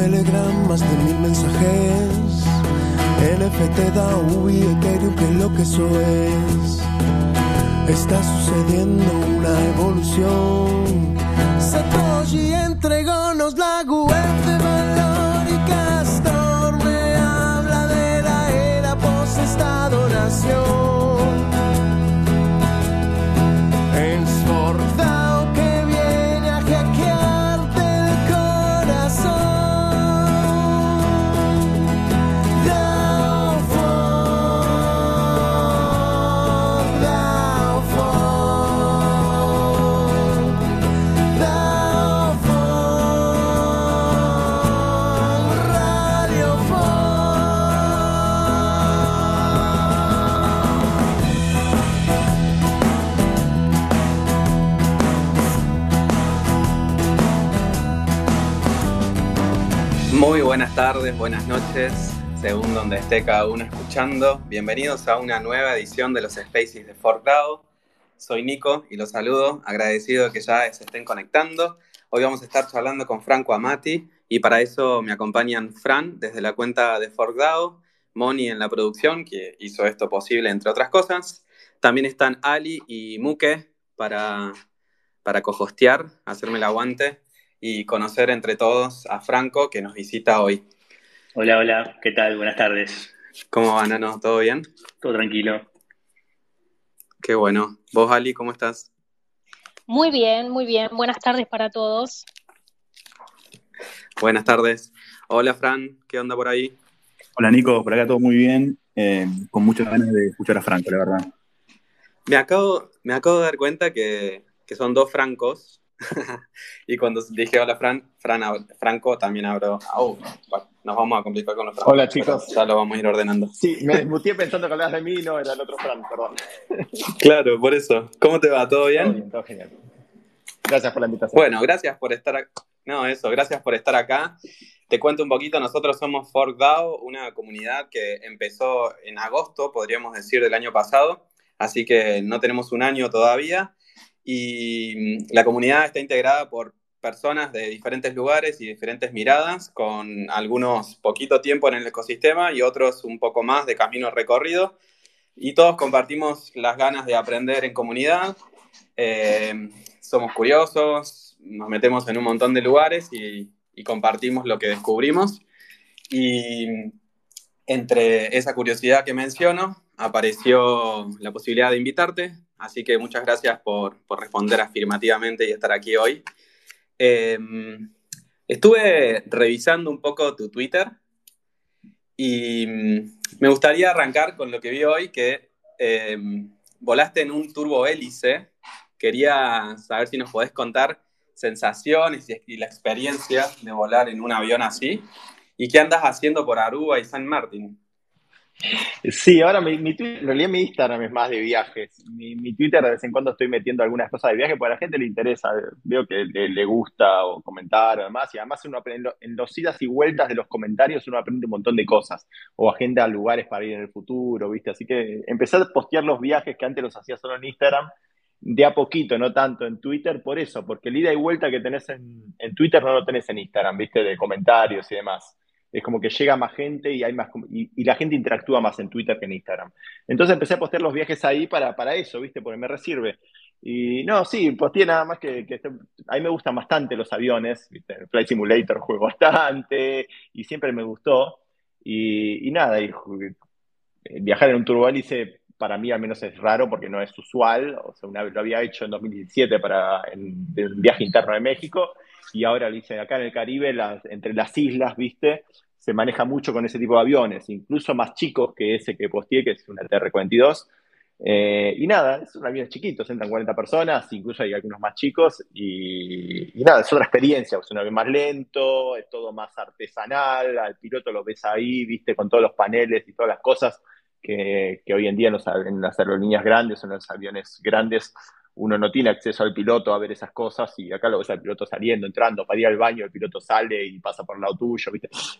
Telegram, más de mil mensajes. NFT, DAO y Ethereum, que lo que eso es. Está sucediendo una evolución. Satoshi entregónos la web según donde esté cada uno escuchando. Bienvenidos a una nueva edición de los Spaces de Fortdao. Soy Nico y los saludo, agradecido de que ya se estén conectando. Hoy vamos a estar charlando con Franco Amati y para eso me acompañan Fran desde la cuenta de Fortdao, Moni en la producción, que hizo esto posible, entre otras cosas. También están Ali y Muke para, para cohostear, hacerme el aguante y conocer entre todos a Franco que nos visita hoy. Hola, hola, ¿qué tal? Buenas tardes. ¿Cómo va, Nano? ¿Todo bien? Todo tranquilo. Qué bueno. ¿Vos, Ali, cómo estás? Muy bien, muy bien. Buenas tardes para todos. Buenas tardes. Hola, Fran, ¿qué onda por ahí? Hola Nico, por acá todo muy bien, eh, con muchas ganas de escuchar a Franco, la verdad. Me acabo, me acabo de dar cuenta que, que son dos francos. y cuando dije hola, Fran, Fran Franco también abro. Oh, bueno, nos vamos a complicar con los francos. Hola, chicos. Ya lo vamos a ir ordenando. Sí, me desmutié pensando que hablabas de mí, no era el otro Fran, perdón. Claro, por eso. ¿Cómo te va? ¿Todo bien? Todo bien, todo genial. Gracias por la invitación. Bueno, gracias por estar acá. No, eso, gracias por estar acá. Te cuento un poquito, nosotros somos ForkDAO, una comunidad que empezó en agosto, podríamos decir, del año pasado, así que no tenemos un año todavía. Y la comunidad está integrada por personas de diferentes lugares y diferentes miradas, con algunos poquito tiempo en el ecosistema y otros un poco más de camino recorrido. Y todos compartimos las ganas de aprender en comunidad. Eh, somos curiosos, nos metemos en un montón de lugares y, y compartimos lo que descubrimos. Y entre esa curiosidad que menciono, apareció la posibilidad de invitarte, así que muchas gracias por, por responder afirmativamente y estar aquí hoy. Eh, estuve revisando un poco tu Twitter y me gustaría arrancar con lo que vi hoy, que eh, volaste en un turbo hélice. Quería saber si nos podés contar sensaciones y la experiencia de volar en un avión así. ¿Y qué andas haciendo por Aruba y San Martín? Sí, ahora mi, mi Twitter, en realidad mi Instagram es más de viajes. Mi, Twitter de vez en cuando estoy metiendo algunas cosas de viaje porque a la gente le interesa, veo que le, gusta o comentar o demás, y además en los idas y vueltas de los comentarios uno aprende un montón de cosas, o agenda lugares para ir en el futuro, ¿viste? Así que empecé a postear los viajes que antes los hacía solo en Instagram, de a poquito, no tanto en Twitter, por eso, porque el ida y vuelta que tenés en, en Twitter no lo tenés en Instagram, ¿viste? De comentarios y demás es como que llega más gente y hay más y, la gente interactúa más en Twitter que en Instagram. Entonces empecé a postear los viajes ahí para, para eso, ¿viste? Porque me resirve. Y no, sí, posteé nada más que, que a mí me gustan bastante los aviones, ¿viste? Flight Simulator juego bastante y siempre me gustó. Y, nada, viajar en un turbohélice para mí al menos es raro porque no es usual. O sea, una, lo había hecho en 2017 para un viaje interno de México y ahora lo hice acá en el Caribe, entre las islas, ¿viste? Se maneja mucho con ese tipo de aviones, incluso más chicos que ese que posteé, que es una TR-42. Eh, y nada, es un avión chiquito, entran 40 personas, incluso hay algunos más chicos, y, nada, es otra experiencia, es un avión más lento, es todo más artesanal, al piloto lo ves ahí, viste, con todos los paneles y todas las cosas que, hoy en día en, los, en las aerolíneas grandes, en los aviones grandes, uno no tiene acceso al piloto a ver esas cosas y acá lo ves al piloto saliendo, entrando, para ir al baño, el piloto sale y pasa por el lado tuyo,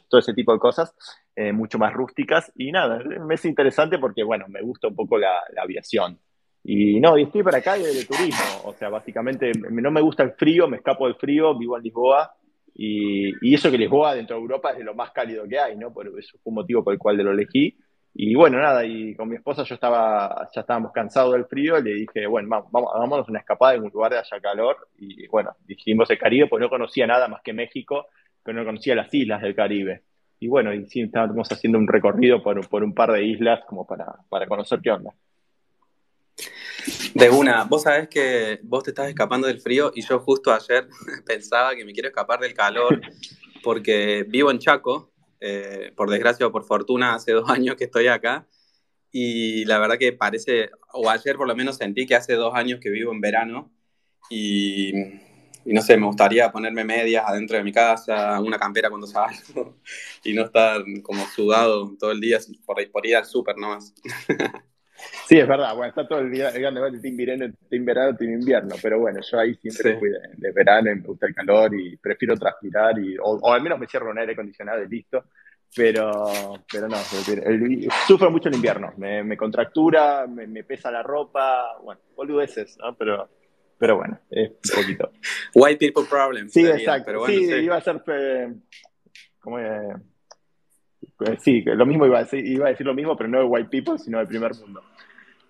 todo ese tipo de cosas, eh, mucho más rústicas. Y nada, me es interesante porque, bueno, me gusta un poco la, aviación. Y no, y estoy para acá de, turismo, o sea, básicamente no me gusta el frío, me escapo del frío, vivo en Lisboa Y, y, eso que Lisboa dentro de Europa es de lo más cálido que hay, ¿no? Por eso fue un motivo por el cual lo elegí. Y bueno, nada, y con mi esposa yo estaba, ya estábamos cansados del frío, y le dije, bueno, vamos, una escapada en un lugar de haya calor. Y bueno, dijimos el Caribe, pues no conocía nada más que México, pero no conocía las islas del Caribe. Y bueno, y sí, estábamos haciendo un recorrido por, por un par de islas como para, para conocer qué onda. De una, vos sabés que vos te estás escapando del frío y yo justo ayer pensaba que me quiero escapar del calor porque vivo en Chaco, eh, por desgracia o por fortuna, hace dos años que estoy acá y la verdad que parece, o ayer por lo menos sentí que hace dos años que vivo en verano y no sé, me gustaría ponerme medias adentro de mi casa, una campera cuando salgo y no estar como sudado todo el día por, por ir al súper nomás. Sí, es verdad, bueno, está todo el día el debate team verano, team verano, team invierno, pero bueno, yo ahí siempre fui de, verano y me gusta el calor y prefiero transpirar y, o, al menos me cierro un aire acondicionado y listo, pero, pero no, sufro mucho el invierno, me, me contractura, me, me, pesa la ropa, bueno, boludeces, ¿no? Pero pero bueno, es un poquito. White people problem. Sí, exacto. Pero bueno, sí, iba a ser. Eh, como, eh, sí, lo mismo iba a, decir, iba a decir lo mismo, pero no de white people, sino del primer mundo.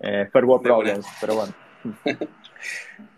Eh, fair world problems, pero bueno.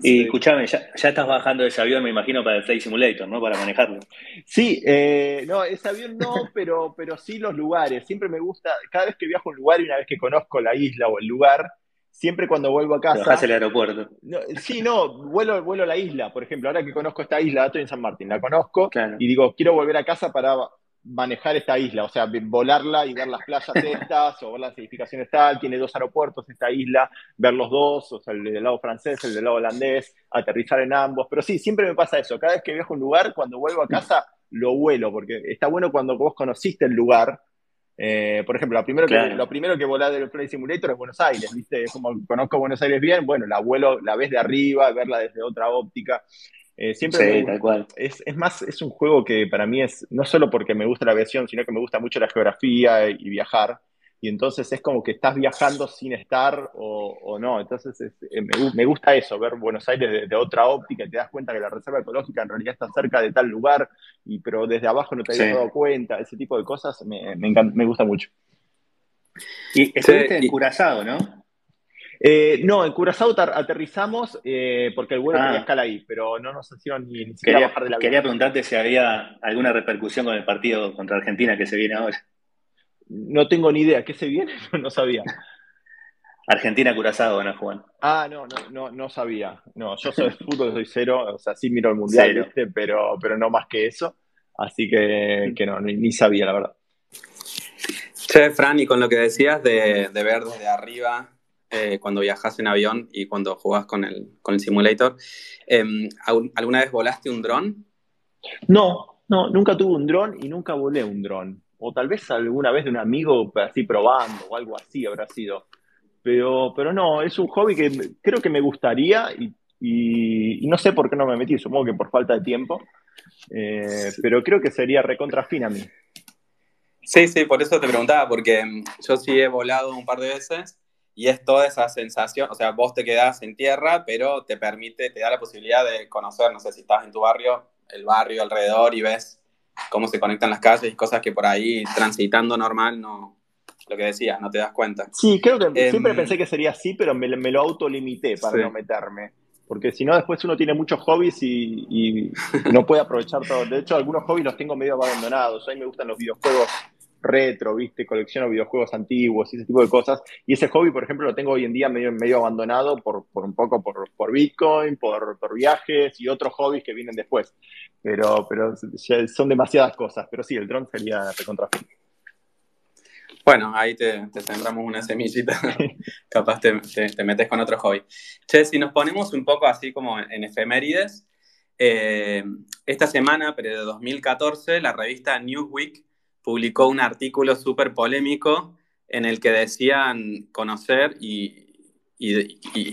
Y escúchame, ya, ya, estás bajando ese avión, me imagino, para el Flight Simulator, ¿no? Para manejarlo. Sí, eh, no, ese avión no, pero, pero sí los lugares. Siempre me gusta, cada vez que viajo a un lugar y una vez que conozco la isla o el lugar, siempre cuando vuelvo a casa. el aeropuerto. sí, no, vuelo, vuelo a la isla, por ejemplo. Ahora que conozco esta isla, estoy en San Martín, la conozco y digo, quiero volver a casa para manejar esta isla, o sea, volarla y ver las playas estas, o ver las edificaciones tal, tiene dos aeropuertos esta isla, ver los dos, o sea, el del lado francés, el del lado holandés, aterrizar en ambos, pero sí, siempre me pasa eso, cada vez que viajo a un lugar, cuando vuelvo a casa, lo vuelo, porque está bueno cuando vos conociste el lugar, eh, por ejemplo, lo primero, que, lo primero que volá del Flight Simulator es Buenos Aires, ¿viste? como conozco Buenos Aires bien, bueno, la vuelo, la ves de arriba, verla desde otra óptica. Eh, siempre sí, tal cual. Es, es, más, es un juego que para mí es, no solo porque me gusta la aviación, sino que me gusta mucho la geografía y viajar y entonces es como que estás viajando sin estar o, no. Entonces eh, me, gusta eso, ver Buenos Aires de, otra óptica, y te das cuenta que la reserva ecológica en realidad está cerca de tal lugar, y, pero desde abajo no te habías dado cuenta, ese tipo de cosas me, me, gusta mucho. Y estuviste en Curazao, ¿no? Eh, no, en Curazao aterrizamos eh, porque el vuelo tenía ah. escala ahí, pero no nos hicieron ni, siquiera quería, bajar de la Quería preguntarte si había alguna repercusión con el partido contra Argentina que se viene ahora. No tengo ni idea. ¿Qué se viene? no sabía. Argentina Curazao, ¿no, Juan? Ah, no, no, no, no sabía. No, yo soy fútbol, soy cero, o sea, sí miro el mundial, pero, pero no más que eso. Así que, que no, ni, sabía, la verdad. Che, Fran, y con lo que decías de, ver desde arriba eh, cuando viajas en avión y cuando jugás con el, con el simulator, em, ¿alguna vez volaste un dron? No, no, nunca tuve un dron y nunca volé un dron o tal vez alguna vez de un amigo así probando o algo así habrá sido. Pero, pero no, es un hobby que creo que me gustaría y, no sé por qué no me metí, supongo que por falta de tiempo, eh, pero creo que sería recontra fin a mí. Sí, sí, por eso te preguntaba, porque mm, yo sí he volado un par de veces y es toda esa sensación, o sea, vos te quedás en tierra, pero te permite, te da la posibilidad de conocer, no sé, si estás en tu barrio, el barrio alrededor y ves cómo se conectan las calles y cosas que por ahí transitando normal no, lo que decías, no te das cuenta. Sí, creo que siempre em, pensé que sería así, pero me, lo autolimité para no meterme. Porque si no, después uno tiene muchos hobbies y, no puede aprovechar todo. De hecho, algunos hobbies los tengo medio abandonados. A mí me gustan los videojuegos retro, ¿viste? Colecciono videojuegos antiguos y ese tipo de cosas. Y ese hobby, por ejemplo, lo tengo hoy en día medio, medio abandonado por, por un poco por, por Bitcoin, por, por, viajes y otros hobbies que vienen después. Pero, pero son demasiadas cosas. Pero sí, el dron sería recontra bueno, ahí te, te, sembramos una semillita, capaz te, te, metes con otro hobby. Che, si nos ponemos un poco así como en efemérides, eh, esta semana, pero de 2014, la revista Newsweek publicó un artículo súper polémico en el que decían conocer y,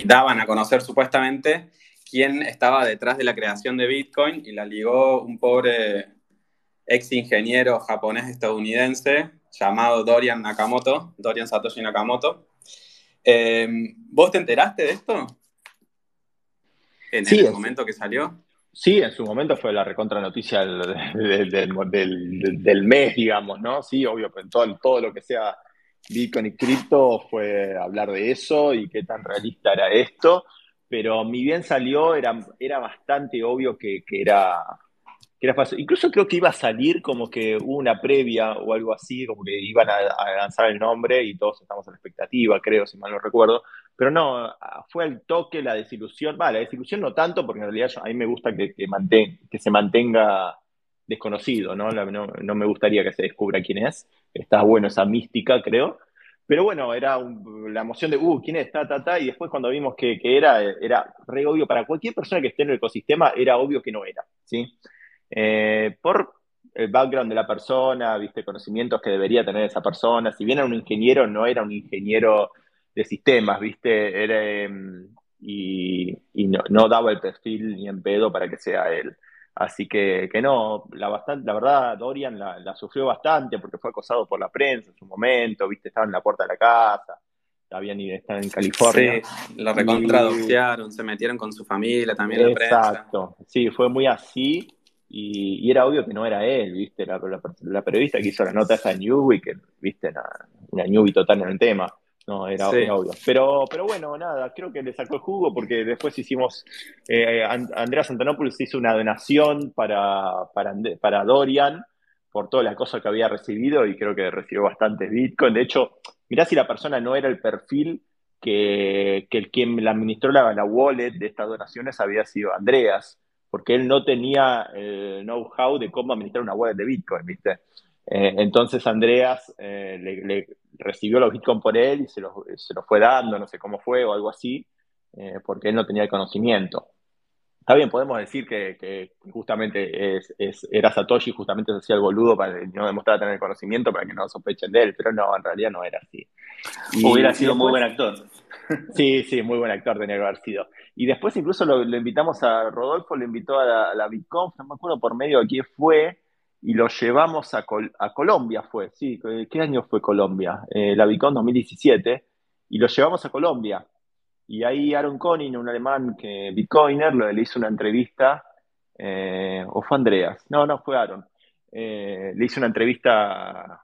daban a conocer supuestamente quién estaba detrás de la creación de Bitcoin y la ligó un pobre ex ingeniero japonés estadounidense llamado Dorian Nakamoto, Dorian Satoshi Nakamoto. Em, ¿Vos te enteraste de esto? En, el momento que salió. Sí, en su momento fue la recontra noticia del, del, mes, digamos, ¿no? Sí, obvio, pero todo, todo lo que sea Bitcoin y cripto fue hablar de eso y qué tan realista era esto, pero mi bien salió, era, era bastante obvio que, que era, que era fácil. Incluso creo que iba a salir como que una previa o algo así, como que iban a, lanzar el nombre y todos estamos en la expectativa, creo, si mal no recuerdo. Pero no, fue el toque, la desilusión. Va, la desilusión no tanto, porque en realidad a mí me gusta que, se mantenga desconocido, ¿no? ¿no? ¿no? me gustaría que se descubra quién es. Está bueno esa mística, creo. Pero bueno, era la emoción de, uh, ¿quién es? Ta, ta, ta. Y después cuando vimos que, que, era, era re obvio para cualquier persona que esté en el ecosistema, era obvio que no era, ¿sí? Eh, por el background de la persona, viste, conocimientos que debería tener esa persona. Si bien era un ingeniero, no era un ingeniero de sistemas, viste, era, em, y, no, daba el perfil ni en pedo para que sea él. Así que, que no, la, bastante, la verdad, Dorian la, sufrió bastante porque fue acosado por la prensa en su momento, viste, estaba en la puerta de la casa, habían ido, están en California. Sí, lo recontradoxiaron, se metieron con su familia también la prensa. Exacto, sí, fue muy así. Y, era obvio que no era él, ¿viste? La, periodista que hizo la nota esa Newbie, que, ¿viste? Una, una Newbie total en el tema. No, era, obvio. Pero, pero bueno, nada, creo que le sacó el jugo porque después hicimos, eh, Andrea Antonopoulos hizo una donación para, para, para Dorian por todas las cosas que había recibido y creo que recibió bastantes Bitcoin. De hecho, mirá si la persona no era el perfil que, que el quien le administró la, la wallet de estas donaciones había sido Andreas porque él no tenía el know-how de cómo administrar una wallet de Bitcoin, ¿viste? Eh, entonces Andreas eh, le, recibió los Bitcoin por él y se los, se fue dando, no sé cómo fue o algo así, eh, porque él no tenía el conocimiento. Está bien, podemos decir que, justamente es, era Satoshi, justamente se hacía el boludo para no demostrar tener el conocimiento para que no sospechen de él, pero no, en realidad no era así. Hubiera sido muy buen actor. Sí, sí, muy buen actor tenía que haber sido. Y después incluso lo, invitamos a Rodolfo, lo invitó a la, BitConf, no me acuerdo por medio de quién fue, y lo llevamos a, a Colombia fue, sí, ¿qué año fue Colombia? Eh, la BitConf 2017, y lo llevamos a Colombia. Y ahí Aaron Conin, un alemán que Bitcoiner, le hizo una entrevista, eh, o fue Andreas, no, no, fue Aaron, eh, le hizo una entrevista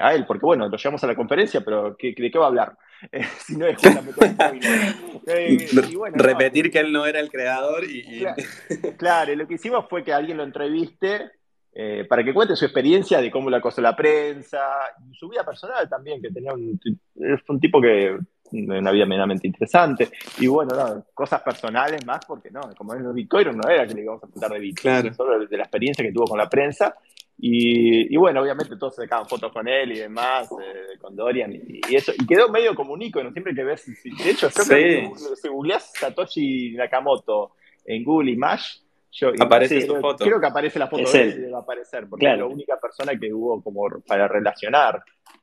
a él, porque bueno, lo llevamos a la conferencia, pero ¿de qué va a hablar? si no es eh, Repetir que él no era el creador y... Claro, lo que hicimos fue que alguien lo entreviste eh, para que cuente su experiencia de cómo lo acosó la prensa, y su vida personal también, que tenía un, fue un tipo que una vida meramente interesante. Y bueno, cosas personales más, porque no, como es Bitcoin, no era que le íbamos a contar de Bitcoin, solo de la experiencia que tuvo con la prensa y, bueno, obviamente todos se sacaban fotos con él y demás, eh, con Dorian y, eso. Y quedó medio como un icono, siempre que ves. De hecho, si googleás Satoshi Nakamoto en Google Images, yo, aparece su foto. Creo que aparece la foto de él a aparecer, porque es la única persona que hubo como para relacionar.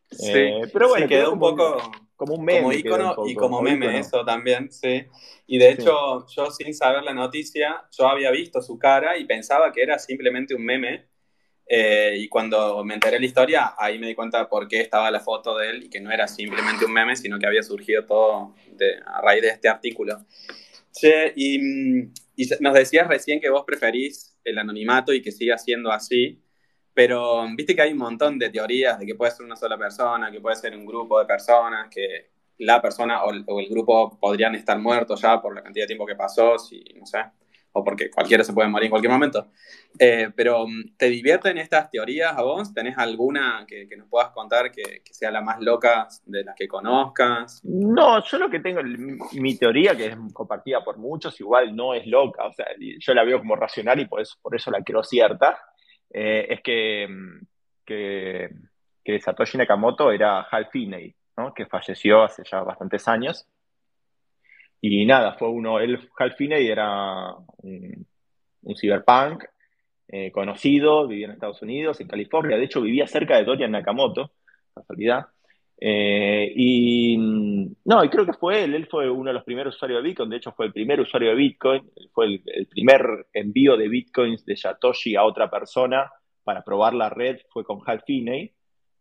Sí, eh, pero bueno, quedó, un poco como un meme. Como icono y como, meme, eso también, sí. Y de hecho, yo sin saber la noticia, yo había visto su cara y pensaba que era simplemente un meme eh, y cuando me enteré la historia, ahí me di cuenta de por qué estaba la foto de él y que no era simplemente un meme, sino que había surgido todo a raíz de este artículo. Che, y, nos decías recién que vos preferís el anonimato y que siga siendo así, pero viste que hay un montón de teorías de que puede ser una sola persona, que puede ser un grupo de personas, que la persona o el, o el grupo podrían estar muertos ya por la cantidad de tiempo que pasó, si, no sé o porque cualquiera se puede morir en cualquier momento. Eh, pero, mm, ¿te divierten estas teorías a vos? ¿Tenés alguna que, nos puedas contar que, sea la más loca de las que conozcas? No, yo lo que tengo, mi teoría, que es compartida por muchos, igual no es loca, o sea, yo la veo como racional y por eso, por eso la creo cierta, eh, es que, mm, que, que, Satoshi Nakamoto era Hal Finney, ¿no? que falleció hace ya bastantes años. Y nada, fue uno, él, Hal Finney era un, cyberpunk eh, conocido, vivía en Estados Unidos, en California, de hecho vivía cerca de Dorian Nakamoto, casualidad. Eh, y no, y creo que fue él, él fue uno de los primeros usuarios de Bitcoin, de hecho fue el primer usuario de Bitcoin, fue el, primer envío de Bitcoins de Satoshi a otra persona para probar la red, fue con Hal Finney.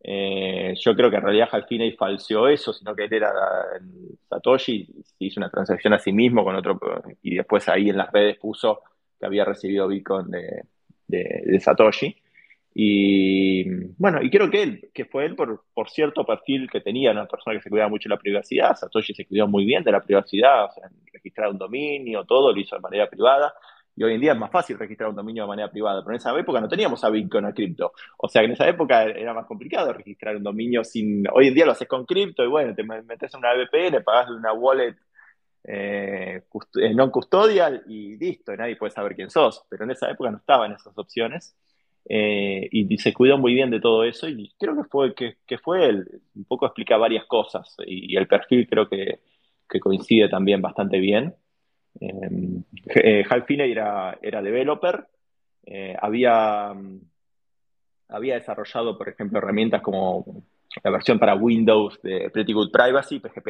Eh, yo creo que en realidad Halfiney falseó eso, sino que él era Satoshi, hizo una transacción a sí mismo con otro, y después ahí en las redes puso que había recibido Bitcoin de, Satoshi. Y bueno, y creo que él, que fue él por, por, cierto perfil que tenía, una persona que se cuidaba mucho de la privacidad, Satoshi se cuidó muy bien de la privacidad, o sea, registrar un dominio, todo lo hizo de manera privada, y hoy en día es más fácil registrar un dominio de manera privada, pero en esa época no teníamos a Bitcoin o cripto. O sea que en esa época era más complicado registrar un dominio sin. Hoy en día lo haces con cripto y bueno, te metes en una VPN, pagas de una wallet eh, non custodial y listo, y nadie puede saber quién sos. Pero en esa época no estaban esas opciones. Eh, y, se cuidó muy bien de todo eso y creo que fue, que, fue él. Un poco explica varias cosas y, el perfil creo que, que coincide también bastante bien. Eh, Hal Finney era, era developer, eh, había, había desarrollado, por ejemplo, herramientas como la versión para Windows de Pretty Good Privacy, PGP,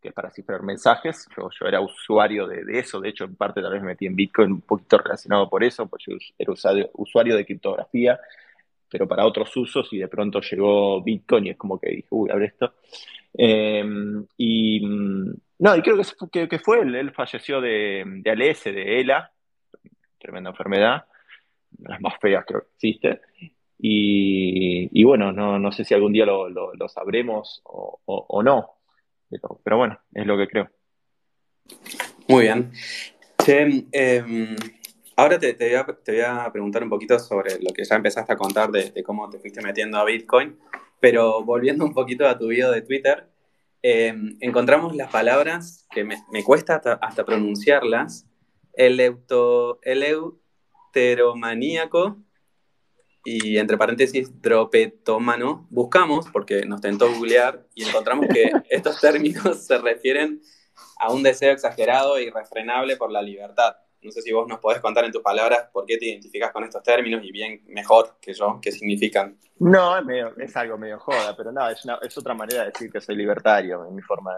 que es para cifrar mensajes. Yo, yo era usuario de, eso, de hecho, en parte tal vez me metí en Bitcoin un poquito relacionado por eso, porque yo era usuario, de criptografía, pero para otros usos, y de pronto llegó Bitcoin y es como que dije, uy, abre esto. Eh, y no, y creo que, que, fue él, él falleció de, de ALS, de ELA, tremenda enfermedad, las más feas que existe. Y, bueno, no, no, sé si algún día lo, lo, sabremos o, no, pero, bueno, es lo que creo. Muy bien. Em, ahora te, te, voy a, te, voy a, preguntar un poquito sobre lo que ya empezaste a contar de, de, cómo te fuiste metiendo a Bitcoin, pero volviendo un poquito a tu video de Twitter, Em, encontramos las palabras que me, cuesta hasta, pronunciarlas, el eleuteromaníaco y entre paréntesis dropetómano. Buscamos, porque nos tentó googlear, y encontramos que estos términos se refieren a un deseo exagerado e irrefrenable por la libertad. No sé si vos nos podés contar en tus palabras por qué te identificas con estos términos y bien mejor que yo, qué significan. No, es, algo medio joda, pero no, es, es otra manera de decir que soy libertario, en mi forma,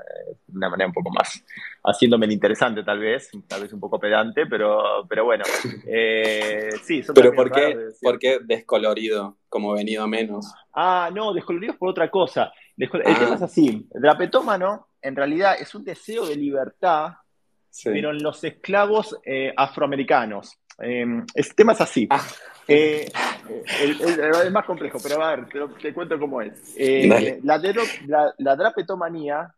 de una manera un poco más, haciéndome el interesante tal vez, tal vez un poco pedante, pero, pero bueno, eh, sí. pero ¿por qué, ¿por qué descolorido, como venido menos? Ah, no, descolorido es por otra cosa. El tema es así, drapetómano en realidad es un deseo de libertad pero en los esclavos eh, afroamericanos. Eh, el tema es así. Ah. Eh, es más complejo, pero a ver, te, cuento cómo es. La, la, drapetomanía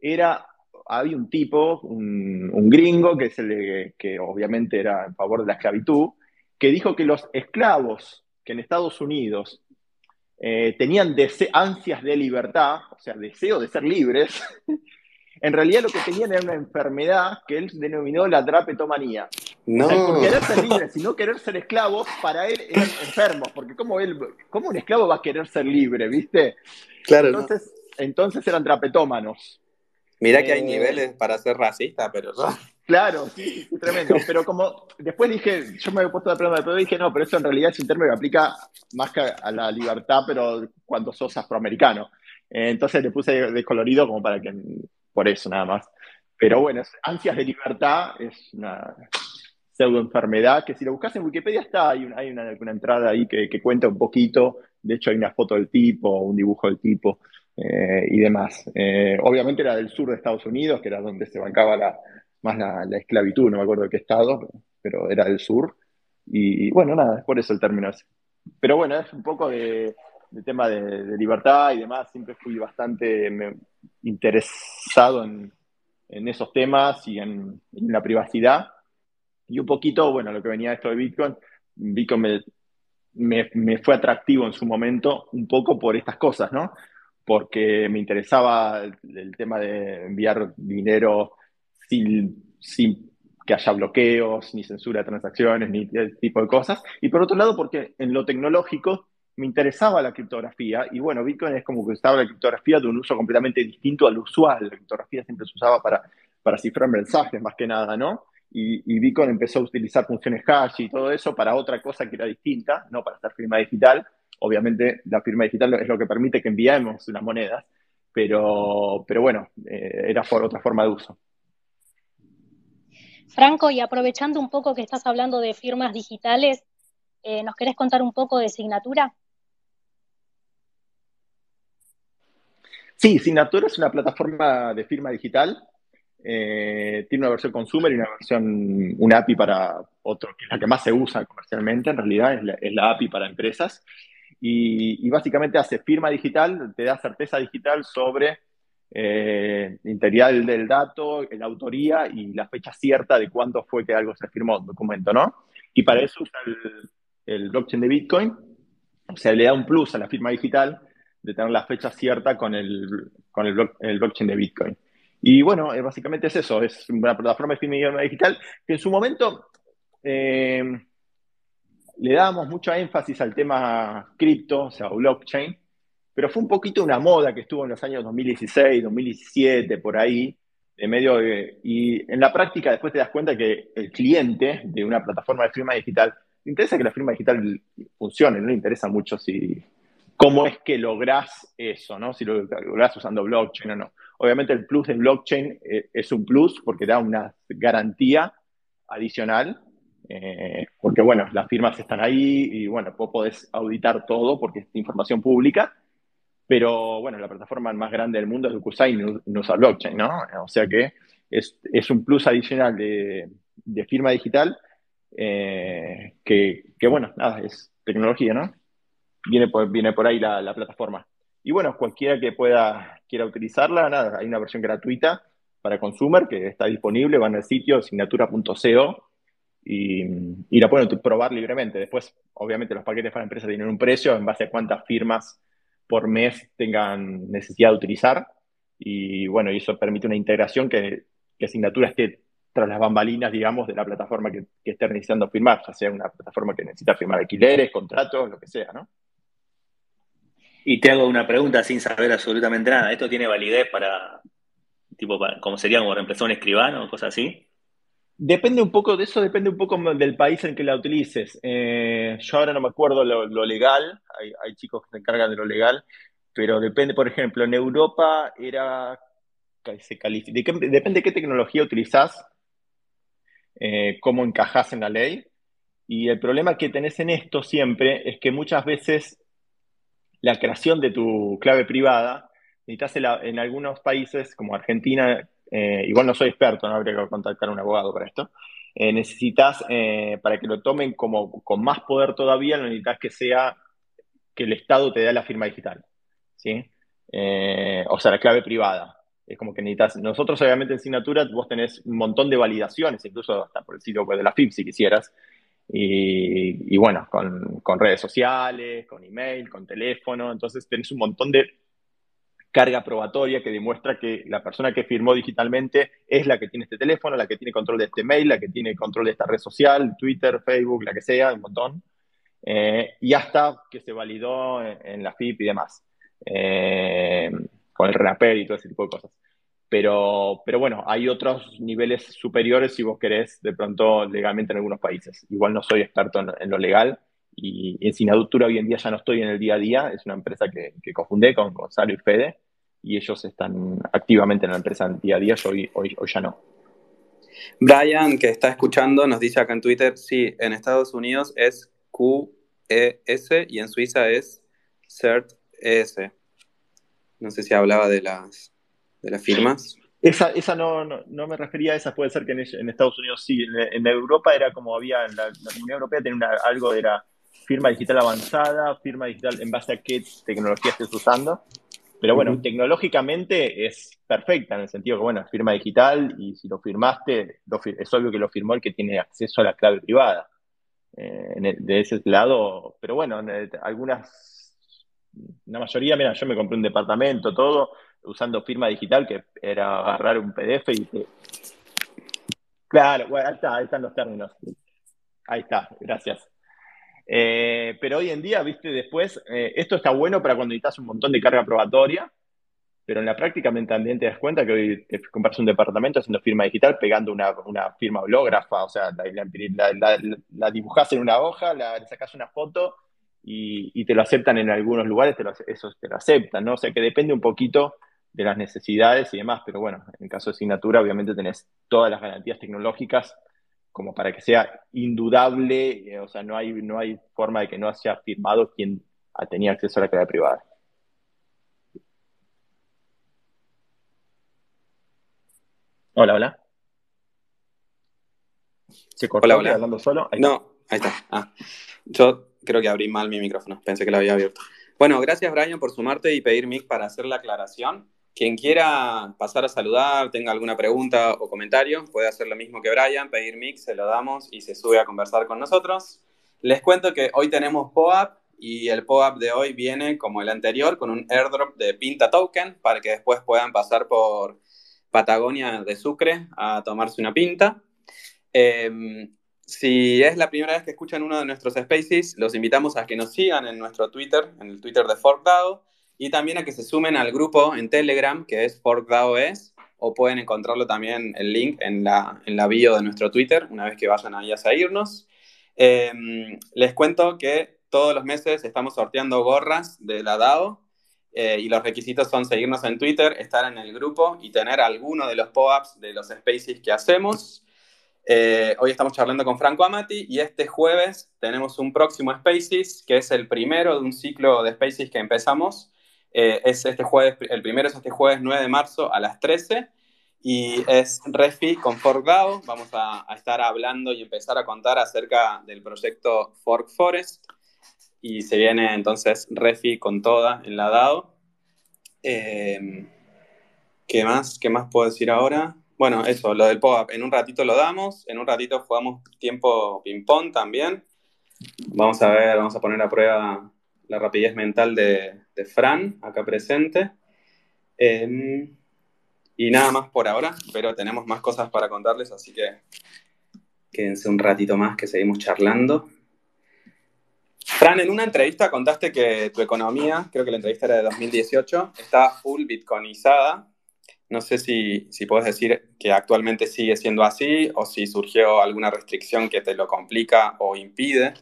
era, había un tipo, un, gringo, que, es el, que obviamente era en favor de la esclavitud, que dijo que los esclavos que en Estados Unidos tenían ansias de libertad, o sea, deseo de ser libres, en realidad lo que tenían era una enfermedad que él denominó la drapetomanía. No. O sea, por querer ser libre, sino querer ser esclavo, para él eran enfermos, porque ¿cómo, él, ¿cómo un esclavo va a querer ser libre, viste? Claro. Entonces, entonces eran drapetómanos. Mira que hay eh, niveles para ser racista, pero... Claro, sí, tremendo. Pero como después dije, yo me había puesto de prueba, pero dije, no, pero eso en realidad es un término que aplica más que a la libertad, pero cuando sos afroamericano. Eh, entonces le puse descolorido como para que por eso nada más. Pero bueno, ansias de libertad es una pseudo enfermedad que si lo buscas en Wikipedia está, hay, hay una, entrada ahí que, cuenta un poquito, de hecho hay una foto del tipo, un dibujo del tipo eh, y demás. Eh, obviamente era del sur de Estados Unidos, que era donde se bancaba la, más la, esclavitud, no me acuerdo de qué estado, pero era del sur. Y bueno, nada, es por eso el término. Pero bueno, es un poco de, tema de, libertad y demás, siempre fui bastante interesado en, esos temas y en, la privacidad. Y un poquito, bueno, lo que venía esto de Bitcoin, Bitcoin me, fue atractivo en su momento un poco por estas cosas, ¿no? Porque me interesaba el, tema de enviar dinero sin, sin que haya bloqueos, ni censura de transacciones, ni ese tipo de cosas. Y por otro lado, porque en lo tecnológico me interesaba la criptografía y bueno, Bitcoin es como que estaba la criptografía de un uso completamente distinto al usual. La criptografía siempre se usaba para, para cifrar mensajes más que nada, ¿no? Y, Bitcoin empezó a utilizar funciones hash y todo eso para otra cosa que era distinta, no para hacer firma digital. Obviamente la firma digital es lo que permite que enviemos las monedas, pero, pero bueno, eh, era por otra forma de uso. Franco, y aprovechando un poco que estás hablando de firmas digitales, eh, ¿nos querés contar un poco de Signatura? Sí, Signatura es una plataforma de firma digital. Eh, tiene una versión consumer y una versión, un API para otro que la que más se usa comercialmente, en realidad, es la, API para empresas. Y, básicamente hace firma digital, te da certeza digital sobre eh, integridad del, dato, la autoría y la fecha cierta de cuándo fue que algo se firmó, un documento, ¿no? Y para eso usa el, blockchain de Bitcoin, o sea, le da un plus a la firma digital de tener la fecha cierta con el, con el, blockchain de Bitcoin. Y bueno, eh, básicamente es eso, es una plataforma de firma digital que en su momento eh, le dábamos mucho énfasis al tema cripto, o sea, blockchain, pero fue un poquito una moda que estuvo en los años 2016, 2017, por ahí, en medio y en la práctica después te das cuenta que el cliente de una plataforma de firma digital, le interesa que la firma digital funcione, no le interesa mucho si cómo es que lográs eso, ¿no? Si lo lográs usando blockchain o no. Obviamente el plus de blockchain eh, es un plus porque da una garantía adicional, eh, porque bueno, las firmas están ahí y bueno, vos podés auditar todo porque es información pública, pero bueno, la plataforma más grande del mundo es DocuSign y no, usa blockchain, ¿no? O sea que es, un plus adicional de, firma digital eh, que, bueno, nada, es tecnología, ¿no? Viene por, viene por ahí la, plataforma. Y bueno, cualquiera que pueda, quiera utilizarla, nada, hay una versión gratuita para consumer que está disponible, van al sitio asignatura.co y, y, la pueden probar libremente. Después, obviamente, los paquetes para empresas tienen un precio en base a cuántas firmas por mes tengan necesidad de utilizar. Y bueno, y eso permite una integración que, que Asignatura esté tras las bambalinas, digamos, de la plataforma que, que esté necesitando firmar, ya sea una plataforma que necesita firmar alquileres, contratos, lo que sea, ¿no? Y te hago una pregunta sin saber absolutamente nada. ¿Esto tiene validez para, tipo, como sería como reemplazar un escribano o cosas así? Depende un poco de eso, depende un poco del país en que la utilices. Eh, yo ahora no me acuerdo lo, legal, hay, chicos que se encargan de lo legal, pero depende, por ejemplo, en Europa era, se califica, depende de qué tecnología utilizás, eh, cómo encajás en la ley. Y el problema que tenés en esto siempre es que muchas veces la creación de tu clave privada, necesitas en algunos países como Argentina, eh, igual no soy experto, no habría que contactar a un abogado para esto, eh, necesitas, eh, para que lo tomen como con más poder todavía, necesitas que sea que el Estado te dé la firma digital, ¿sí? o sea, la clave privada. Es como que necesitas, nosotros obviamente en Signatura vos tenés un montón de validaciones, incluso hasta por el sitio web de la FIP si quisieras, y, bueno, con, redes sociales, con email, con teléfono, entonces tenés un montón de carga probatoria que demuestra que la persona que firmó digitalmente es la que tiene este teléfono, la que tiene control de este mail, la que tiene control de esta red social, Twitter, Facebook, la que sea, un montón. Eh, y hasta que se validó en, la FIP y demás, eh, con el RAPER y todo ese tipo de cosas. Pero, pero bueno, hay otros niveles superiores si vos querés, de pronto legalmente en algunos países. Igual no soy experto en, lo legal y en Sinaductura hoy en día ya no estoy en el día a día, es una empresa que, que con Gonzalo y Fede y ellos están activamente en la empresa en día a día, yo hoy, hoy, ya no. Brian, que está escuchando, nos dice acá en Twitter, sí, en Estados Unidos es QES y en Suiza es CERT-ES. No sé si hablaba de las, de las firmas. Esa, esa no, no, me refería a esa, puede ser que en, Estados Unidos sí. En, Europa era como había, en la, Unión Europea tenía una, algo, era firma digital avanzada, firma digital en base a qué tecnología estés usando. Pero bueno, tecnológicamente es perfecta en el sentido que, bueno, firma digital y si lo firmaste, es obvio que lo firmó el que tiene acceso a la clave privada. Eh, de ese lado, pero bueno, algunas, la mayoría, mira, yo me compré un departamento, todo, usando firma digital, que era agarrar un PDF y Claro, bueno, ahí, está, ahí están los términos. Ahí está, gracias. Eh, pero hoy en día, viste, después, eh, esto está bueno para cuando necesitas un montón de carga probatoria, pero en la práctica también te das cuenta que hoy te compras un departamento haciendo firma digital, pegando una, firma hológrafa, o sea, la, la, dibujás en una hoja, la sacas una foto y, te lo aceptan en algunos lugares, te eso te lo aceptan, ¿no? O sea, que depende un poquito de las necesidades y demás, pero bueno, en el caso de asignatura obviamente tenés todas las garantías tecnológicas como para que sea indudable, eh, o sea, no hay, no hay forma de que no haya firmado quien tenía acceso a la clave privada. Hola, hola. ¿Se cortó Hola, hola. hablando solo? Ahí No, ahí está. Ah, yo creo que abrí mal mi micrófono, pensé que lo había abierto. Bueno, gracias Brian por sumarte y pedir mic para hacer la aclaración. Quien quiera pasar a saludar, tenga alguna pregunta o comentario, puede hacer lo mismo que Brian, pedir mic, se lo damos y se sube a conversar con nosotros. Les cuento que hoy tenemos POAP y el POAP de hoy viene como el anterior con un airdrop de Pinta Token para que después puedan pasar por Patagonia de Sucre a tomarse una pinta. Eh, si es la primera vez que escuchan uno de nuestros spaces, los invitamos a que nos sigan en nuestro Twitter, en el Twitter de ForkDAO, y también a que se sumen al grupo en Telegram, que es ForkDAOS, o pueden encontrarlo también el link en la, en la bio de nuestro Twitter, una vez que vayan ahí a seguirnos. Eh, les cuento que todos los meses estamos sorteando gorras de la DAO, eh, y los requisitos son seguirnos en Twitter, estar en el grupo y tener alguno de los pop-ups de los spaces que hacemos. Eh, hoy estamos charlando con Franco Amati y este jueves tenemos un próximo Spaces, que es el primero de un ciclo de Spaces que empezamos. Eh, es este jueves, el primero es este jueves 9 de marzo a las 13 y es Refi con ForkDAO. Vamos a, estar hablando y empezar a contar acerca del proyecto Fork Forest y se viene entonces Refi con toda en la DAO. Eh, ¿Qué más? ¿Qué más puedo decir ahora? Bueno, eso, lo del POAP. En un ratito lo damos, en un ratito jugamos tiempo ping-pong también. Vamos a ver, vamos a poner a prueba la rapidez mental de, Fran, acá presente. Eh, y nada más por ahora, pero tenemos más cosas para contarles, así que quédense un ratito más que seguimos charlando. Fran, en una entrevista contaste que tu economía, creo que la entrevista era de 2018, estaba full bitcoinizada. No sé si, si puedes decir que actualmente sigue siendo así o si surgió alguna restricción que te lo complica o impide.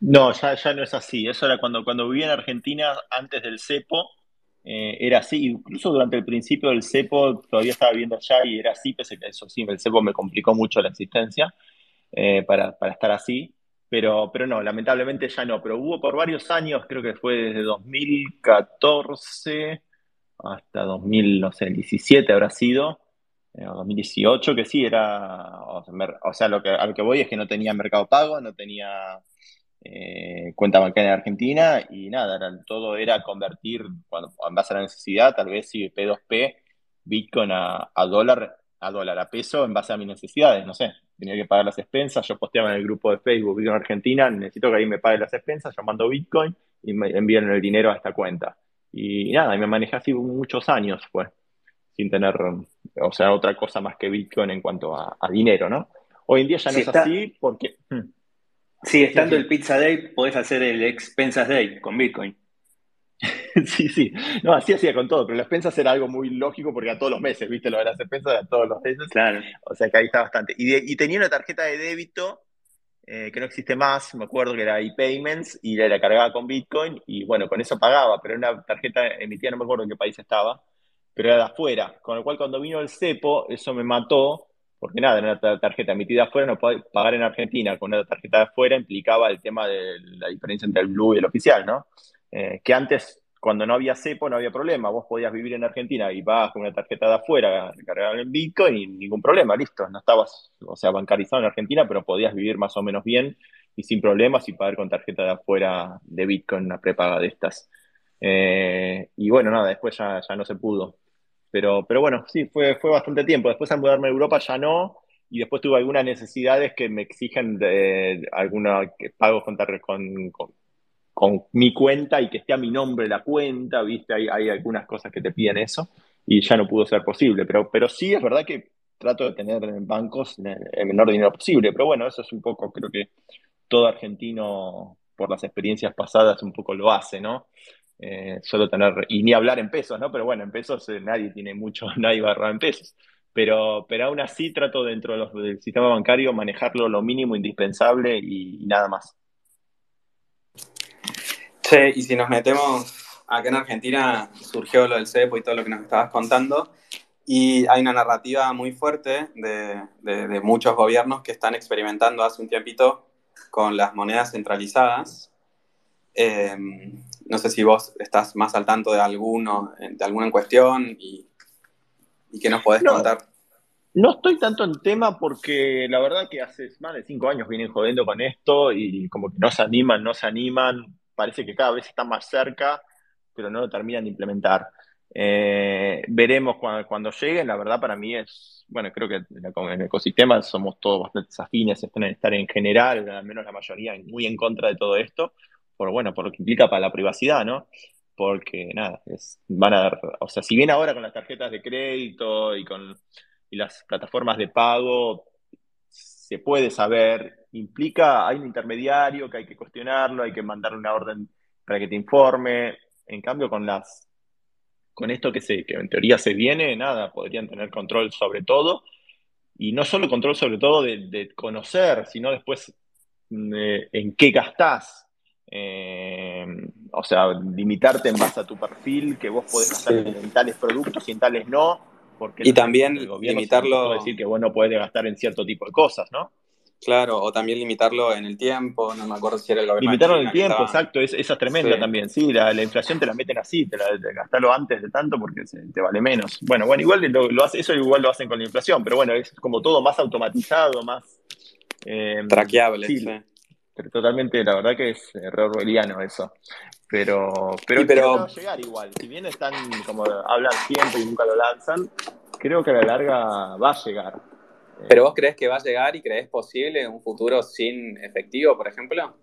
No, ya, ya no es así. Eso era cuando, cuando vivía en Argentina antes del cepo, eh, era así. Incluso durante el principio del cepo todavía estaba viviendo allá y era así, pese que eso sí, el cepo me complicó mucho la existencia eh, para, para estar así. Pero, pero no, lamentablemente ya no. Pero hubo por varios años, creo que fue desde 2014 hasta 2017 habrá sido, eh, o 2018, que sí, era, o sea, lo que, a lo que voy es que no tenía mercado pago, no tenía eh, cuenta bancaria en Argentina y nada, era- todo era convertir, cuando, en base a la necesidad, tal vez si P2P, Bitcoin a, a dólar, a dólar, a peso, en base a mis necesidades, no sé, tenía que pagar las expensas, yo posteaba en el grupo de Facebook Bitcoin Argentina, necesito que ahí me paguen las expensas, yo mando Bitcoin y me envían el dinero a esta cuenta. Y nada, y me manejé así muchos años, pues, sin tener, o sea, otra cosa más que Bitcoin en cuanto a, a dinero, ¿no? Hoy en día ya no es está- así porque... hmm, Sí, estando sí. el Pizza Day, podés hacer el Expensas Day con Bitcoin. Sí, sí. No, así hacía con todo, pero las expensas era algo muy lógico porque a todos los meses, ¿viste? Lo de las expensas era todos los meses. Claro. O sea que ahí está bastante. Y, de- y tenía una tarjeta de débito eh, que no existe más, me acuerdo que era ePayments y la, la cargaba con Bitcoin y bueno, con eso pagaba, pero era una tarjeta emitida, no me acuerdo en qué país estaba, pero era de afuera. Con lo cual cuando vino el cepo, eso me mató, porque nada, una tar- tarjeta emitida afuera, no podía pagar en Argentina con una tarjeta de afuera implicaba el tema de la diferencia entre el blue y el oficial, ¿no? Eh, que antes, cuando no había cepo, no había problema. Vos podías vivir en Argentina y vas con una tarjeta de afuera, cargada en Bitcoin y ningún problema, listo. No estabas, o sea, bancarizado en Argentina, pero podías vivir más o menos bien y sin problemas y pagar con tarjeta de afuera de Bitcoin, una prepaga de estas. Eh, y bueno, nada, después ya, ya no se pudo. Pero, pero bueno, sí, fue, fue bastante tiempo. Después al mudarme a Europa ya no. Y después tuve algunas necesidades que me exigen de, algunos pagos con, con, con, mi cuenta y que esté a mi nombre la cuenta, ¿viste? Hay, hay algunas cosas que te piden eso y ya no pudo ser posible. Pero, pero sí es verdad que trato de tener en bancos el menor dinero posible. Pero bueno, eso es un poco, creo que todo argentino, por las experiencias pasadas, un poco lo hace, ¿no? Eh, solo tener, y ni hablar en pesos, ¿no? Pero bueno, en pesos eh, nadie tiene mucho, nadie va a ahorrar en pesos. Pero, pero aún así trato dentro del sistema bancario manejarlo lo mínimo indispensable y, nada más. Che, y si nos metemos acá en Argentina, surgió lo del cepo y todo lo que nos estabas contando, y hay una narrativa muy fuerte de muchos gobiernos que están experimentando hace un tiempito con las monedas centralizadas. Eh, no sé si vos estás más al tanto de alguno, de alguna en cuestión y, y qué nos podés No. contar. No estoy tanto en tema porque la verdad que hace más de cinco años vienen jodiendo con esto y como que no se animan, no se animan, parece que cada vez están más cerca, pero no lo terminan de implementar. Eh, veremos cuando, lleguen, la verdad para mí es, bueno, creo que en el ecosistema somos todos bastante afines, están estar en general, al menos la mayoría, muy en contra de todo esto, por, bueno, por lo que implica para la privacidad, ¿no? Porque nada, es, van a dar, o sea, si bien ahora con las tarjetas de crédito y con y las plataformas de pago se puede saber, implica, hay un intermediario que hay que cuestionarlo, hay que mandarle una orden para que te informe. En cambio, con las con esto que, se, que en teoría se viene, nada, podrían tener control sobre todo. Y no solo control sobre todo de, conocer, sino después mm, en qué gastás. Eh, o sea, limitarte en base a tu perfil, que vos podés gastar en tales productos y en tales no y también limitarlo. decir que vos no podés gastar en cierto tipo de cosas, ¿no? Claro, o también limitarlo en el tiempo, no me acuerdo si era el gobierno. Limitarlo en el tiempo, exacto, esa es tremenda también, sí, la, inflación te la meten así, te la gastalo antes de tanto porque te vale menos. Bueno, bueno, igual lo, hace, eso igual lo hacen con la inflación, pero bueno, es como todo más automatizado, más... Eh, Traqueable, sí. Totalmente, la verdad que es error orwelliano eso. Pero, pero, pero... va a llegar igual. Si bien están, como hablan siempre y nunca lo lanzan, creo que a la larga va a llegar. ¿Pero vos crees que va a llegar y crees posible un futuro sin efectivo, por ejemplo?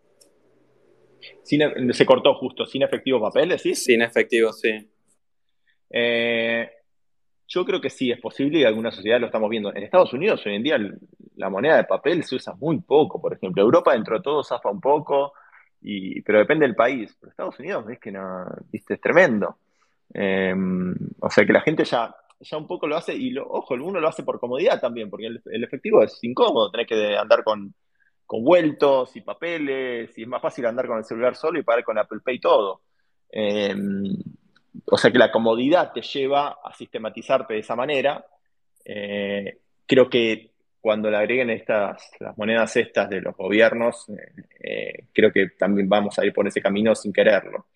Sin, se cortó justo, sin efectivo papeles, ¿sí? Sin efectivo, sí. Eh, yo creo que sí es posible y algunas sociedades lo estamos viendo. En Estados Unidos hoy en día la moneda de papel se usa muy poco, por ejemplo. Europa dentro de todo zafa un poco pero depende del país. Pero Estados Unidos es que no, viste, es tremendo. Em, o sea que la gente ya, ya un poco lo hace, y lo, ojo, uno lo hace por comodidad también, porque el, efectivo es incómodo, tenés que andar con, con, vueltos y papeles, y es más fácil andar con el celular solo y pagar con Apple Pay todo. Em, o sea que la comodidad te lleva a sistematizarte de esa manera. Eh, creo que cuando le agreguen estas, las monedas estas de los gobiernos, eh, eh, creo que también vamos a ir por ese camino sin quererlo.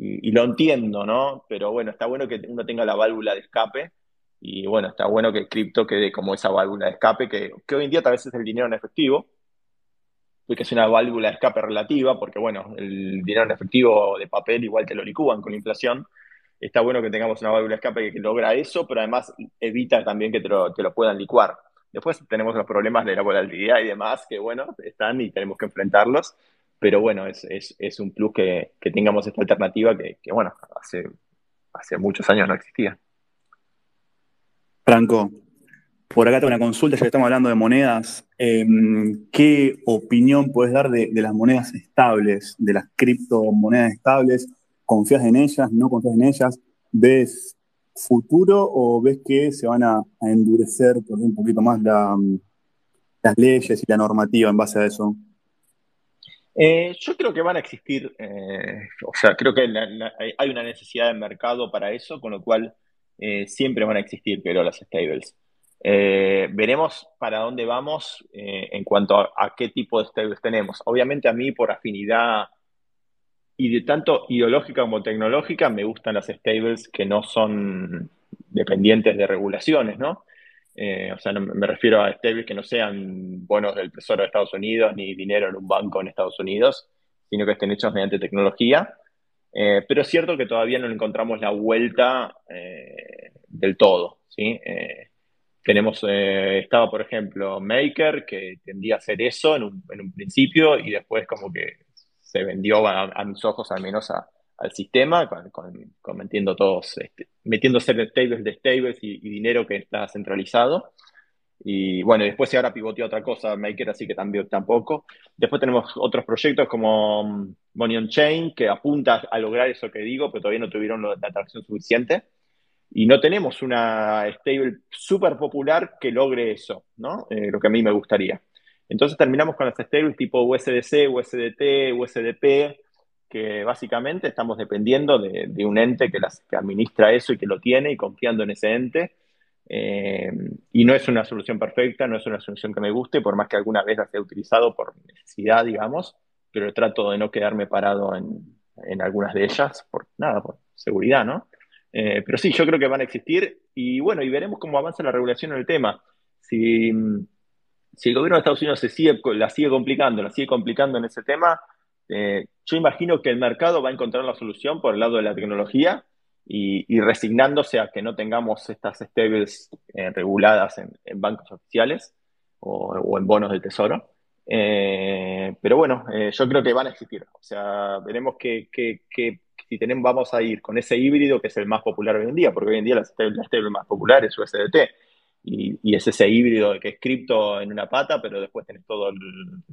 Y, lo entiendo, ¿no? Pero bueno, está bueno que uno tenga la válvula de escape y bueno, está bueno que el cripto quede como esa válvula de escape que, hoy en día tal vez es el dinero en efectivo, que es una válvula de escape relativa, porque bueno, el dinero en efectivo de papel igual te lo licúan con la inflación. Está bueno que tengamos una válvula de escape que logra eso, pero además evita también que te lo, te lo puedan licuar. Después tenemos los problemas de la volatilidad y demás, que bueno, están y tenemos que enfrentarlos, pero bueno, es, un plus que, tengamos esta alternativa que, bueno, hace, hace muchos años no existía. Franco, por acá tengo una consulta, ya que estamos hablando de monedas. Em, ¿Qué opinión puedes dar de, de, las monedas estables, de las criptomonedas estables? ¿Confías en ellas? ¿No confías en ellas? ¿Ves futuro o ves que se van a, endurecer por un poquito más mm, las leyes y la normativa en base a eso? Eh, yo creo que van a existir, eh, o sea, creo que hay una necesidad de mercado para eso, con lo cual eh, siempre van a existir, pero las stables. veremos para dónde vamos en cuanto a, a, qué tipo de stables tenemos. Obviamente a mí por afinidad y de tanto ideológica como tecnológica, me gustan las stables que no son dependientes de regulaciones, ¿no? Eh, o sea, me refiero a stables que no sean bonos del Tesoro de Estados Unidos ni dinero en un banco en Estados Unidos, sino que estén hechos mediante tecnología. Eh, pero es cierto que todavía no encontramos la vuelta eh, del todo, ¿sí? tenemos, estaba por ejemplo Maker, que tendía a hacer eso en un, en un principio y después como que se vendió a, mis ojos al menos al sistema, con, metiendo todos, este, metiendo stables de stables y, dinero que está centralizado. Y bueno, después ahora pivoteó otra cosa, Maker, así que también tampoco. Después tenemos otros proyectos como mm, Money on Chain, que apunta a lograr eso que digo, pero todavía no tuvieron la atracción suficiente. Y no tenemos una stable súper popular que logre eso, ¿no? Eh, lo que a mí me gustaría. Entonces terminamos con las stables tipo USDC, USDT, USDP, que básicamente estamos dependiendo de, un ente que, las, que administra eso y que lo tiene y confiando en ese ente. Eh, y no es una solución perfecta, no es una solución que me guste, por más que alguna vez la haya utilizado por necesidad, digamos, pero trato de no quedarme parado en, algunas de ellas, por nada, por seguridad, ¿no? Eh, pero sí, yo creo que van a existir y bueno, y veremos cómo avanza la regulación en el tema. si, si el gobierno de Estados Unidos se sigue, la sigue complicando, la sigue complicando en ese tema, eh, yo imagino que el mercado va a encontrar la solución por el lado de la tecnología y, resignándose a que no tengamos estas stables eh, reguladas en, bancos oficiales o, en bonos del tesoro. Eh, pero bueno, yo creo que van a existir. O sea, veremos que, si tenemos, vamos a ir con ese híbrido que es el más popular hoy en día, porque hoy en día la stable, más popular es USDT. Y, y, es ese híbrido de que es cripto en una pata, pero después tenés toda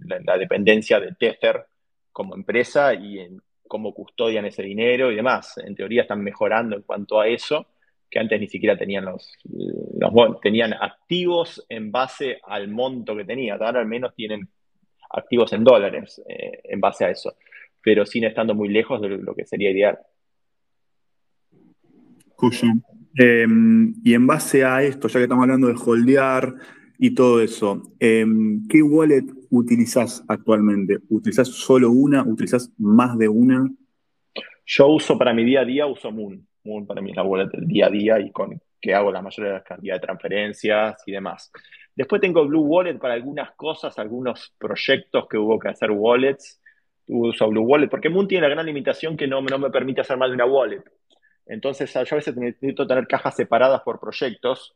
la, la, dependencia de Tether como empresa y en cómo custodian ese dinero y demás. En teoría están mejorando en cuanto a eso, que antes ni siquiera tenían los, los tenían activos en base al monto que tenían. Ahora al menos tienen activos en dólares eh, en base a eso, pero sin estando muy lejos de lo que sería ideal. Em, y en base a esto, ya que estamos hablando de holdear y todo eso, em, ¿qué wallet utilizas actualmente? ¿Utilizas solo una? ¿Utilizas más de una? Yo uso para mi día a día, uso Moon. Moon para mí es la wallet del día a día y con que hago la mayoría de las cantidades de transferencias y demás. Después tengo Blue Wallet para algunas cosas, algunos proyectos que hubo que hacer wallets. Uso Blue Wallet porque Moon tiene la gran limitación que no, no me permite hacer más de una wallet. Entonces, yo a veces necesito tener cajas separadas por proyectos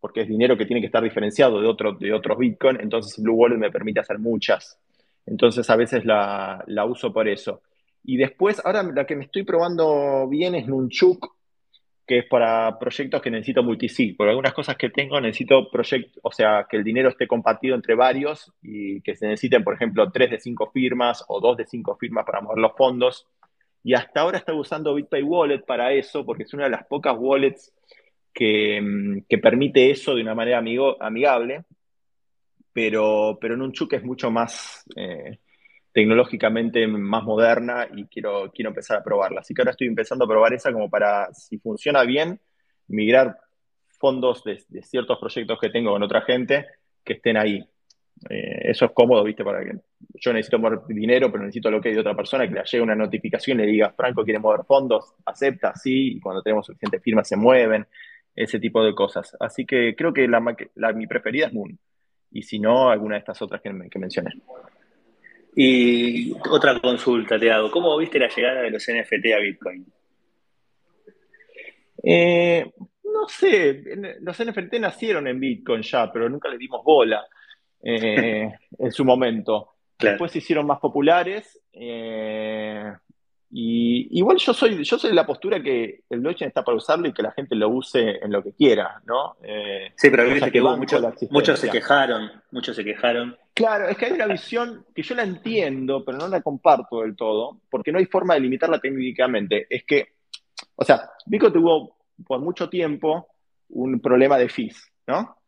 porque es dinero que tiene que estar diferenciado de, otro, de otros Bitcoin, entonces Blue Wallet me permite hacer muchas. Entonces a veces la, uso por eso. Y después, ahora la que me estoy probando bien es Nunchuk, que es para proyectos que necesito multisig. Por algunas cosas que tengo necesito proyectos, o sea, que el dinero esté compartido entre varios y que se necesiten, por ejemplo, tres de cinco firmas o dos de cinco firmas para mover los fondos. Y hasta ahora estoy usando BitPay Wallet para eso, porque es una de las pocas wallets Mm, que, permite eso de una manera amigo, amigable, pero, pero en un Chuck es mucho más eh, tecnológicamente más moderna y quiero, quiero empezar a probarla. Así que ahora estoy empezando a probar esa como para, si funciona bien, migrar fondos de, ciertos proyectos que tengo con otra gente que estén ahí. Eh, eso es cómodo, ¿viste? Para que yo necesito mover dinero, pero necesito lo que hay de otra persona, que le llegue una notificación y le diga, Franco quiere mover fondos, acepta, sí, y cuando tenemos suficientes firmas se mueven ese tipo de cosas. Así que creo que la, mi preferida es Moon. Y si no, alguna de estas otras que, que mencioné. Y otra consulta te hago. ¿Cómo viste la llegada de los NFT a Bitcoin? Eh, no sé, los NFT nacieron en Bitcoin ya, pero nunca les dimos bola eh, en su momento. Después se hicieron más populares. Eh, y igual yo soy, yo soy de la postura que el blockchain está para usarlo y que la gente lo use en lo que quiera, ¿no? Eh, sí, pero viste que, hubo muchos se quejaron, muchos se quejaron. Claro, es que hay una visión que yo la entiendo, pero no la comparto del todo, porque no hay forma de limitarla técnicamente. Es que, o sea, Bitcoin tuvo por mucho tiempo un problema de fees, ¿no?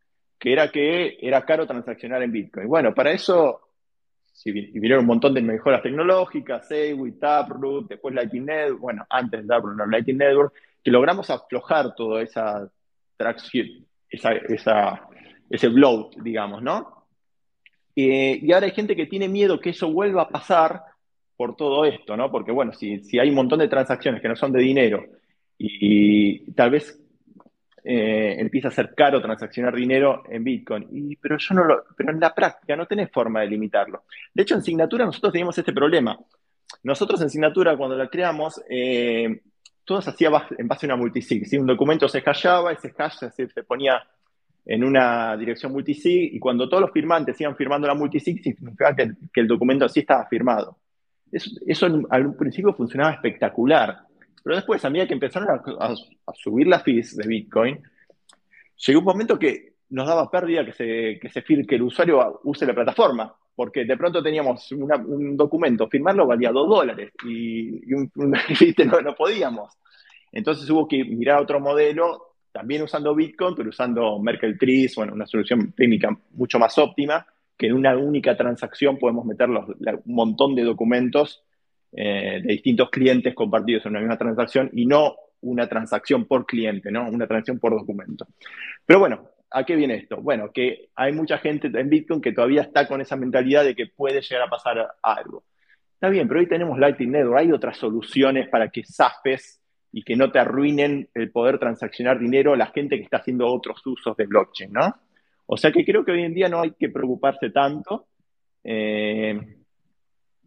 Que era que era caro transaccionar en Bitcoin. Bueno, para eso vinieron un montón de mejoras tecnológicas, Segwit, Taproot, después Lightning Network, bueno, antes de Taproot, no, Lightning Network, que logramos aflojar toda esa tracción, esa, ese bloat, digamos, ¿no? y ahora hay gente que tiene miedo que eso vuelva a pasar por todo esto, ¿no? Porque, bueno, si, si hay un montón de transacciones que no son de dinero y tal vez eh, empieza a ser caro transaccionar dinero en Bitcoin. Pero en la práctica no tenés forma de limitarlo. De hecho, en Signatura nosotros teníamos este problema. Nosotros en Signatura, cuando la creamos, eh, todo se hacía en base a una multisig. Si Un documento se hashaba, ese hash se, se ponía en una dirección multisig y cuando todos los firmantes iban firmando la multisig, significaba que, que el documento así estaba firmado. Eso, eso al principio funcionaba espectacular. Pero después, a medida que empezaron a, subir las fees de Bitcoin, llegó un momento que nos daba pérdida que, se, que, se, que el usuario use la plataforma, porque de pronto teníamos un documento, firmarlo valía dos dólares y, un, no, no, podíamos. Entonces hubo que mirar otro modelo, también usando Bitcoin, pero usando Merkle Trees, bueno, una solución técnica mucho más óptima, que en una única transacción podemos meter un montón de documentos eh, de distintos clientes compartidos en una misma transacción y no una transacción por cliente, ¿no? Una transacción por documento. Pero bueno, ¿a qué viene esto? Bueno, que hay mucha gente en Bitcoin que todavía está con esa mentalidad de que puede llegar a pasar algo. Está bien, pero hoy tenemos Lightning Network, hay otras soluciones para que zafes y que no te arruinen el poder transaccionar dinero la gente que está haciendo otros usos de blockchain, ¿no? O sea que creo que hoy en día no hay que preocuparse tanto. Eh,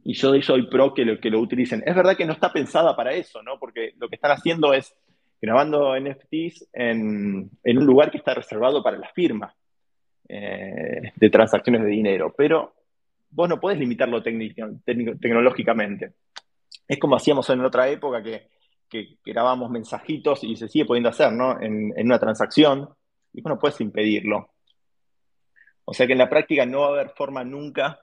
y yo soy pro que lo, que lo utilicen. Es verdad que no está pensada para eso, ¿no? Porque lo que están haciendo es grabando NFTs en, un lugar que está reservado para las firmas eh, de transacciones de dinero. Pero vos no podés limitarlo tecnológicamente. Es como hacíamos en otra época que, que, grabamos mensajitos y se sigue pudiendo hacer, ¿no? En, en una transacción. Y vos no puedes impedirlo. O sea que en la práctica no va a haber forma nunca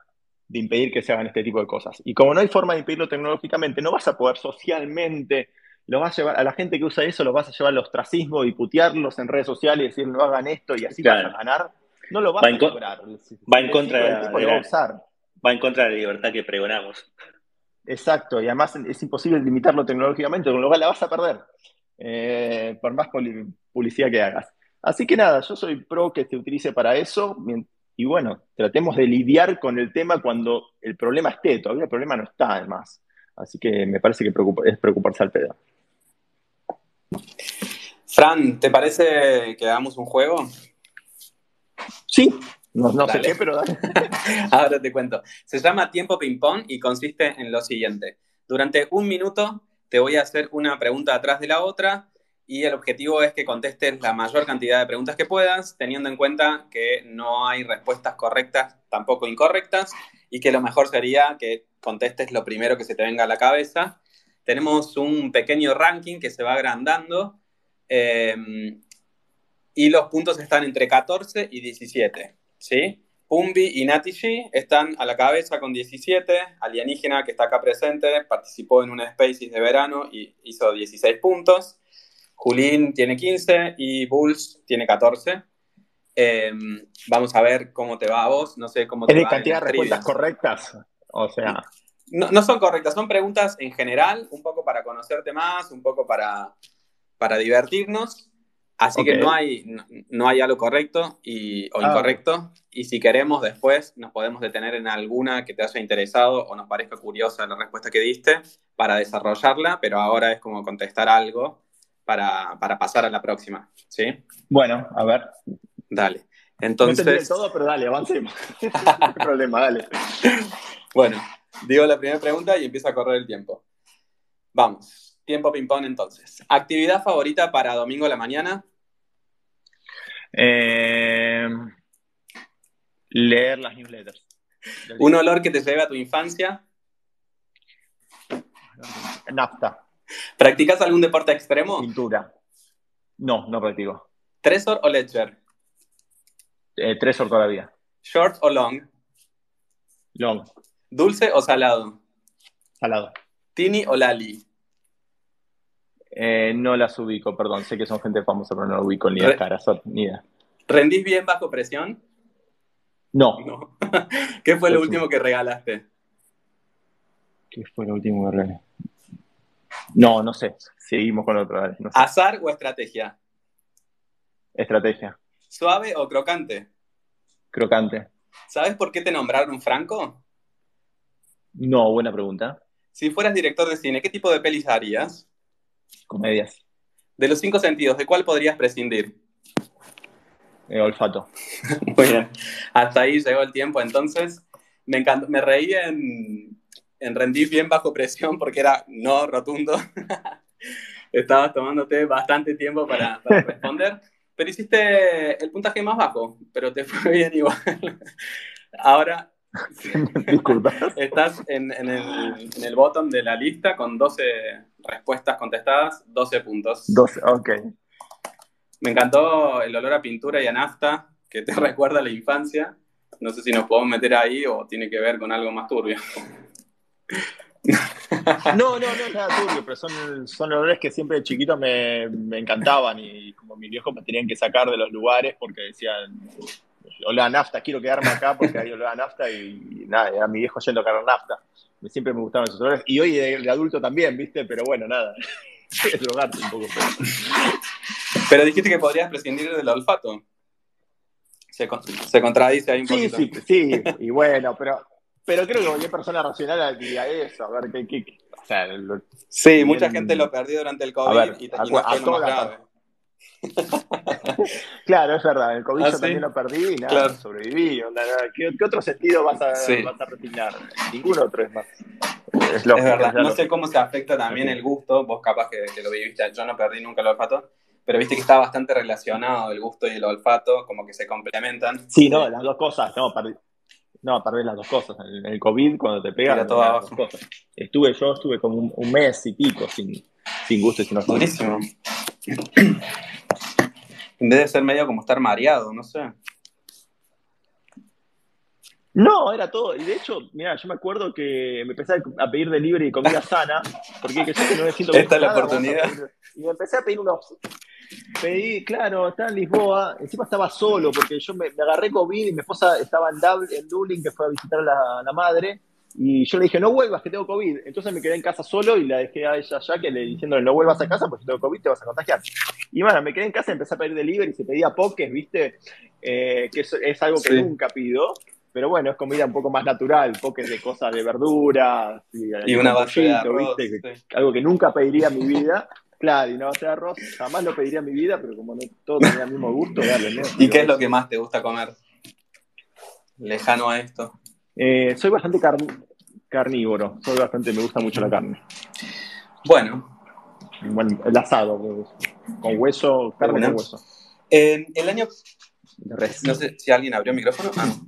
de impedir que se hagan este tipo de cosas. Y como no hay forma de impedirlo tecnológicamente, no vas a poder socialmente, lo vas a llevar, a la gente que usa eso lo vas a llevar al ostracismo y putearlos en redes sociales y decir no hagan esto y así vas a ganar. No lo vas va a lograr. Va en contra de, la, va en contra de la libertad que pregonamos. Exacto, y además es imposible limitarlo tecnológicamente, con lo cual la vas a perder, eh, por más publicidad que hagas. Así que nada, yo soy pro que se utilice para eso, y bueno, tratemos de lidiar con el tema cuando el problema esté, todavía el problema no está además. Así que me parece que es preocuparse al pedo. Fran, ¿te parece que hagamos un juego? Sí, no, sé qué, pero dale. Ahora te cuento. Se llama Tiempo Ping Pong y consiste en lo siguiente. Durante un minuto te voy a hacer una pregunta atrás de la otra y el objetivo es que contestes la mayor cantidad de preguntas que puedas, teniendo en cuenta que no hay respuestas correctas, tampoco incorrectas, y que lo mejor sería que contestes lo primero que se te venga a la cabeza. Tenemos un pequeño ranking que se va agrandando eh, y los puntos están entre 14 y 17, ¿sí? Pumbi y Natishi están a la cabeza con 17, Alienígena, que está acá presente, participó en un Spaces de verano y hizo 16 puntos. Julín tiene 15 y Bulls tiene 14. Em, vamos a ver cómo te va a vos. No sé cómo te ¿Es cantidad de respuestas correctas? O sea. No, son correctas, son preguntas en general, un poco para conocerte más, un poco para, para divertirnos. Así que no hay, no, hay algo correcto y, o ah. incorrecto. Y si queremos, después nos podemos detener en alguna que te haya interesado o nos parezca curiosa la respuesta que diste para desarrollarla, pero ahora es como contestar algo para, pasar a la próxima, ¿sí? Bueno, a ver. Dale. Entonces... No todo, pero dale, avancemos. no hay problema, dale. Bueno, digo la primera pregunta y empieza a correr el tiempo. Vamos, tiempo ping-pong entonces. ¿Actividad favorita para domingo a la mañana? Eh, leer las newsletters. ¿Un olor que te lleve a tu infancia? Nafta. ¿Practicas algún deporte extremo? Pintura. No, no practico. ¿Tresor o Ledger? Eh, tresor todavía. ¿Short o long? Long. ¿Dulce o salado? Salado. ¿Tini o Lali? Eh, no las ubico, perdón. Sé que son gente famosa, pero no las ubico ni las caras, ni idea. ¿Rendís bien bajo presión? No. ¿Qué fue lo último que regalaste? ¿Qué fue lo último que regalé? No, no sé. Seguimos con otro. ¿Azar o estrategia? Estrategia. ¿Suave o crocante? Crocante. ¿Sabes por qué te nombraron Franco? No, buena pregunta. Si fueras director de cine, ¿qué tipo de pelis harías? Comedias. De los cinco sentidos, ¿de cuál podrías prescindir? El olfato. Muy bien. Hasta ahí llegó el tiempo, entonces. Me encantó, me reí en, en rendir bien bajo presión porque era no rotundo. Estabas tomándote bastante tiempo para, responder, pero hiciste el puntaje más bajo, pero te fue bien igual. Ahora estás en, el, en, el, bottom de la lista con 12 respuestas contestadas, 12 puntos. 12, ok. Me encantó el olor a pintura y a nafta que te recuerda a la infancia. No sé si nos podemos meter ahí o tiene que ver con algo más turbio. No, no, no es nada turbio, pero son, son olores que siempre de chiquito me, encantaban y como mis viejos me tenían que sacar de los lugares porque decían, olor a nafta, quiero quedarme acá porque hay olor a nafta y, nada, era mi viejo yendo a cargar nafta. Siempre me gustaban esos olores y hoy de, adulto también, ¿viste? Pero bueno, nada, es drogarte un poco. Pero... dijiste que podrías prescindir del olfato. Se, se contradice ahí un sí, Sí, sí, y bueno, pero pero creo que cualquier persona racional diría eso, a ver qué. qué o sea, sí, mucha gente lo perdió durante el COVID y, a, y no claro, es verdad. El COVID ¿Ah, yo sí? también lo perdí y nada, Claro. sobreviví. onda. ¿Qué, qué otro sentido vas a, Sí. vas a resignar? Ningún otro es más. Es Es lógico, verdad, no lo- sé cómo se afecta también el gusto, vos capaz que, que lo viviste, yo no perdí nunca el olfato, pero viste que está bastante relacionado el gusto y el olfato, como que se complementan. Sí, no, las dos cosas. No, perdí, no, perdí las dos cosas. El, el COVID, cuando te pega, las dos cosas. Estuve, yo estuve como un, un mes y pico sin, sin gusto y sin. Durísimo. En vez de ser medio como estar mareado, no sé. No, era todo. Y de hecho, mira, yo me acuerdo que me empecé a pedir delivery de comida sana, porque que yo que no me siento Esta es la nada, vamos a oportunidad. pedir- Y me empecé a pedir unos. Pedí, claro, estaba en Lisboa, encima estaba solo, porque yo me, me agarré COVID y mi esposa estaba en, en Dublín, que fue a visitar a la, a la madre, y yo le dije, no vuelvas, que tengo COVID. Entonces me quedé en casa solo y la dejé a ella ya, que le diciéndole, no vuelvas a casa, porque si tengo COVID te vas a contagiar. Y bueno, me quedé en casa empecé a pedir delivery, y se pedía pokés, ¿viste? Eh, que es, es algo que Sí. nunca pido. Pero bueno, es comida un poco más natural, pokés de cosas de verduras y, Y una arroz. ¿viste? Sí. algo que nunca pediría en mi vida. Claro, y una base de arroz jamás lo pediría en mi vida, pero como no todo tenía el mismo gusto, dale, ¿no? ¿Y qué es lo que más te gusta comer? Lejano a esto. Eh, soy bastante carn- carnívoro, soy bastante, me gusta mucho la carne. Bueno, Bueno, el asado, pues, con hueso, carne Bueno. con hueso. en el año, no sé si alguien abrió el micrófono. Ah, no.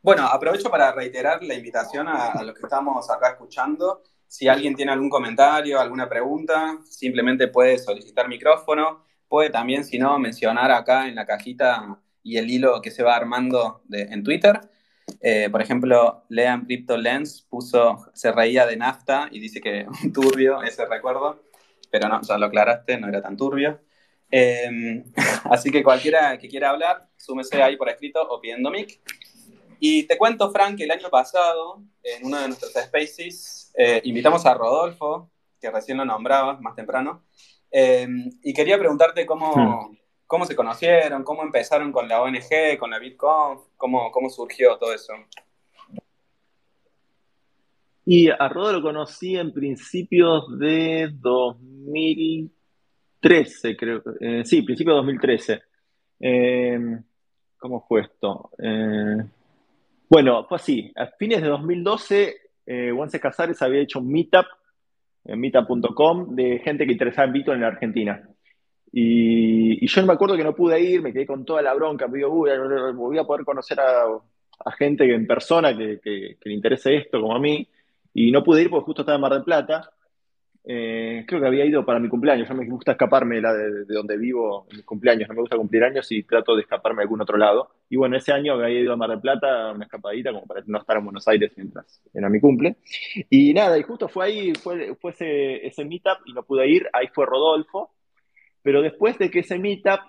Bueno, aprovecho para reiterar la invitación a, a los que estamos acá escuchando. Si alguien tiene algún comentario, alguna pregunta, simplemente puede solicitar micrófono. Puede también, si no, mencionar acá en la cajita y el hilo que se va armando en Twitter. Eh, por ejemplo, Lean Crypto Lens puso, se reía de nafta y dice que turbio ese recuerdo, pero no, ya lo aclaraste, no era tan turbio. Eh, así que cualquiera que quiera hablar, súmese ahí por escrito o pidiendo mic. Y te cuento, Frank, que el año pasado, en uno de nuestros spaces, eh, invitamos a Rodolfo, que recién lo nombrabas más temprano, eh, y quería preguntarte cómo, cómo se conocieron, cómo empezaron con la ONG, con la BitConf, cómo, cómo surgió todo eso. Y a Rodo lo conocí en principios de 2013, creo. Eh, sí, principios de 2013. Eh, ¿cómo fue esto? Eh, bueno, fue así. A fines de 2012, eh, Juanse Casares había hecho un meetup en meetup.com de gente que interesaba en Bitcoin en la Argentina. Y, yo me acuerdo que no pude ir, me quedé con toda la bronca, me digo, uy, voy a poder conocer a, gente en persona que, que- que le interese esto, como a mí, y no pude ir porque justo estaba en Mar del Plata. Eh, creo que había ido para mi cumpleaños, yo me gusta escaparme la- de- de donde vivo en mis cumpleaños, no me gusta cumplir años y trato de escaparme a algún otro lado. Y bueno, ese año había ido a Mar del Plata, una escapadita, como para no estar en Buenos Aires mientras era mi cumple. Y nada, y justo fue ahí, fue, fue ese, ese meetup y no pude ir, ahí fue Rodolfo. Pero después de que ese meetup,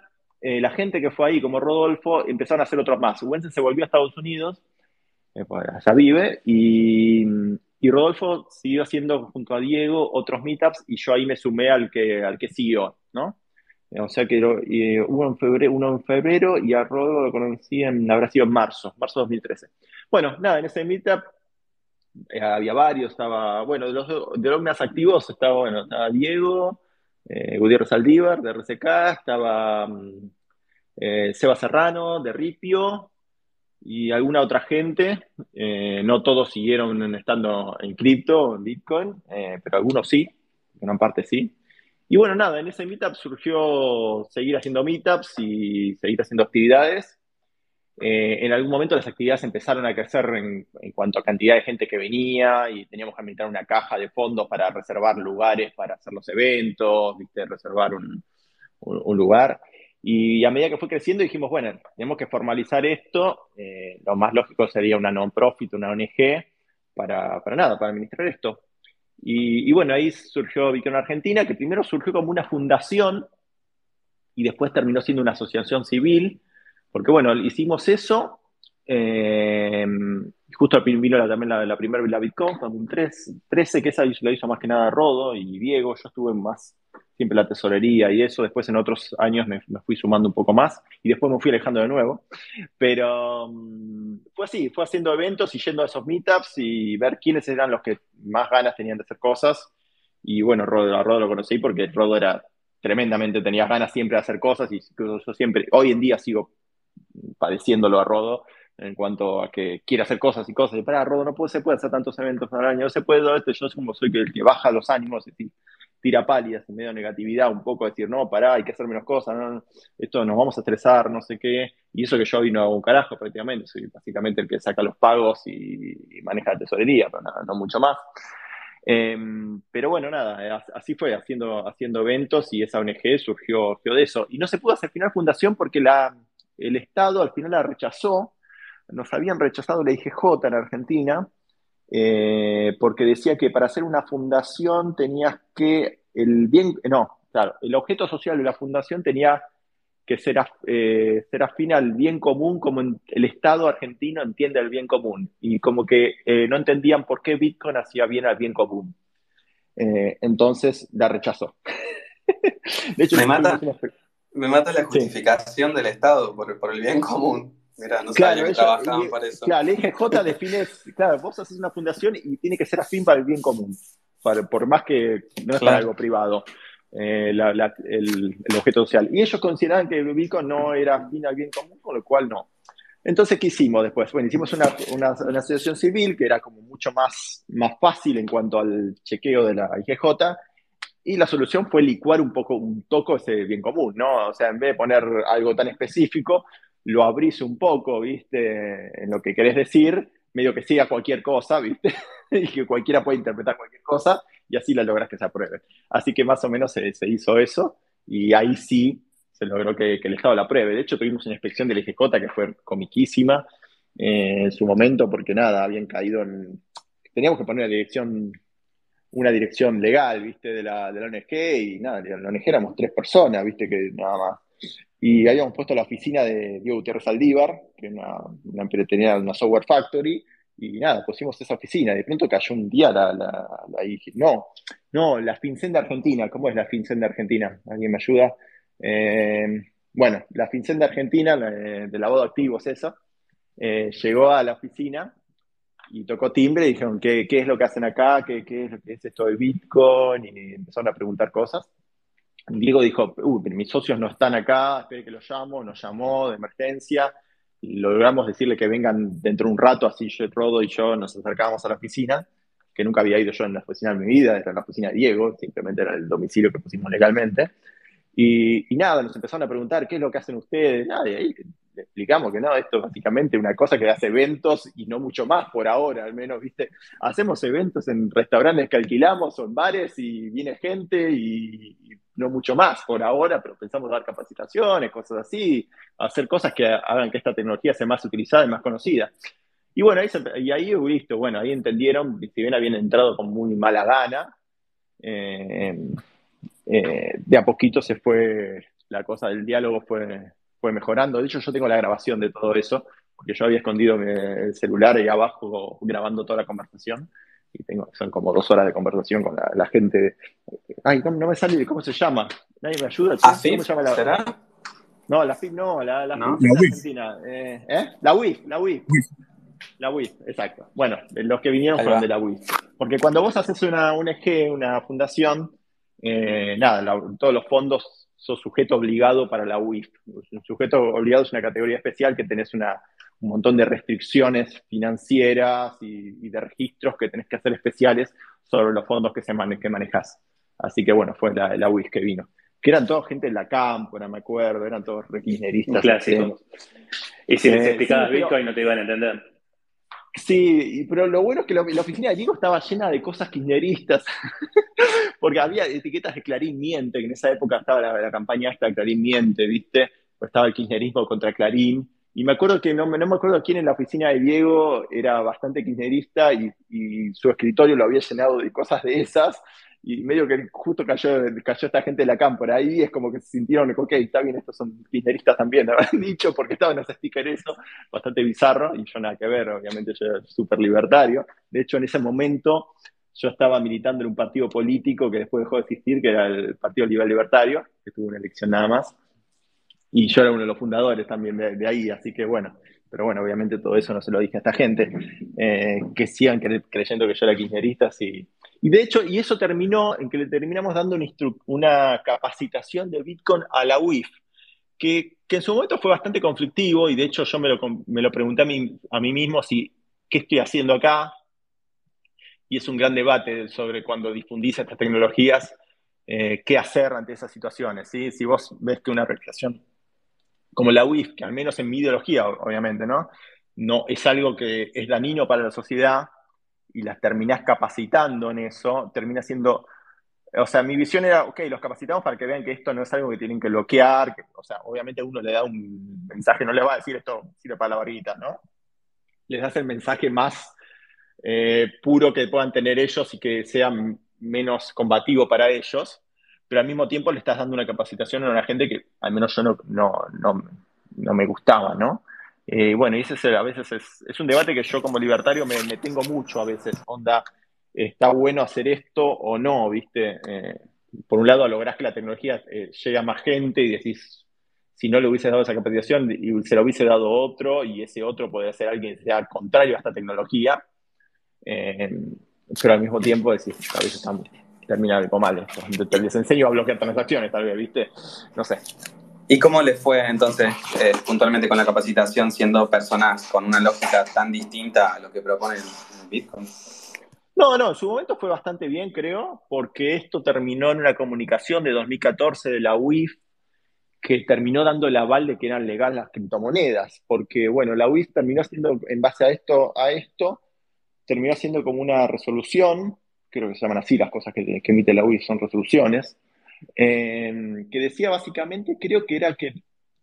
eh, la gente que fue ahí, como Rodolfo, empezaron a hacer otros más. Wensen se volvió a Estados Unidos, eh, pues, allá vive, y, y Rodolfo siguió haciendo junto a Diego otros meetups y yo ahí me sumé al que, al que siguió, ¿no? Eh, O sea que eh, uno, en febrero, uno en febrero y a Rodolfo lo conocí en, habrá sido en marzo, marzo de 2013. Bueno, nada, en ese meetup eh, había varios, estaba, bueno, de los, de más activos estaba, bueno, estaba Diego, eh, Gutiérrez Aldívar de RCK, estaba mm, eh, Seba Serrano de Ripio y alguna otra gente. Eh, no todos siguieron estando en cripto, en Bitcoin, eh, pero algunos sí, gran parte sí. Y bueno, nada, en ese meetup surgió seguir haciendo meetups y seguir haciendo actividades. Eh, en algún momento las actividades empezaron a crecer en, cuanto a cantidad de gente que venía y teníamos que habilitar una caja de fondos para reservar lugares para hacer los eventos, ¿viste? reservar un lugar. Y a medida que fue creciendo dijimos, bueno, tenemos que formalizar esto. eh, lo más lógico sería una non-profit, una ONG, para, para nada, para administrar esto. Y, y bueno, ahí surgió Bitcoin Argentina, que primero surgió como una fundación y después terminó siendo una asociación civil, porque bueno, hicimos eso, eh, justo vino la- también la, la primera la Bitcoin, 2013, que esa la hizo más que nada Rodo y Diego, yo estuve más siempre la tesorería y eso, después en otros años me, me fui sumando un poco más y después me fui alejando de nuevo, pero mm, fue así, fue haciendo eventos y yendo a esos meetups y ver quiénes eran los que más ganas tenían de hacer cosas y bueno, Rodo, a Rodo lo conocí porque Rodo era tremendamente tenías ganas siempre de hacer cosas y yo siempre, hoy en día sigo padeciéndolo a Rodo en cuanto a que quiere hacer cosas y cosas. Y para Rodo no puede, se puede hacer tantos eventos al año, no se puede todo esto. Yo como soy el que baja los ánimos, y tira pálidas en medio de negatividad, un poco decir, no, pará, hay que hacer menos cosas, no, esto nos vamos a estresar, no sé qué. Y eso que yo hoy no hago un carajo prácticamente, soy básicamente el que saca los pagos y, maneja la tesorería, pero no mucho más. Em, pero bueno, nada, así fue, haciendo, haciendo eventos y esa ONG surgió, surgió de eso. Y no se pudo hacer final fundación porque la, el Estado al final la rechazó, nos habían rechazado la IGJ en Argentina, eh, porque decía que para hacer una fundación tenías que, el bien, no, claro, el objeto social de la fundación tenía que ser, eh, ser afín al bien común como el Estado argentino entiende el bien común. Y como que eh, no entendían por qué Bitcoin hacía bien al bien común. entonces la rechazó. de hecho, me mata, me mata la justificación del Estado por, por, el bien común. Mira, no claro, que trabajaban para eso. Claro, el IGJ define, claro, vos haces una fundación y tiene que ser afín para el bien común, por más que no es para algo privado. Eh, el, objeto social. Y ellos consideraban que Bitcoin no era afín al bien común, con lo cual no. Entonces, ¿qué hicimos después? Bueno, hicimos una, una, una, asociación civil que era como mucho más, más fácil en cuanto al chequeo de la IGJ y la solución fue licuar un poco, un toco ese bien común, ¿no? O sea, en vez de poner algo tan específico, lo abrís un poco, ¿viste? En lo que querés decir, medio que siga cualquier cosa, ¿viste? y que cualquiera puede interpretar cualquier cosa, y así la logras que se apruebe. Así que más o menos se, hizo eso, y ahí sí se logró que, el Estado la apruebe. De hecho, tuvimos una inspección del IGJ que fue comiquísima eh, en su momento, porque nada, habían caído en... Teníamos que poner la dirección una dirección legal, ¿viste? De la, de la ONG y nada, la ONG éramos tres personas, ¿viste? Que nada más. Y habíamos puesto la oficina de Diego Gutiérrez Aldívar, que una, una, tenía una software factory, y nada, pusimos esa oficina. De pronto cayó un día la, la, no, no, la FinCEN de Argentina, ¿cómo es la FinCEN de Argentina? ¿Alguien me ayuda? Eh, bueno, la FinCEN de Argentina, de lavado de activos, eso, eh, llegó a la oficina y tocó timbre y dijeron, ¿qué, qué es lo que hacen acá? ¿Qué, ¿Qué, es, es esto de Bitcoin? Y empezaron a preguntar cosas. Diego dijo, uy, mis socios no están acá, espere que los llamo, nos llamó de emergencia, y logramos decirle que vengan dentro de un rato, así yo, Rodo y yo nos acercábamos a la oficina, que nunca había ido yo en la oficina de mi vida, era la oficina de Diego, simplemente era el domicilio que pusimos legalmente. Y, y, nada, nos empezaron a preguntar qué es lo que hacen ustedes, nada, y ahí le explicamos que no, esto es básicamente una cosa que hace eventos y no mucho más por ahora, al menos, ¿viste? Hacemos eventos en restaurantes que alquilamos o en bares y viene gente y, no mucho más por ahora, pero pensamos dar capacitaciones, cosas así, hacer cosas que hagan que esta tecnología sea más utilizada y más conocida. Y bueno, ahí, y ahí visto, bueno, ahí entendieron, si bien habían entrado con muy mala gana, eh, eh, de a poquito se fue, la cosa del diálogo fue, fue mejorando. De hecho, yo tengo la grabación de todo eso, porque yo había escondido el celular ahí abajo grabando toda la conversación. Y tengo, son como dos horas de conversación con la, gente. Ay, no, me sale cómo se llama. Nadie me ayuda. ¿Ah, ¿Cómo se llama la, ¿Será? No, la FIP no, la, la, ¿No? la Argentina. Eh, ¿eh? La WIF, la WIF. La WIF, exacto. Bueno, los que vinieron fueron de la WIF. Porque cuando vos haces una ONG, una fundación, eh, nada, todos los fondos sos sujeto obligado para la UIF. Un sujeto obligado es una categoría especial que tenés una, un montón de restricciones financieras y, de registros que tenés que hacer especiales sobre los fondos que, se que manejas. Así que bueno, fue la, la UIF que vino. Que eran todos gente de la cámpora, me acuerdo, eran todos requineristas. Clásico. Y si les explicabas Bitcoin no te iban a entender. Sí, pero lo bueno es que la, oficina de Diego estaba llena de cosas kirchneristas, porque había etiquetas de Clarín Miente, que en esa época estaba la, campaña esta de Clarín Miente, ¿viste? Pues estaba el kirchnerismo contra Clarín. Y me acuerdo que no, no me acuerdo quién en la oficina de Diego era bastante kirchnerista y, su escritorio lo había llenado de cosas de esas. Y medio que justo cayó, cayó esta gente de la cámpora ahí, es como que se sintieron, ok, está bien, estos son kirchneristas también, habrán dicho, porque estaban esos stickers eso, bastante bizarro, y yo nada que ver, obviamente yo era súper libertario. De hecho, en ese momento yo estaba militando en un partido político que después dejó de existir, que era el Partido Liberal Libertario, que tuvo una elección nada más, y yo era uno de los fundadores también de, ahí, así que bueno, pero bueno, obviamente todo eso no se lo dije a esta gente, eh, que sigan creyendo que yo era kirchnerista, si Y de hecho, y eso terminó en que le terminamos dando una, capacitación de Bitcoin a la UIF, que, en su momento fue bastante conflictivo y de hecho yo me lo, me lo pregunté a mí, a mí mismo si, ¿qué estoy haciendo acá? Y es un gran debate sobre cuando difundís estas tecnologías, eh, qué hacer ante esas situaciones. ¿sí? Si vos ves que una organización como la UIF, que al menos en mi ideología, obviamente, ¿no? no es algo que es dañino para la sociedad y las terminás capacitando en eso, termina siendo o sea, mi visión era, ok, los capacitamos para que vean que esto no es algo que tienen que bloquear, que, o sea, obviamente uno le da un mensaje, no le va a decir esto sirve para la barrita, ¿no? Les das el mensaje más eh, puro que puedan tener ellos y que sea menos combativo para ellos, pero al mismo tiempo le estás dando una capacitación a una gente que al menos yo no, no, no, no me gustaba, ¿no? Eh, bueno, y ese es, a veces es, un debate que yo como libertario me, tengo mucho a veces, onda, está bueno hacer esto o no, ¿viste? Eh, por un lado, lográs que la tecnología eh, llegue a más gente y decís, si no le hubiese dado esa capacitación y se lo hubiese dado otro, y ese otro puede ser alguien que sea contrario a esta tecnología, eh, pero al mismo tiempo decís, a veces están termina algo mal. Les enseño a bloquear transacciones, tal vez, ¿viste? No sé. ¿Y cómo les fue entonces puntualmente con la capacitación siendo personas con una lógica tan distinta a lo que proponen Bitcoin? No, no, en su momento fue bastante bien, creo, porque esto terminó en una comunicación de 2014 de la UIF que terminó dando el aval de que eran legales las criptomonedas, porque bueno, la UIF terminó haciendo, en base a esto, a esto, terminó haciendo como una resolución, creo que se llaman así las cosas que, emite la UIF, son resoluciones, eh, que decía básicamente, creo que era que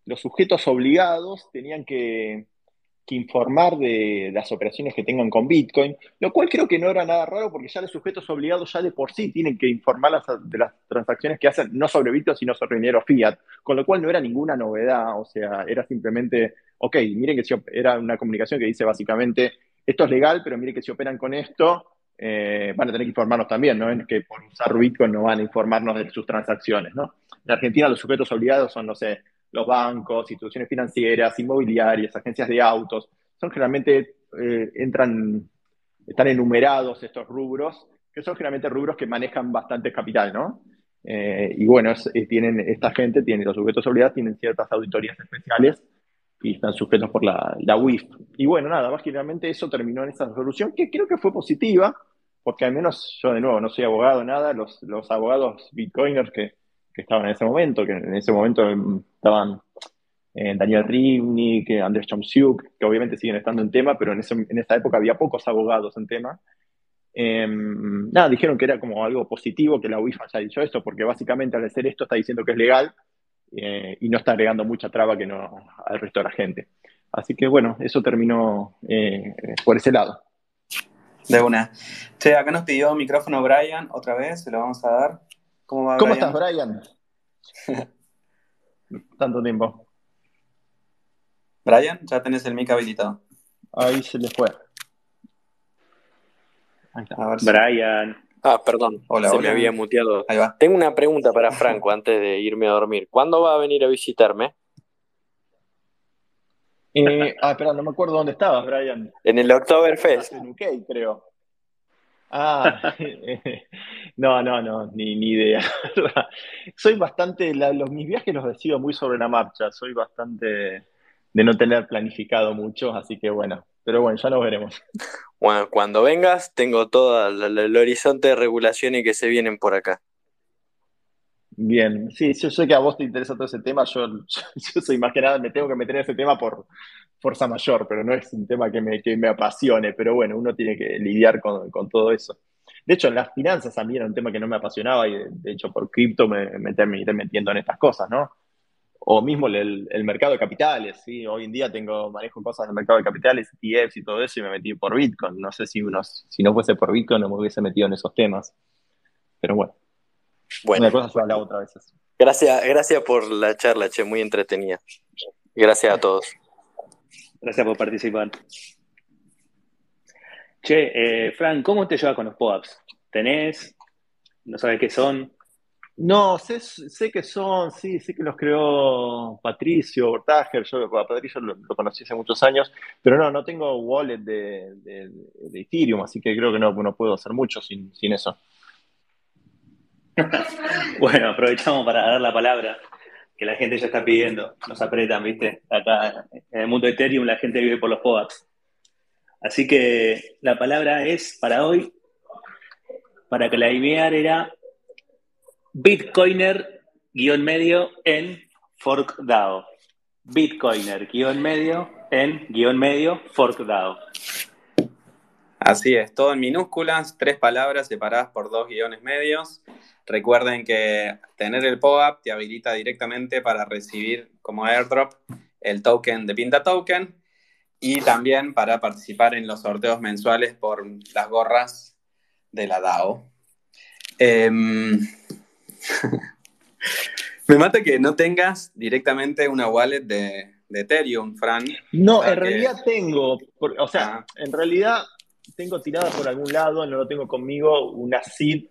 los sujetos obligados tenían que que informar de las operaciones que tengan con Bitcoin, lo cual creo que no era nada raro porque ya los sujetos obligados ya de por sí tienen que informar de las transacciones que hacen no sobre Bitcoin, sino sobre dinero fiat, con lo cual no era ninguna novedad, o sea, era simplemente, ok, miren que si era una comunicación que dice básicamente, esto es legal, pero miren que si operan con esto, eh, van a tener que informarnos también, ¿no? Que por usar Bitcoin no van a informarnos de sus transacciones, ¿no? En Argentina los sujetos obligados son, no sé, los bancos, instituciones financieras, inmobiliarias, agencias de autos, son generalmente, eh, entran, están enumerados estos rubros, que son generalmente rubros que manejan bastante capital, ¿no? Eh, y bueno, eh, tienen, esta gente tiene, los sujetos obligados tienen ciertas auditorías especiales y están sujetos por la, la UIF. Y bueno, nada, más generalmente eso terminó en esa resolución, que creo que fue positiva, porque al menos yo de nuevo no soy abogado, nada, los, los abogados bitcoiners que, que estaban en ese momento, que en ese momento estaban eh, Daniel Rivnik, Andrés Chomsiuk, que obviamente siguen estando en tema, pero en, en esa época había pocos abogados en tema. Em, nada, dijeron que era como algo positivo que la UIF haya dicho esto, porque básicamente al hacer esto está diciendo que es legal eh, y no está agregando mucha traba que no al resto de la gente. Así que bueno, eso terminó eh, por ese lado. De una. Che, acá nos pidió micrófono Brian otra vez, se lo vamos a dar. ¿Cómo ¿Cómo estás, Brian? Tanto tiempo. Brian, ya tenés el mic habilitado. Ahí se le fue. Brian. Ah, perdón, Hola, se me había muteado. Ahí va. Tengo una pregunta para Franco antes de irme a dormir. ¿Cuándo va a venir a visitarme? Eh, ah, espera, no me acuerdo dónde estabas, Brian. En el Oktoberfest. En UK, creo. Ah, no, no, no, ni, ni idea. soy bastante, los, mis viajes los decido muy sobre la marcha, soy bastante de no tener planificado mucho, así que bueno, pero bueno, ya nos veremos. Bueno, cuando vengas tengo todo el, horizonte de regulaciones que se vienen por acá. Bien, sí, yo sé que a vos te interesa todo ese tema, yo, soy más que nada, me tengo que meter en ese tema por, fuerza mayor, pero no es un tema que me, que me apasione, pero bueno, uno tiene que lidiar con, con, todo eso. De hecho, las finanzas también era un tema que no me apasionaba y de, hecho por cripto me, me terminé metiendo en estas cosas, ¿no? O mismo el, el, mercado de capitales, ¿sí? Hoy en día tengo, manejo cosas del mercado de capitales, ETFs y todo eso y me metí por Bitcoin. No sé si, unos, si no fuese por Bitcoin no me hubiese metido en esos temas. Pero bueno. Bueno. Una cosa se la otra a veces. Gracias, gracias por la charla, Che, muy entretenida. Gracias a todos. Gracias por participar. Che, eh, Fran, ¿cómo te llevas con los POAPs? ¿Tenés? ¿No sabes qué son? No, sé, sé que son, sí, sé que los creó Patricio Bortager, yo a Patricio lo, conocí hace muchos años, pero no, no tengo wallet de, de, Ethereum, así que creo que no, no puedo hacer mucho sin, sin eso. bueno, aprovechamos para dar la palabra que la gente ya está pidiendo, nos apretan, ¿viste? Acá en el mundo Ethereum la gente vive por los POAPs. Así que la palabra es para hoy, para que la idea era Bitcoiner guion medio en ForkDAO. Bitcoiner guion medio en guion medio ForkDAO. Así es, todo en minúsculas, tres palabras separadas por dos guiones medios. Recuerden que tener el POAP te habilita directamente para recibir como airdrop el token de Pinta Token y también para participar en los sorteos mensuales por las gorras de la DAO. Em, Me mata que no tengas directamente una wallet de, Ethereum, Fran. No, en realidad tengo, o sea, ah. en realidad tengo tirada por algún lado, no lo tengo conmigo, una seed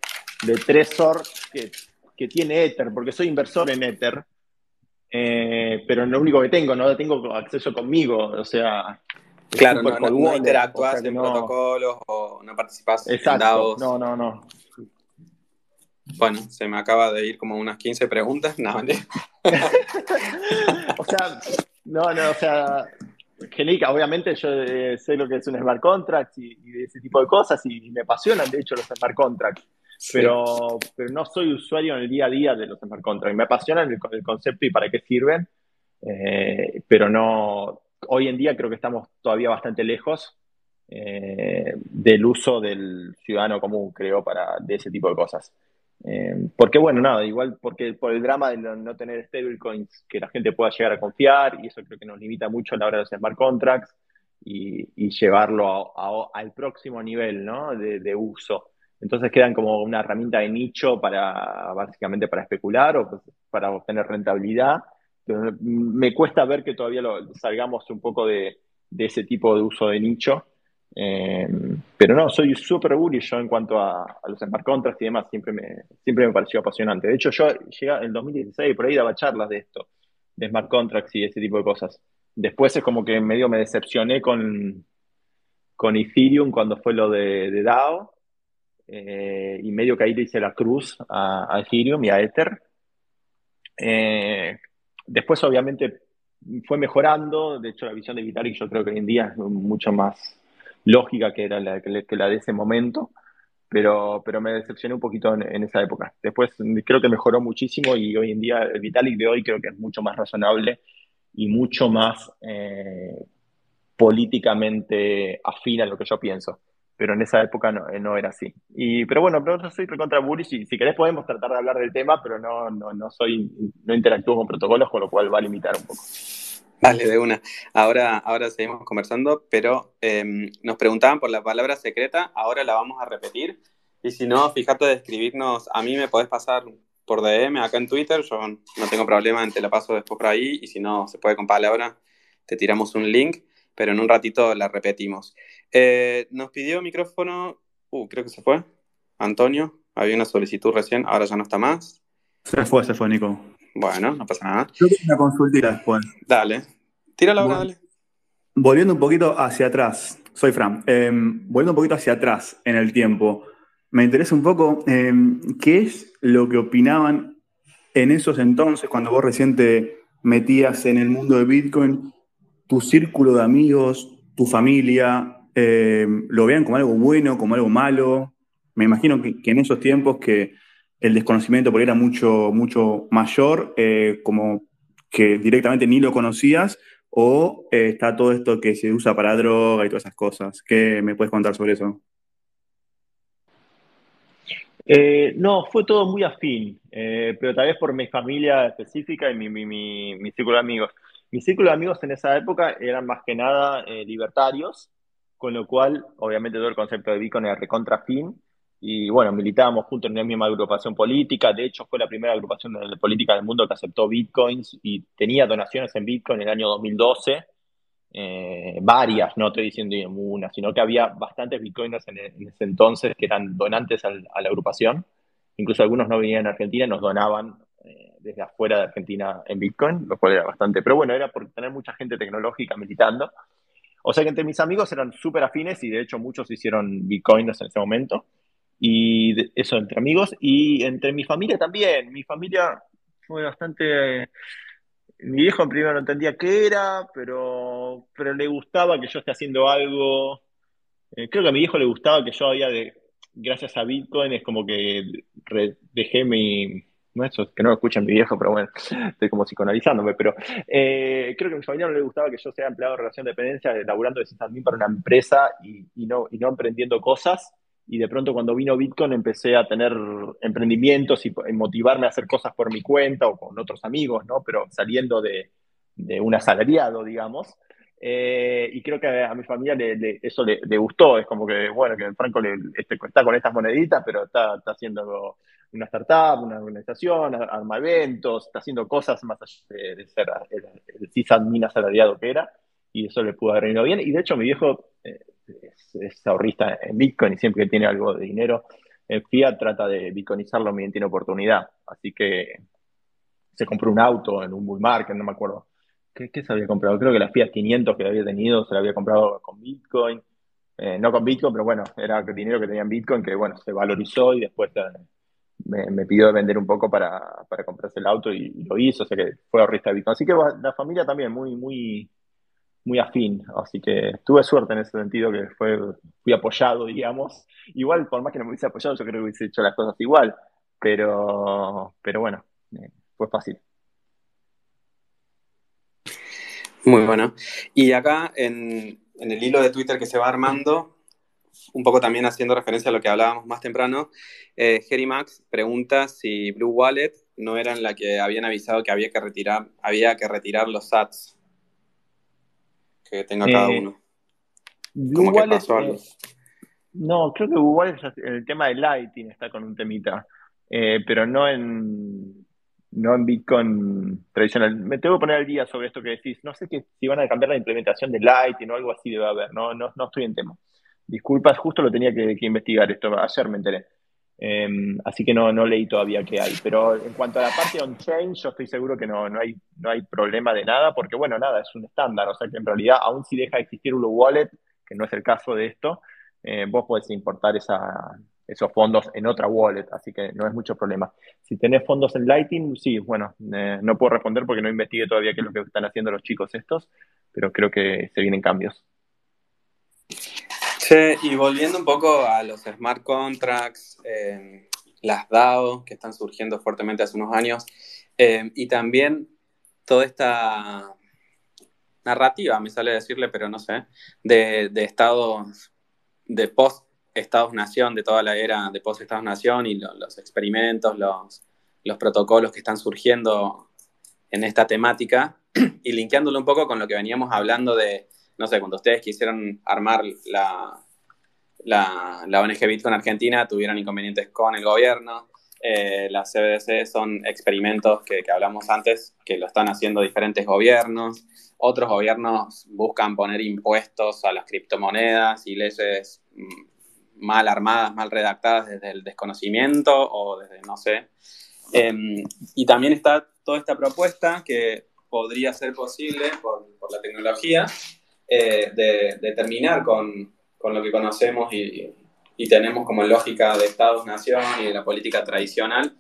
de Trezor que, tiene Ether, porque soy inversor en Ether, eh, pero lo único que tengo, no tengo acceso conmigo, o sea... Claro, no, no, interactúas en protocolos o no participas en DAOs. No, no, no. Bueno, se me acaba de ir como unas 15 preguntas. No, o sea, no, no, o sea, Gelica, obviamente yo eh, sé lo que es un smart contract y, ese tipo de cosas y, me apasionan, de hecho, los smart contracts. Pero, pero no soy usuario en el día a día de los smart contracts. Me apasionan el, el concepto y para qué sirven, eh, pero no. Hoy en día creo que estamos todavía bastante lejos eh, del uso del ciudadano común, creo, para de ese tipo de cosas. Eh, porque bueno, nada, igual porque por el drama de no, tener stablecoins que la gente pueda llegar a confiar y eso creo que nos limita mucho a la hora de hacer smart contracts y, llevarlo al próximo nivel ¿no? de, uso. Entonces quedan como una herramienta de nicho para básicamente para especular o pues, para obtener rentabilidad. Me cuesta ver que todavía lo, salgamos un poco de, de ese tipo de uso de nicho eh, pero no, soy súper bullish yo en cuanto a, los smart contracts y demás, siempre me, siempre me pareció apasionante. De hecho, yo llegué en el 2016, por ahí daba charlas de esto, de smart contracts y ese tipo de cosas. Después es como que medio me decepcioné con, con Ethereum cuando fue lo de, DAO, eh, y medio que ahí le hice la cruz a, Ethereum y a Ether. Eh, después, obviamente, fue mejorando. De hecho, la visión de Vitalik yo creo que hoy en día es mucho más lógica que era la, que la de ese momento, pero, pero me decepcioné un poquito en, esa época. Después creo que mejoró muchísimo y hoy en día el Vitalik de hoy creo que es mucho más razonable y mucho más eh, políticamente afín a lo que yo pienso. Pero en esa época no, no era así. Y, pero bueno, pero yo soy recontra bullish y si querés podemos tratar de hablar del tema, pero no, no, no soy, no interactúo con protocolos, con lo cual va a limitar un poco. Vale, de una. Ahora, ahora seguimos conversando, pero em, nos preguntaban por la palabra secreta, ahora la vamos a repetir. Y si no, fíjate de escribirnos, a mí me podés pasar por DM acá en Twitter, yo no tengo problema, te la paso después por ahí, y si no se puede con palabra, te tiramos un link, pero en un ratito la repetimos. Eh, nos pidió micrófono, uh, creo que se fue, Antonio, había una solicitud recién, ahora ya no está más. Se fue, se fue, Nico. Bueno, no pasa nada. Yo tengo una consultita después. Dale. Tírala ahora, dale. Volviendo un poquito hacia atrás, soy Fran, em, volviendo un poquito hacia atrás en el tiempo, me interesa un poco em, qué es lo que opinaban en esos entonces, cuando vos recién te metías en el mundo de Bitcoin, tu círculo de amigos, tu familia, em, lo vean como algo bueno, como algo malo. Me imagino que en esos tiempos que el desconocimiento por era mucho, mucho mayor, eh, como que directamente ni lo conocías, o eh, está todo esto que se usa para droga y todas esas cosas. ¿Qué me puedes contar sobre eso? Eh, no, fue todo muy afín, pero tal vez por mi familia específica y mi, mi, círculo de amigos. Mi círculo de amigos en esa época eran más que nada libertarios, con lo cual, obviamente, todo el concepto de Bitcoin era recontra fin y bueno, militábamos juntos en la misma agrupación política, de hecho fue la primera agrupación de política del mundo que aceptó bitcoins y tenía donaciones en bitcoin en el año 2012, eh, varias, no estoy diciendo una, sino que había bastantes bitcoiners en, ese entonces que eran donantes a la agrupación. incluso algunos no venían a Argentina, nos donaban eh, desde afuera de Argentina en Bitcoin, lo cual era bastante, pero bueno, era por tener mucha gente tecnológica militando. O sea que entre mis amigos eran súper afines y de hecho muchos hicieron bitcoins en ese momento. Y eso entre amigos y entre mi familia también. Mi familia fue bastante... Mi viejo en primero no entendía qué era, pero, pero le gustaba que yo esté haciendo algo. Eh, creo que a mi viejo le gustaba que yo había de, gracias a Bitcoin, es como que dejé mi, no eso, que no lo escuchen mi viejo, pero bueno, estoy como psicoanalizándome, pero eh, creo que a mi familia no le gustaba que yo sea empleado de relación de dependencia, laburando de para una empresa y, no, y no emprendiendo cosas. Y de pronto cuando vino Bitcoin empecé a tener emprendimientos y, motivarme a hacer cosas por mi cuenta o con otros amigos, ¿no? Pero saliendo de, de un asalariado, digamos. Eh, y creo que a, mi familia le, eso le, gustó. Es como que, bueno, que Franco le, este, está con estas moneditas, pero está, está haciendo una startup, una organización, arma eventos, está haciendo cosas más allá de, ser el, el sysadmin asalariado que era, y eso le pudo haber venido bien. Y de hecho, mi viejo eh, es, ahorrista en Bitcoin y siempre que tiene algo de dinero en Fiat trata de bitcoinizarlo mientras tiene oportunidad. Así que se compró un auto en un bull market, no me acuerdo. ¿Qué, se había comprado? Creo que la Fiat 500 que había tenido se la había comprado con Bitcoin. Eh, no con Bitcoin, pero bueno, era dinero que tenía en Bitcoin que, bueno, se valorizó y después eh, me, pidió vender un poco para, para comprarse el auto y, lo hizo, o sea que fue ahorrista de Bitcoin. Así que la familia también muy, muy, muy afín, así que tuve suerte en ese sentido que fue, fui apoyado, digamos. Igual, por más que no me hubiese apoyado, yo creo que hubiese hecho las cosas igual, pero, pero bueno, eh, fue fácil. Muy bueno. Y acá en, en el hilo de Twitter que se va armando, un poco también haciendo referencia a lo que hablábamos más temprano, eh, Jerry Max pregunta si Blue Wallet no era en la que habían avisado que había que retirar, había que retirar los sats que tenga cada eh, uno. Blue Wallet, eh, no, creo que Blue Wallet el tema de Lighting está con un temita, pero no en no en Bitcoin tradicional. Me tengo que poner al día sobre esto que decís. No sé que, si van a cambiar la implementación de Lightning o algo así debe haber. No, no, no estoy en tema. Disculpas, justo lo tenía que, investigar esto, ayer me enteré. Em, así que no, no leí todavía qué hay. Pero en cuanto a la parte on-chain, yo estoy seguro que no, no, hay, no hay problema de nada, porque bueno, nada, es un estándar. O sea que en realidad, aún si deja de existir un wallet, que no es el caso de esto, eh, vos podés importar esa, esos fondos en otra wallet, así que no es mucho problema. Si tenés fondos en Lightning, sí, bueno, eh, no puedo responder porque no investigué todavía qué es lo que están haciendo los chicos estos, pero creo que se vienen cambios. Y volviendo un poco a los smart contracts, eh, las DAO que están surgiendo fuertemente hace unos años, eh, y también toda esta narrativa, me sale decirle, pero no sé, de, estados, de post-Estados-Nación, de toda la era de post-Estados-Nación y los experimentos, los, los protocolos que están surgiendo en esta temática, y linkeándolo un poco con lo que veníamos hablando de no sé, cuando ustedes quisieron armar la, la, la ONG Bitcoin Argentina, tuvieron inconvenientes con el gobierno. Eh, las CBDC son experimentos que, que, hablamos antes, que lo están haciendo diferentes gobiernos. Otros gobiernos buscan poner impuestos a las criptomonedas y leyes mm, mal armadas, mal redactadas desde el desconocimiento o desde no sé. Em, y también está toda esta propuesta que podría ser posible por, por la tecnología, eh, de, terminar con, con, lo que conocemos y, y, tenemos como lógica de Estados-Nación y de la política tradicional.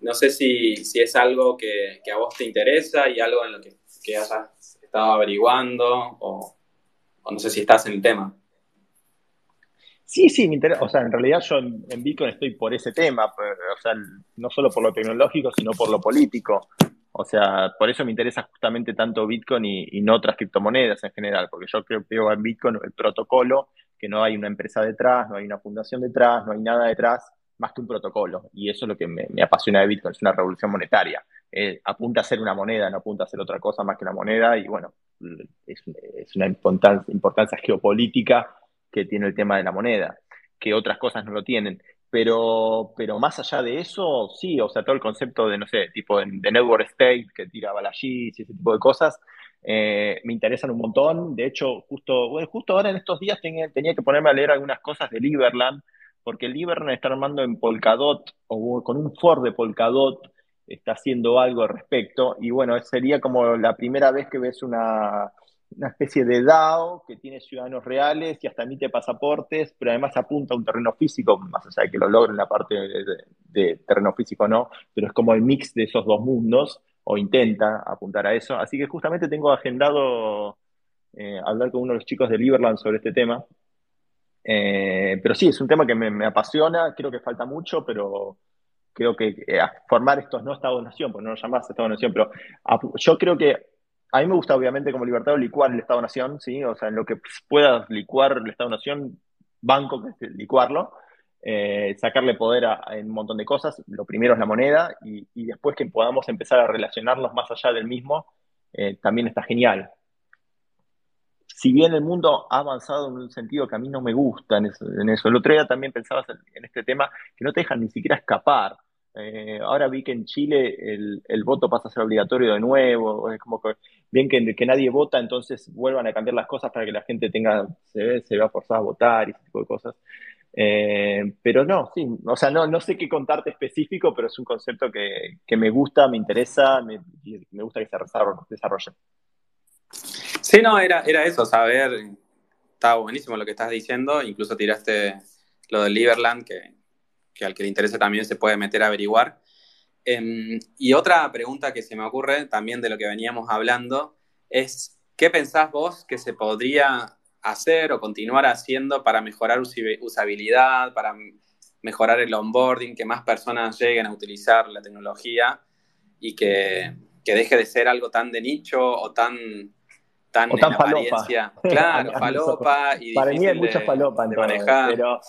No sé si, si es algo que, que, a vos te interesa y algo en lo que, que hayas estado averiguando o, o, no sé si estás en el tema. Sí, sí, me interesa. O sea, en realidad yo en, en Bitcoin estoy por ese tema, o sea, no solo por lo tecnológico, sino por lo político. O sea, por eso me interesa justamente tanto Bitcoin y, no otras criptomonedas en general, porque yo creo que en Bitcoin el protocolo, que no hay una empresa detrás, no hay una fundación detrás, no hay nada detrás, más que un protocolo. Y eso es lo que me, apasiona de Bitcoin, es una revolución monetaria. Eh, apunta a ser una moneda, no apunta a ser otra cosa más que una moneda, y bueno, es, una importancia, geopolítica que tiene el tema de la moneda, que otras cosas no lo tienen. Pero, pero más allá de eso, sí, o sea, todo el concepto de, no sé, tipo de, network state que tira allí y ese tipo de cosas, eh, me interesan un montón. De hecho, justo, justo ahora en estos días tenía, que ponerme a leer algunas cosas de Liberland, porque Liberland está armando en Polkadot o con un for de Polkadot está haciendo algo al respecto. Y bueno, sería como la primera vez que ves una, especie de DAO que tiene ciudadanos reales y hasta emite pasaportes, pero además apunta a un terreno físico, más allá de que lo logre en la parte de, terreno físico no, pero es como el mix de esos dos mundos, o intenta apuntar a eso. Así que justamente tengo agendado eh, hablar con uno de los chicos de Liberland sobre este tema. Eh, pero sí, es un tema que me, apasiona, creo que falta mucho, pero creo que eh, formar estos no Estado-Nación, porque no lo llamás Estado-Nación, pero yo creo que a mí me gusta obviamente como libertario licuar el Estado-Nación, ¿sí? O sea, en lo que puedas licuar el Estado-Nación, banco que licuarlo, eh, sacarle poder a, un montón de cosas. Lo primero es la moneda y, después que podamos empezar a relacionarnos más allá del mismo, eh, también está genial. Si bien el mundo ha avanzado en un sentido que a mí no me gusta en eso, el otro día también pensabas en este tema que no te dejan ni siquiera escapar. Eh, ahora vi que en Chile el, voto pasa a ser obligatorio de nuevo, es como que bien que, nadie vota, entonces vuelvan a cambiar las cosas para que la gente tenga, se, se vea forzada a votar y ese tipo de cosas. Eh, pero no, sí, o sea, no, no sé qué contarte específico, pero es un concepto que, me gusta, me interesa, me, me gusta que se desarrolle. Sí, no, era, era eso, saber, estaba buenísimo lo que estás diciendo, incluso tiraste lo del Liberland, que, que al que le interese también se puede meter a averiguar. Em, y otra pregunta que se me ocurre también de lo que veníamos hablando es, ¿qué pensás vos que se podría hacer o continuar haciendo para mejorar usabilidad, para mejorar el onboarding, que más personas lleguen a utilizar la tecnología y que, que deje de ser algo tan de nicho o tan tan, en apariencia. Claro, falopa y Para mí hay mucha falopa en manejar. pero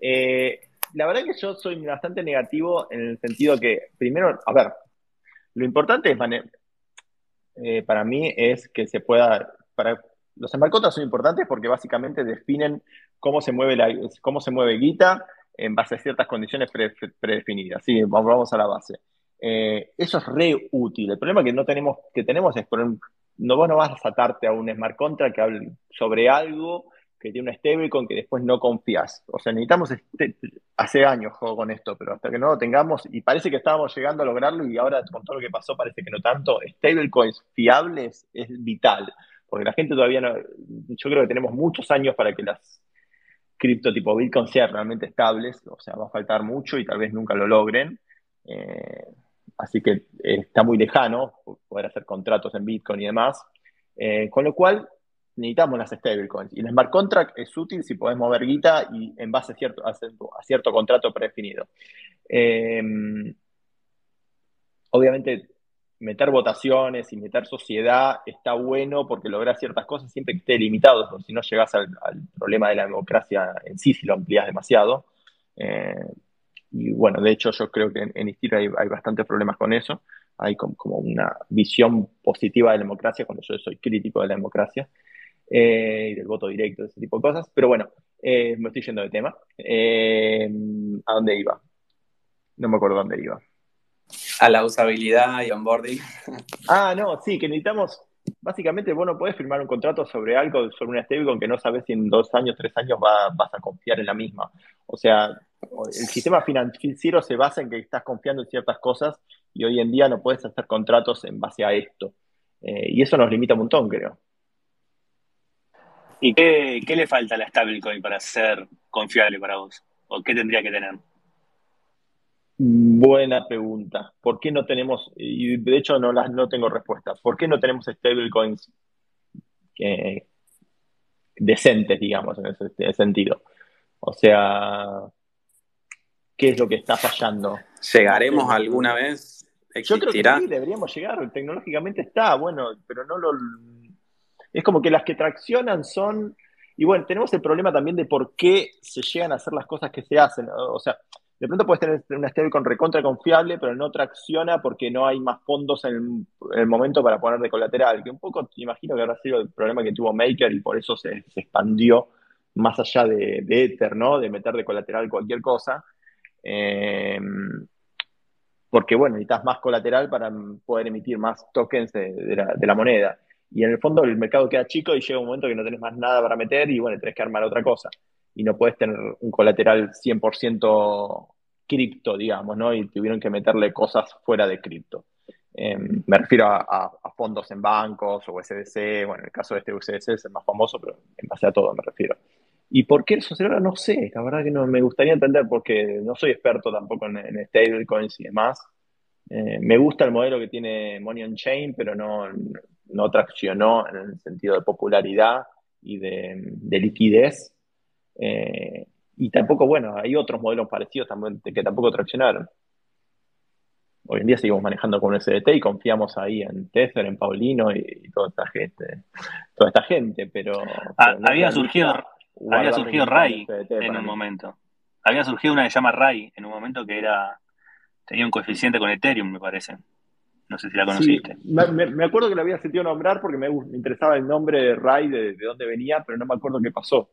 eh, la verdad que yo soy bastante negativo en el sentido que, primero, a ver, lo importante es eh, para mí es que se pueda, para, los embarcotas son importantes porque básicamente definen cómo se mueve, la, cómo se mueve guita en base a ciertas condiciones predefinidas. Sí, vamos, a la base. Eh, eso es re útil. El problema que no tenemos, que tenemos es, por no, vos no vas a atarte a un smart contract que hable sobre algo que tiene un stablecoin que después no confías. O sea, necesitamos, este, hace años juego con esto, pero hasta que no lo tengamos, y parece que estábamos llegando a lograrlo y ahora con todo lo que pasó parece que no tanto, stablecoins fiables es vital, porque la gente todavía no, yo creo que tenemos muchos años para que las cripto tipo Bitcoin sean realmente estables, o sea, va a faltar mucho y tal vez nunca lo logren. Eh, así que está muy lejano poder hacer contratos en Bitcoin y demás. Eh, con lo cual, necesitamos las stablecoins. Y el smart contract es útil si podemos mover guita y en base a cierto, a cierto, contrato predefinido. Obviamente, meter votaciones y meter sociedad está bueno porque logras ciertas cosas siempre que esté limitado, porque si no llegas al, problema de la democracia en sí si lo amplías demasiado. Eh, y bueno, de hecho yo creo que en, en hay, hay bastantes problemas con eso. Hay como, una visión positiva de la democracia cuando yo soy crítico de la democracia. Eh, y del voto directo, ese tipo de cosas. Pero bueno, eh, me estoy yendo de tema. ¿A dónde iba? No me acuerdo dónde iba. A la usabilidad y onboarding. Ah, no, sí, que necesitamos. Básicamente, vos no podés firmar un contrato sobre algo, sobre una stablecoin que no sabes si en dos años, tres años vas a confiar en la misma. O sea, el sistema financiero se basa en que estás confiando en ciertas cosas y hoy en día no puedes hacer contratos en base a esto. y eso nos limita un montón, creo. ¿Y qué, le falta a la stablecoin para ser confiable para vos? ¿O qué tendría que tener? Buena pregunta. ¿Por qué no tenemos, y de hecho no, las, no tengo respuesta, ¿por qué no tenemos stablecoins decentes, digamos, en ese, sentido? O sea, ¿qué es lo que está fallando? ¿Llegaremos alguna vez? Yo creo que sí, deberíamos llegar. Tecnológicamente está, bueno, pero no lo, es como que las que traccionan son. Y bueno, tenemos el problema también de por qué se llegan a hacer las cosas que se hacen. O sea, de pronto puedes tener una con recontra confiable, pero no tracciona porque no hay más fondos en el, momento para poner de colateral. Que un poco, imagino que habrá sido el problema que tuvo Maker y por eso se, expandió más allá de, Ether, ¿no? De meter de colateral cualquier cosa. Eh, porque, bueno, necesitas más colateral para poder emitir más tokens de la moneda. Y en el fondo el mercado queda chico y llega un momento que no tenés más nada para meter y bueno, tenés que armar otra cosa. Y no puedes tener un colateral 100% cripto, digamos, ¿no? Y tuvieron que meterle cosas fuera de cripto. Em, me refiero a, fondos en bancos o SDC, bueno, en el caso de este USDC es el más famoso, pero en base a todo me refiero. ¿Y por qué eso ahora? No sé, la verdad que no me gustaría entender porque no soy experto tampoco en, en stablecoins y demás. Eh, me gusta el modelo que tiene Money on Chain, pero no, no traccionó en el sentido de popularidad y de, liquidez. Eh, y tampoco, bueno, hay otros modelos parecidos también que tampoco traccionaron. Hoy en día seguimos manejando con un SDT y confiamos ahí en Tether, en Paulino y, toda esta gente, toda esta gente, pero, ah, había surgido, había surgido RAI en un momento. Había surgido una que se llama RAI en un momento que era tenía un coeficiente con Ethereum, me parece. No sé si la conociste. me, acuerdo que la había sentido nombrar porque me, interesaba el nombre de de, de, dónde venía, pero no me acuerdo qué pasó.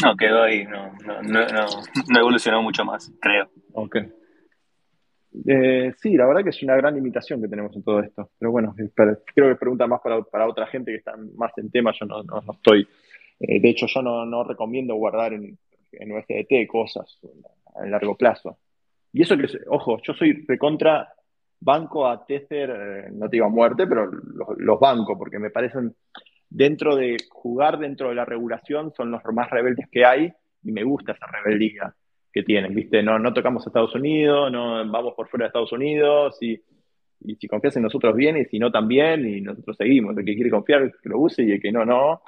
No, quedó ahí, no, no, no, no evolucionó mucho más, creo. Ok. Eh, sí, la verdad que es una gran limitación que tenemos en todo esto. Pero bueno, creo que pregunta más para, otra gente que está más en tema. Yo no, no, estoy. Eh, de hecho, yo no, recomiendo guardar en, en USDT cosas a largo plazo. Y eso que, ojo, yo soy recontra banco a Tether, eh, no te digo a muerte, pero los, los bancos, porque me parecen, dentro de jugar dentro de la regulación, son los más rebeldes que hay y me gusta esa rebeldía que tienen, ¿viste? No, no tocamos a Estados Unidos, no vamos por fuera de Estados Unidos y, y si confías en nosotros bien y si no también y nosotros seguimos. El que quiere confiar que lo use y el que no, no.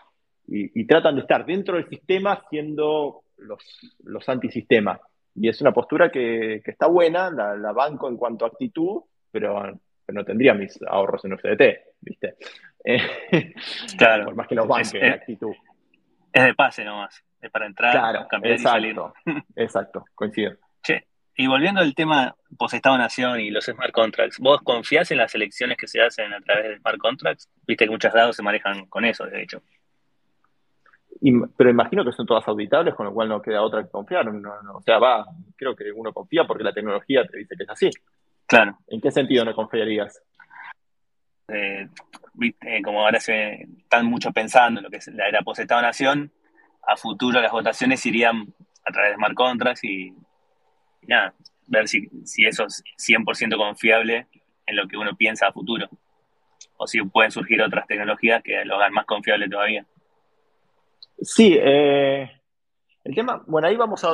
Y, tratan de estar dentro del sistema siendo los, los antisistemas. Y es una postura que, está buena, la, banco en cuanto a actitud, pero, no tendría mis ahorros en USDT, ¿viste? claro. Por más que los banques, en actitud. Es de pase nomás, es para entrar, cambiar y salir. exacto, coincido. Che, y volviendo al tema post-Estado-Nación y los smart contracts, ¿vos confías en las elecciones que se hacen a través de smart contracts? Viste que muchos dados se manejan con eso, de hecho pero imagino que son todas auditables, con lo cual no queda otra que confiar. o sea, va, creo que uno confía porque la tecnología te dice que es así. Claro. ¿En qué sentido no confiarías? Eh, como ahora se están mucho pensando en lo que es la era post-Estado-Nación, a futuro las votaciones irían a través de smart contracts y, nada, ver si, si eso es 100% confiable en lo que uno piensa a futuro. O si pueden surgir otras tecnologías que lo hagan más confiable todavía. Sí, eh, el tema, bueno, ahí vamos a,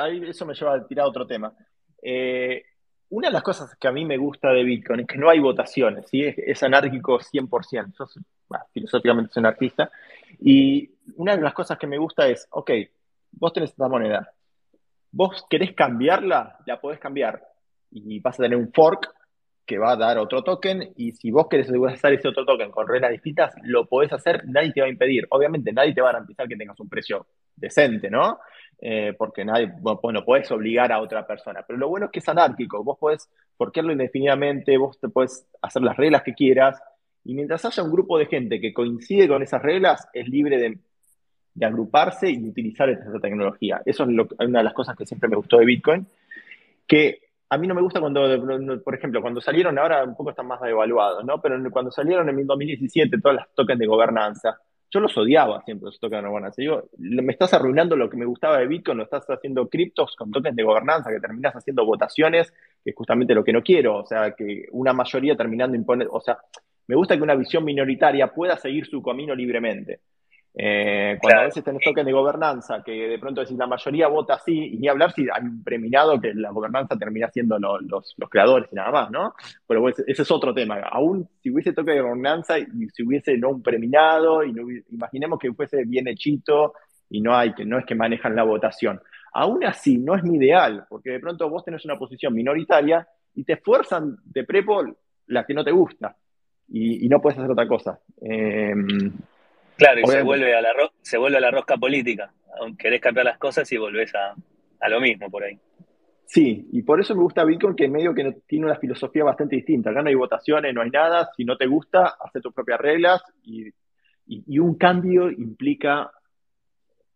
ahí eso me lleva a tirar otro tema. Eh, una de las cosas que a mí me gusta de Bitcoin es que no hay votaciones, ¿sí? es, anárquico 100%. Yo filosóficamente soy anarquista. Y una de las cosas que me gusta es, ok, vos tenés esta moneda, vos querés cambiarla, la podés cambiar. Y vas a tener un fork que va a dar otro token y si vos querés usar ese otro token con reglas distintas, lo podés hacer, nadie te va a impedir. Obviamente nadie te va a garantizar que tengas un precio decente, ¿no? Eh, porque nadie, bueno, no podés obligar a otra persona. Pero lo bueno es que es anárquico, vos podés forquearlo indefinidamente, vos te podés hacer las reglas que quieras y mientras haya un grupo de gente que coincide con esas reglas, es libre de, agruparse y utilizar esa tecnología. Eso es una de las cosas que siempre me gustó de Bitcoin, que a mí no me gusta cuando, por ejemplo, cuando salieron, ahora un poco están más devaluados, ¿no? Pero cuando salieron en 2017 todas las tokens de gobernanza, yo los odiaba siempre los tokens de gobernanza. Digo, me estás arruinando lo que me gustaba de Bitcoin, lo estás haciendo criptos con tokens de gobernanza, que terminas haciendo votaciones, que es justamente lo que no quiero, o sea, que una mayoría terminando imponer, o sea, me gusta que una visión minoritaria pueda seguir su camino libremente. Eh, cuando a veces tenés toques de gobernanza, que de pronto decís la mayoría vota así, y ni hablar si hay un preminado que la gobernanza termina siendo los, los, creadores y nada más, ¿no? Pero pues, ese es otro tema. Aún si hubiese toque de gobernanza y si hubiese no un preminado, y imaginemos que fuese bien hechito y no hay que no es que manejan la votación. Aún así, no es mi ideal, porque de pronto vos tenés una posición minoritaria y te esfuerzan de prepo la que no te gusta y, no puedes hacer otra cosa. Eh, Claro, y se vuelve, a la se vuelve a la rosca política. Querés cambiar las cosas y volvés a, lo mismo por ahí. Sí, y por eso me gusta Bitcoin, que medio que tiene una filosofía bastante distinta. Acá no hay votaciones, no hay nada. Si no te gusta, hace tus propias reglas y, un cambio implica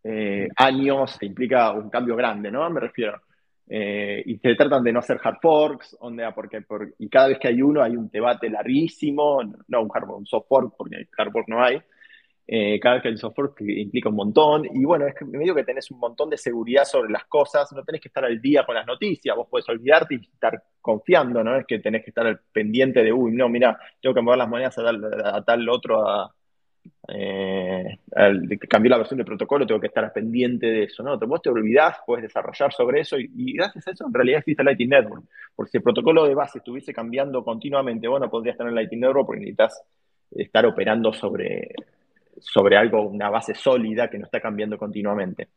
eh, años, implica un cambio grande, ¿no? Me refiero. Eh, y se tratan de no hacer hard forks, porque, y cada vez que hay uno hay un debate larguísimo, no un hard un soft fork, porque hard fork no hay, Eh, cada vez que el software implica un montón. Y bueno, es que medio que tenés un montón de seguridad sobre las cosas, no tenés que estar al día con las noticias, vos podés olvidarte y estar confiando, ¿no? Es que tenés que estar al pendiente de, uy, no, mira, tengo que mover las monedas a tal, a otro, a, eh, cambió la versión del protocolo, tengo que estar pendiente de eso, ¿no? Vos te olvidás, puedes desarrollar sobre eso y, gracias a eso en realidad existe Lightning Network. Porque si el protocolo de base estuviese cambiando continuamente, bueno, podrías tener Lightning Network porque necesitas estar operando sobre, sobre algo, una base sólida que no está cambiando continuamente.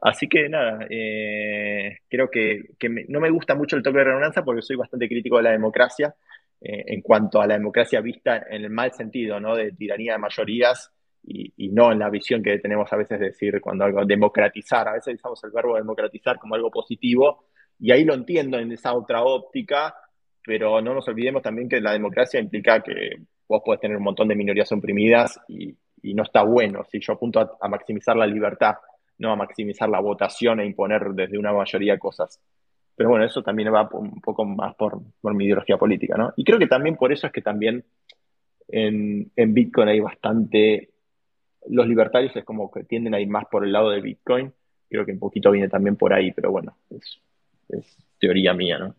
Así que nada, eh, creo que, no me gusta mucho el toque de redundancia porque soy bastante crítico de la democracia eh, en cuanto a la democracia vista en el mal sentido, ¿no? De tiranía de mayorías y, no en la visión que tenemos a veces de decir cuando algo democratizar, a veces usamos el verbo democratizar como algo positivo y ahí lo entiendo en esa otra óptica, pero no nos olvidemos también que la democracia implica que vos podés tener un montón de minorías oprimidas y, no está bueno. Si yo apunto a, maximizar la libertad, no a maximizar la votación e imponer desde una mayoría cosas. Pero bueno, eso también va un poco más por, mi ideología política, ¿no? Y creo que también por eso es que también en, Bitcoin hay bastante... Los libertarios es como que tienden a ir más por el lado de Bitcoin. Creo que un poquito viene también por ahí, pero bueno, es, teoría mía, ¿no?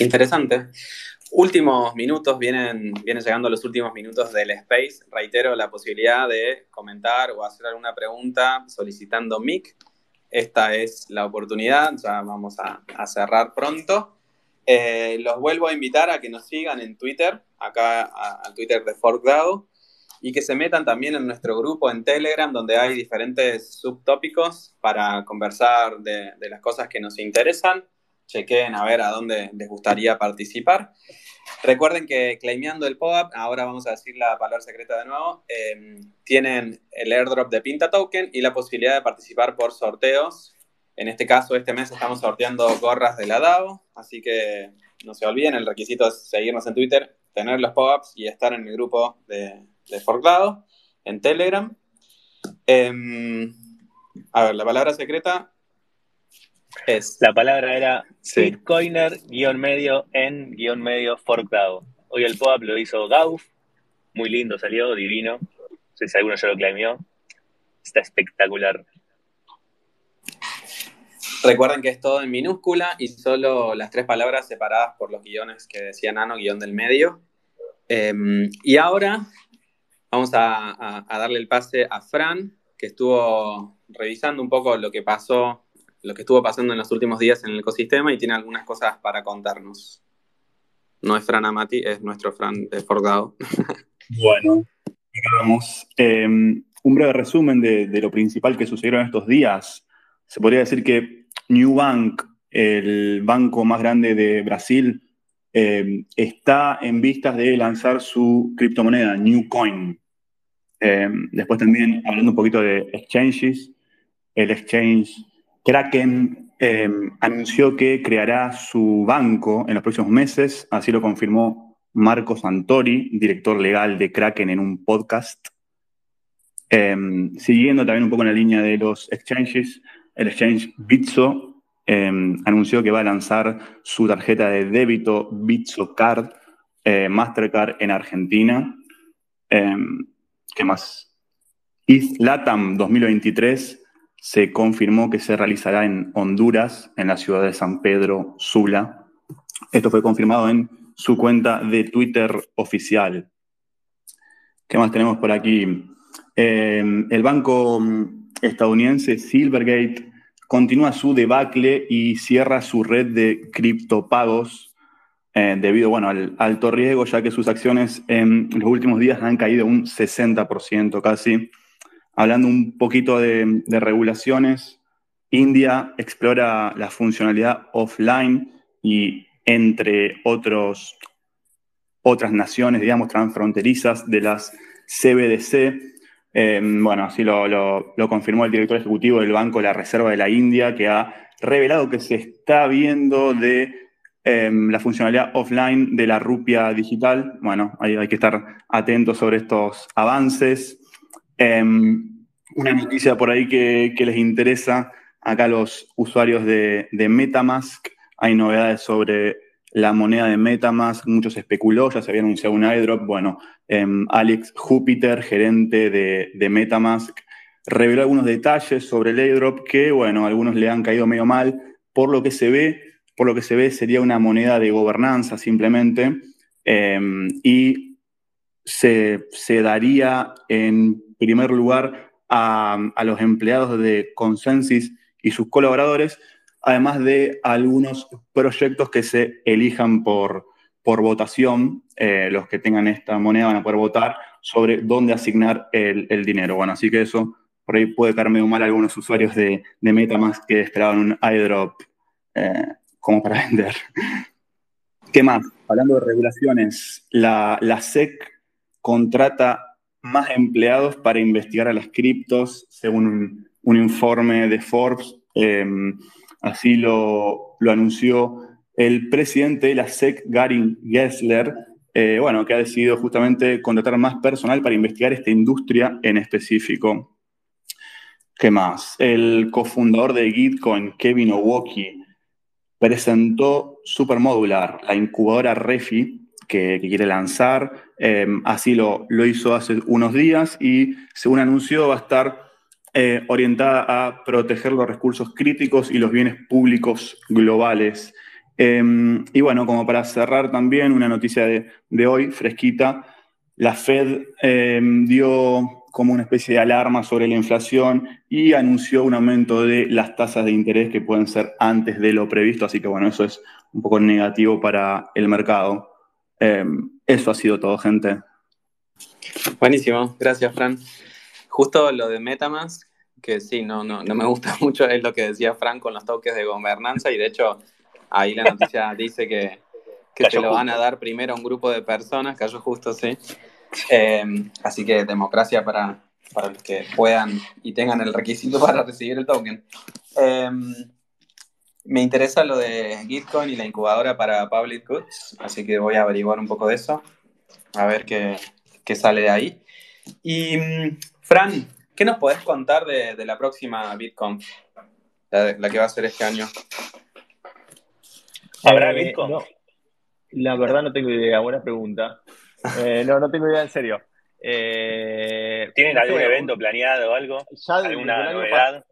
Interesante. Últimos minutos, vienen, vienen llegando los últimos minutos del Space. Reitero la posibilidad de comentar o hacer alguna pregunta solicitando mic esta es la oportunidad, ya vamos a, cerrar pronto. Eh, los vuelvo a invitar a que nos sigan en Twitter, acá al Twitter de ForkDAO, y que se metan también en nuestro grupo en Telegram, donde hay diferentes subtópicos para conversar de las cosas que nos interesan. Chequen a ver a dónde les gustaría participar. Recuerden que claimeando el POAP, ahora vamos a decir la palabra secreta de nuevo, em, tienen el airdrop de Pinta Token y la posibilidad de participar por sorteos. En este caso, este mes estamos sorteando gorras de la DAO, así que no se olviden, el requisito es seguirnos en Twitter, tener los pop-ups y estar en el grupo de, de en Telegram. Em, a ver, la palabra secreta la palabra era Bitcoiner guion medio en guion medio forkdao. Hoy el POAP lo hizo Gauf, muy lindo salió, divino. No sé si alguno ya lo claimió. Está espectacular. Recuerden que es todo en minúscula y solo las tres palabras separadas por los guiones que decía Nano, guion del medio. Em, y ahora vamos a darle el pase a Fran, que estuvo revisando un poco lo que pasó lo que estuvo pasando en los últimos días en el ecosistema y tiene algunas cosas para contarnos. No es Fran Amati, es nuestro Fran de Forgado. bueno, vamos. Em, un breve resumen de, lo principal que sucedieron estos días. Se podría decir que New Bank, el banco más grande de Brasil, em, está en vistas de lanzar su criptomoneda, New Coin. Em, después también, hablando un poquito de exchanges, el exchange Kraken em, anunció que creará su banco en los próximos meses, así lo confirmó Marco Santori, director legal de Kraken, en un podcast. Em, siguiendo también un poco en la línea de los exchanges, el exchange Bitso em, anunció que va a lanzar su tarjeta de débito Bitso Card eh, Mastercard en Argentina. ¿Qué más? Latam 2023 se confirmó que se realizará en Honduras, en la ciudad de San Pedro Sula. Esto fue confirmado en su cuenta de Twitter oficial. ¿Qué más tenemos por aquí? Em, el banco estadounidense Silvergate continúa su debacle y cierra su red de criptopagos eh, debido bueno, al alto riesgo, ya que sus acciones en los últimos días han caído un 60% casi. Hablando un poquito de, regulaciones, India explora la funcionalidad offline y entre otros, otras naciones, digamos, transfronterizas de las CBDC. Eh, bueno, así lo, confirmó el director ejecutivo del Banco de la Reserva de la India, que ha revelado que se está viendo de eh, la funcionalidad offline de la rupia digital. Bueno, hay que estar atentos sobre estos avances. Em, una noticia por ahí que, les interesa acá a los usuarios de, Metamask. Hay novedades sobre la moneda de Metamask, muchos especuló, ya se había anunciado un airdrop. Bueno, em, Alex Júpiter, gerente de, Metamask, reveló algunos detalles sobre el airdrop que, bueno, algunos le han caído medio mal. Por lo que se ve, por lo que se ve, sería una moneda de gobernanza simplemente. Em, y se, se, daría en primer lugar a, los empleados de Consensus y sus colaboradores, además de algunos proyectos que se elijan por, por votación. Eh, los que tengan esta moneda van a poder votar sobre dónde asignar el, dinero. Bueno, así que eso por ahí puede caer medio mal a algunos usuarios de, de MetaMask que esperaban un airdrop eh, como para vender. ¿Qué más? Hablando de regulaciones, la, la SEC contrata más empleados para investigar a las criptos, según un, informe de Forbes. Eh, Así lo, anunció el presidente de la SEC, Gary Gessler, eh, bueno, que ha decidido justamente contratar más personal para investigar esta industria en específico. ¿Qué más? El cofundador de Gitcoin, Kevin Owoki, presentó Supermodular, la incubadora Refi que, quiere lanzar. Eh, así lo, lo hizo hace unos días y, según anunció, va a estar eh, orientada a proteger los recursos críticos y los bienes públicos globales. Em, y bueno, como para cerrar también una noticia de, hoy, fresquita, la Fed em, dio como una especie de alarma sobre la inflación y anunció un aumento de las tasas de interés que pueden ser antes de lo previsto, así que bueno, eso es un poco negativo para el mercado. Eso ha sido todo, gente. Buenísimo, gracias, Fran. Justo lo de Metamask, que sí, no, no, no me gusta mucho, es lo que decía Fran con los toques de gobernanza y de hecho ahí la noticia dice que, que te lo van a dar primero a un grupo de personas, cayó justo, sí. Em, así que democracia para, para los que puedan y tengan el requisito para recibir el token. Em, me interesa lo de Gitcoin y la incubadora para public goods, así que voy a averiguar un poco de eso, a ver qué, qué sale de ahí. Y mm, Fran, ¿qué nos podés contar de, la próxima Bitcoin? La, que va a ser este año. ¿Habrá eh, Bitcoin? la verdad no tengo idea, buena pregunta. Eh, no, no tengo idea en serio. Eh, ¿Tienen algún evento planeado o algo? Ya ¿Alguna novedad?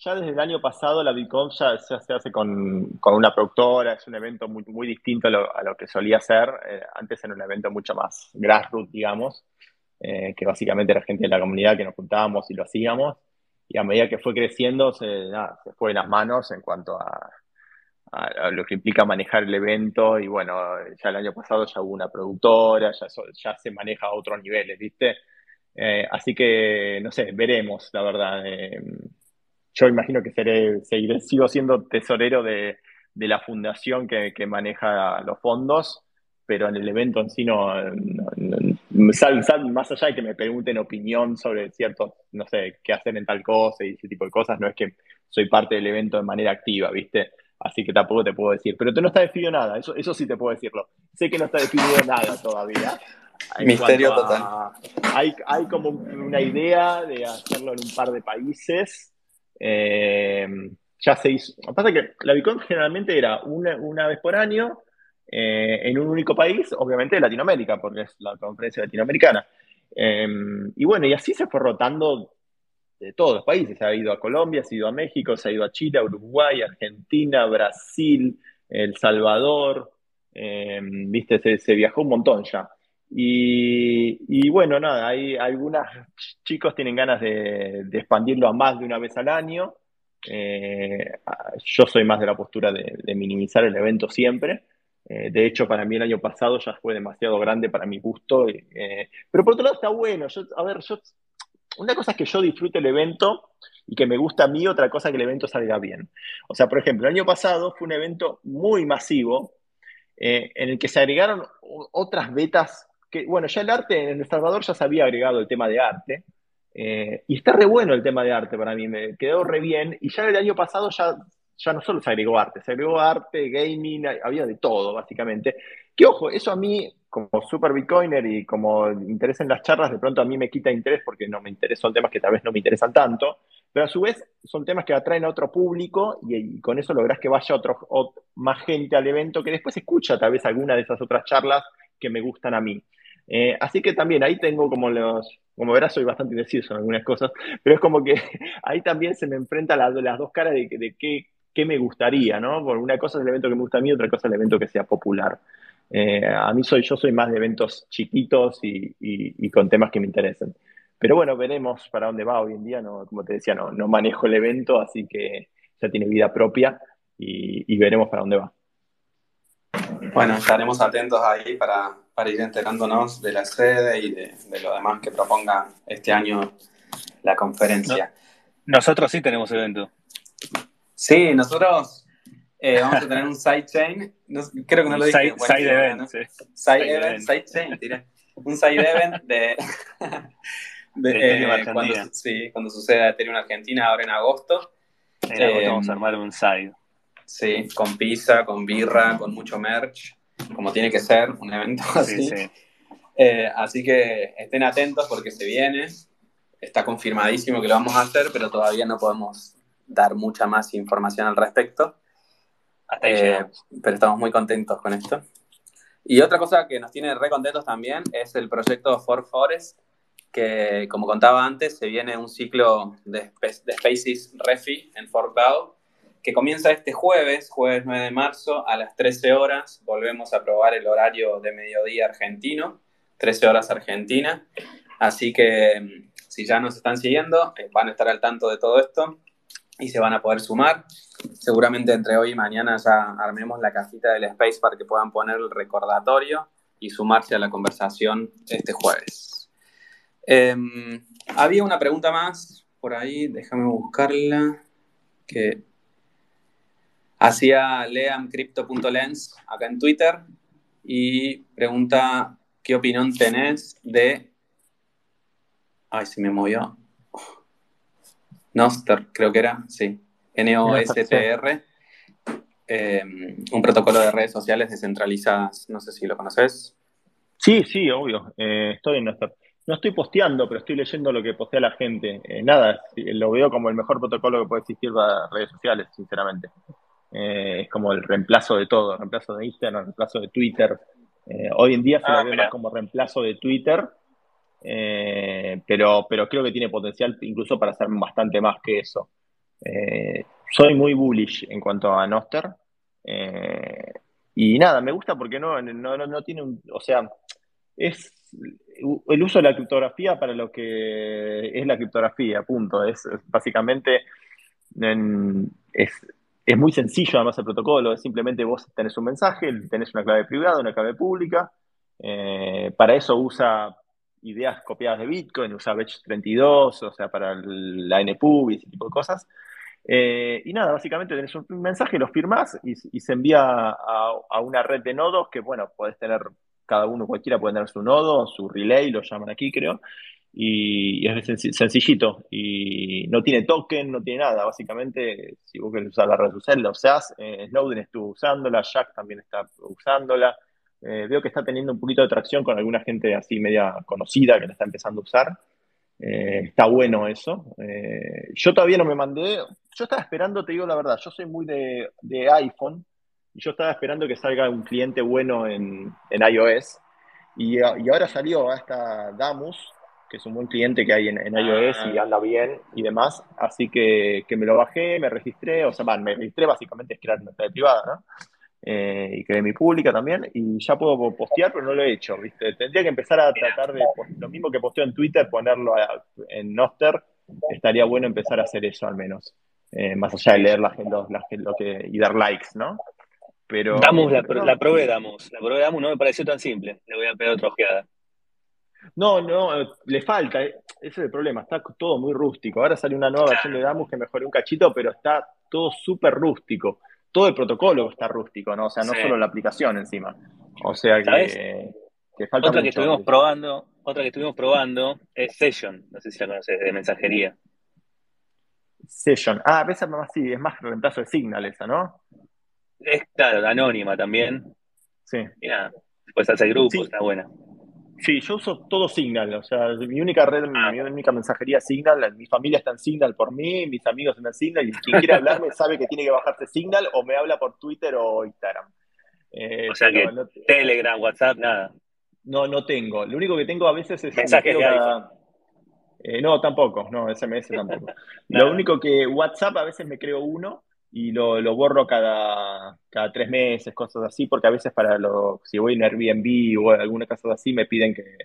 Ya desde el año pasado la Bitcoin ya, se hace con, una productora, es un evento muy, muy distinto a lo, que solía ser. antes era un evento mucho más grassroots, digamos. Eh, que básicamente era gente de la comunidad que nos juntábamos y lo hacíamos. Y a medida que fue creciendo, se, fue en las manos en cuanto a, lo que implica manejar el evento. Y bueno, ya el año pasado ya hubo una productora, ya, ya se maneja a otros niveles, ¿viste? Eh, así que, no sé, veremos, la verdad. Yo imagino que seré, seguiré, sigo siendo tesorero de, la fundación que, que maneja los fondos pero en el evento en sí no, más allá de que me pregunten opinión sobre ciertos, no sé, qué hacer en tal cosa y ese tipo de cosas, no es que soy parte del evento de manera activa, ¿viste? Así que tampoco te puedo decir. Pero tú no está definido nada, eso, eso sí te puedo decirlo. Sé que no está definido nada todavía. Misterio total. Hay, hay como una idea de hacerlo en un par de países. Eh, ya se hizo. Lo que pasa es que la Bitcoin generalmente era una, una vez por año eh, en un único país, obviamente Latinoamérica, porque es la conferencia latinoamericana. Em, y bueno, y así se fue rotando de todos los países. Se ha ido a Colombia, se ha ido a México, se ha ido a Chile, Uruguay, Argentina, Brasil, El Salvador. Em, viste, se, viajó un montón ya. Y, bueno, nada, hay algunos chicos tienen ganas de, expandirlo a más de una vez al año. Eh, yo soy más de la postura de minimizar el evento siempre. Eh, de hecho, para mí el año pasado ya fue demasiado grande para mi gusto. Eh, pero por otro lado está bueno. a ver, una cosa es que yo disfrute el evento y que me gusta a mí, otra cosa es que el evento salga bien. O sea, por ejemplo, el año pasado fue un evento muy masivo en el que se agregaron otras betas que, bueno, ya el arte en El Salvador ya se había agregado el tema de arte. y está re bueno el tema de arte para mí, me quedó re bien. Y ya el año pasado ya ya no solo se agregó arte, se agregó arte, gaming, había de todo, básicamente. Que ojo, eso a mí, como super bitcoiner y como interés en las charlas, de pronto a mí me quita interés porque no me interesan temas que tal vez no me interesan tanto, pero a su vez son temas que atraen a otro público y, con eso lográs que vaya otro, más gente al evento que después escucha tal vez alguna de esas otras charlas que me gustan a mí. Eh, así que también ahí tengo como los, como verás soy bastante indeciso en algunas cosas, pero es como que ahí también se me enfrenta las, las dos caras de, de qué, me gustaría, ¿no? Porque una cosa es el evento que me gusta a mí, otra cosa es el evento que sea popular. Eh, a mí soy, yo soy más de eventos chiquitos y, y, con temas que me interesen. Pero bueno, veremos para dónde va hoy en día. No, como te decía, no, no manejo el evento, así que ya tiene vida propia y, y veremos para dónde va. Bueno, estaremos atentos ahí para, para ir enterándonos de la sede y de, lo demás que proponga este año la conferencia. nosotros sí tenemos evento. Sí, nosotros eh, vamos a tener un sidechain. creo que no lo dije. Side, event, Side, event, sidechain, Un side event de. de, eh, cuando, sí, cuando suceda Ethereum Argentina ahora en agosto. En agosto vamos a armar un side. Sí, con pizza, con birra, con mucho merch como tiene que ser, un evento así. Eh, así que estén atentos porque se viene. Está confirmadísimo que lo vamos a hacer, pero todavía no podemos dar mucha más información al respecto. Eh, pero estamos muy contentos con esto. Y otra cosa que nos tiene re contentos también es el proyecto For Forest, que como contaba antes, se viene un ciclo de, de Spaces Refi en Fort que comienza este jueves, jueves 9 de marzo, a las 13 horas. Volvemos a probar el horario de mediodía argentino, 13 horas argentina. Así que mm, si ya nos están siguiendo, eh, van a estar al tanto de todo esto y se van a poder sumar. Seguramente entre hoy y mañana ya armemos la cajita del Space para que puedan poner el recordatorio y sumarse a la conversación este jueves. Em, había una pregunta más por ahí, déjame buscarla, que Hacía leamcrypto.lens acá en Twitter y pregunta qué opinión tenés de... Ay, se me movió. Noster, creo que era, sí. N-O-S-T-R. Em, un protocolo de redes sociales descentralizadas. No sé si lo conoces. Sí, sí, obvio. Eh, estoy en Noster. No estoy posteando, pero estoy leyendo lo que postea la gente. Eh, nada, lo veo como el mejor protocolo que puede existir para redes sociales, sinceramente. Eh, es como el reemplazo de todo, el reemplazo de Instagram, el reemplazo de Twitter. Eh, hoy en día se lo ah, ve más como reemplazo de Twitter, eh, pero, pero creo que tiene potencial incluso para hacer bastante más que eso. soy muy bullish en cuanto a Noster. y nada, me gusta porque no, no, no, tiene un. O sea, es el uso de la criptografía para lo que es la criptografía, punto. Es, básicamente. es, es muy sencillo además el protocolo, es simplemente vos tenés un mensaje, tenés una clave privada, una clave pública. Eh, para eso usa ideas copiadas de Bitcoin, usa Batch32, o sea, para la NPUB y ese tipo de cosas. Eh, y nada, básicamente tenés un mensaje, lo firmás y, se envía a, una red de nodos que, bueno, podés tener, cada uno, cualquiera puede tener su nodo, su relay, lo llaman aquí, creo, y, es sencillito y no tiene token, no tiene nada. Básicamente, si vos querés usar la red social, la usás. Eh, Snowden estuvo usándola, Jack también está usándola. Eh, veo que está teniendo un poquito de tracción con alguna gente así media conocida que la está empezando a usar. Eh, está bueno eso. yo todavía no me mandé. Yo estaba esperando, te digo la verdad, yo soy muy de, iPhone y yo estaba esperando que salga un cliente bueno en, iOS. Y, y, ahora salió hasta Damus, que es un buen cliente que hay en, iOS y ah. anda bien y demás. Así que, me lo bajé, me registré, o sea, me registré básicamente es crear una red privada, ¿no? Eh, y creé mi pública también, y ya puedo postear, pero no lo he hecho, ¿viste? Tendría que empezar a tratar de, lo mismo que posteo en Twitter, ponerlo en Noster, estaría bueno empezar a hacer eso al menos, eh, más allá de leer la, lo que, y dar likes, ¿no? Pero, Damos la, la probé, damos. La probé, damos, no me pareció tan simple. Le voy a pegar otra ojeada. No, no, le falta, eh, ese es el problema, está todo muy rústico. Ahora sale una nueva versión de Damus que mejoré un cachito, pero está todo súper rústico. Todo el protocolo está rústico, ¿no? O sea, no solo la aplicación encima. O sea que, que falta Otra que estuvimos probando, otra que estuvimos probando es Session, no sé si la conoces, de mensajería. Session. Ah, esa más sí, es más reemplazo de Signal esa, ¿no? Es claro, anónima también. Sí. Y nada, después hace grupo, está buena. Sí, yo uso todo Signal, o sea, mi única red, ah. mi única mensajería es Signal, mi familia está en Signal por mí, mis amigos están en Signal, y quien quiera hablarme sabe que tiene que bajarse Signal o me habla por Twitter o Instagram. Eh, o sea que Telegram, WhatsApp, nada. No, no tengo. Lo único que tengo a veces es... Mensajes de eh, no, tampoco, no, SMS tampoco. Lo único que WhatsApp a veces me creo uno y lo, lo borro cada, cada, tres meses, cosas así, porque a veces para lo, si voy en Airbnb o alguna cosa así me piden que,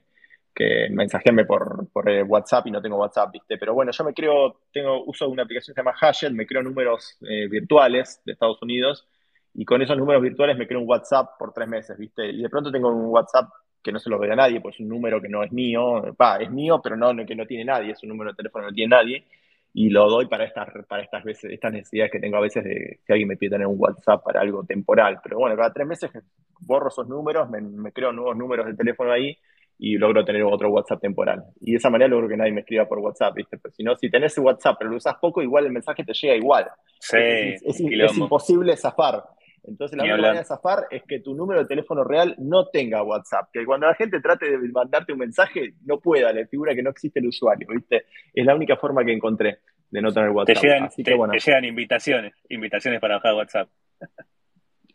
que mensajearme por, por eh, WhatsApp y no tengo WhatsApp, ¿viste? Pero bueno, yo me creo, tengo, uso una aplicación que se llama Hashed, me creo números eh, virtuales de Estados Unidos y con esos números virtuales me creo un WhatsApp por tres meses, ¿viste? Y de pronto tengo un WhatsApp que no se lo ve a nadie, pues es un número que no es mío, va, es mío, pero no, que no tiene nadie, es un número de teléfono que no tiene nadie, y lo doy para estas, para estas veces, estas necesidades que tengo a veces de que alguien me pide tener un WhatsApp para algo temporal. Pero bueno, cada tres meses borro esos números, me, creo nuevos números de teléfono ahí y logro tener otro WhatsApp temporal. Y de esa manera logro que nadie me escriba por WhatsApp, ¿viste? Pero si no, si tenés WhatsApp pero lo usas poco, igual el mensaje te llega igual. Sí, es, es imposible zafar. Entonces la única manera de zafar es que tu número de teléfono real no tenga WhatsApp. Que cuando la gente trate de mandarte un mensaje, no pueda, le figura que no existe el usuario, ¿viste? Es la única forma que encontré de no tener WhatsApp. Te llegan, Así que, bueno. te llegan invitaciones, invitaciones para bajar WhatsApp.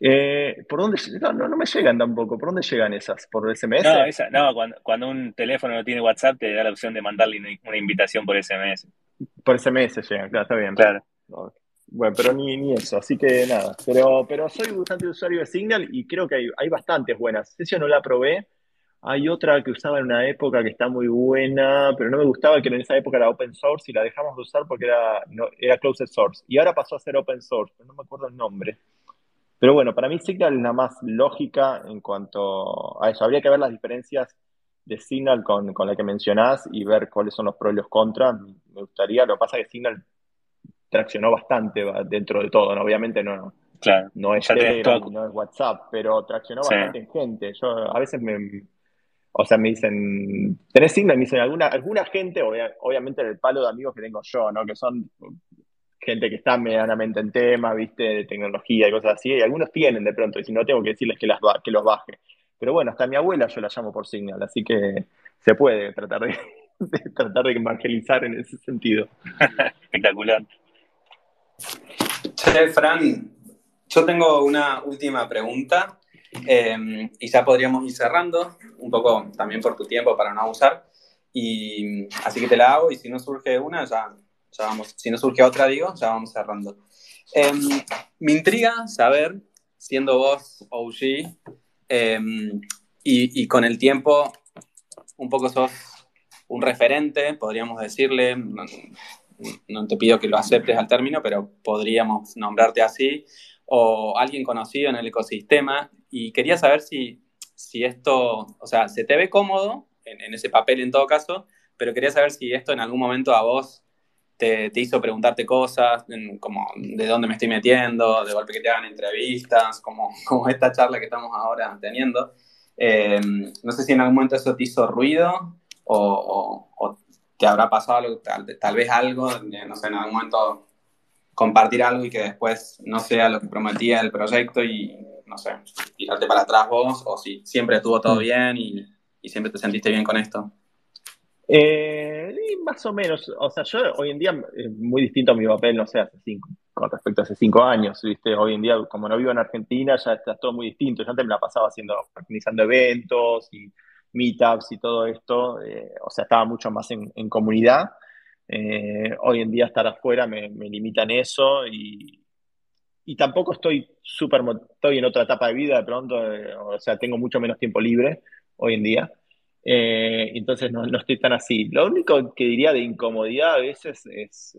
Eh, ¿Por dónde? No, no, me llegan tampoco. ¿Por dónde llegan esas? ¿Por SMS? No, esa, no cuando, un teléfono no tiene WhatsApp, te da la opción de mandarle una, invitación por SMS. Por SMS llegan, claro, está bien. Claro. Bueno, pero ni, ni eso, así que nada. Pero, pero soy bastante usuario de Signal y creo que hay, hay bastantes buenas. Esa no la probé. Hay otra que usaba en una época que está muy buena, pero no me gustaba que en esa época era open source y la dejamos de usar porque era, no, era closed source. Y ahora pasó a ser open source, pero no me acuerdo el nombre. Pero bueno, para mí Signal es la más lógica en cuanto a eso. Habría que ver las diferencias de Signal con, con la que mencionás y ver cuáles son los pros y los contras. Me gustaría, lo que pasa es que Signal traccionó bastante dentro de todo, ¿no? Obviamente no, no es Telegram, no es WhatsApp, pero traccionó bastante en gente. Yo a veces me, o sea, me dicen, ¿tenés Signal? Me dicen, alguna, alguna gente, obviamente el palo de amigos que tengo yo, ¿no? Que son gente que está medianamente en tema, viste, de tecnología y cosas así, y algunos tienen de pronto, y si no tengo que decirles que, las, que los baje. Pero bueno, hasta mi abuela yo la llamo por Signal, así que se puede tratar de, tratar de evangelizar en ese sentido. Espectacular. Che, Fran, yo tengo una última pregunta em, y ya podríamos ir cerrando, un poco también por tu tiempo para no abusar. Y así que te la hago y si no surge una, ya, ya vamos, si no surge otra, digo, ya vamos cerrando. Em, me intriga saber, siendo vos OG, em, y, y, con el tiempo un poco sos un referente, podríamos decirle, no te pido que lo aceptes al término, pero podríamos nombrarte así, o alguien conocido en el ecosistema, y quería saber si, si esto, o sea, se te ve cómodo en, ese papel en todo caso, pero quería saber si esto en algún momento a vos te, hizo preguntarte cosas, como de dónde me estoy metiendo, de golpe que te hagan entrevistas, como, como esta charla que estamos ahora teniendo. Eh, no sé si en algún momento eso te hizo ruido o, o, te habrá pasado algo, tal, vez algo, no sé, en algún momento compartir algo y que después no sea lo que prometía el proyecto y, no sé, tirarte para atrás vos, o si siempre estuvo todo mm. bien y, siempre te sentiste bien con esto. Eh, más o menos, o sea, yo hoy en día es muy distinto a mi papel, no sé, hace cinco, con respecto a hace cinco años, ¿viste? Hoy en día, como no vivo en Argentina, ya está todo muy distinto. Yo antes me la pasaba haciendo, organizando eventos y meetups y todo esto, eh, o sea, estaba mucho más en, comunidad. Eh, hoy en día estar afuera me, me limita en eso y, y tampoco estoy súper, estoy en otra etapa de vida de pronto, eh, o sea, tengo mucho menos tiempo libre hoy en día. entonces no, no, estoy tan así. Lo único que diría de incomodidad a veces es,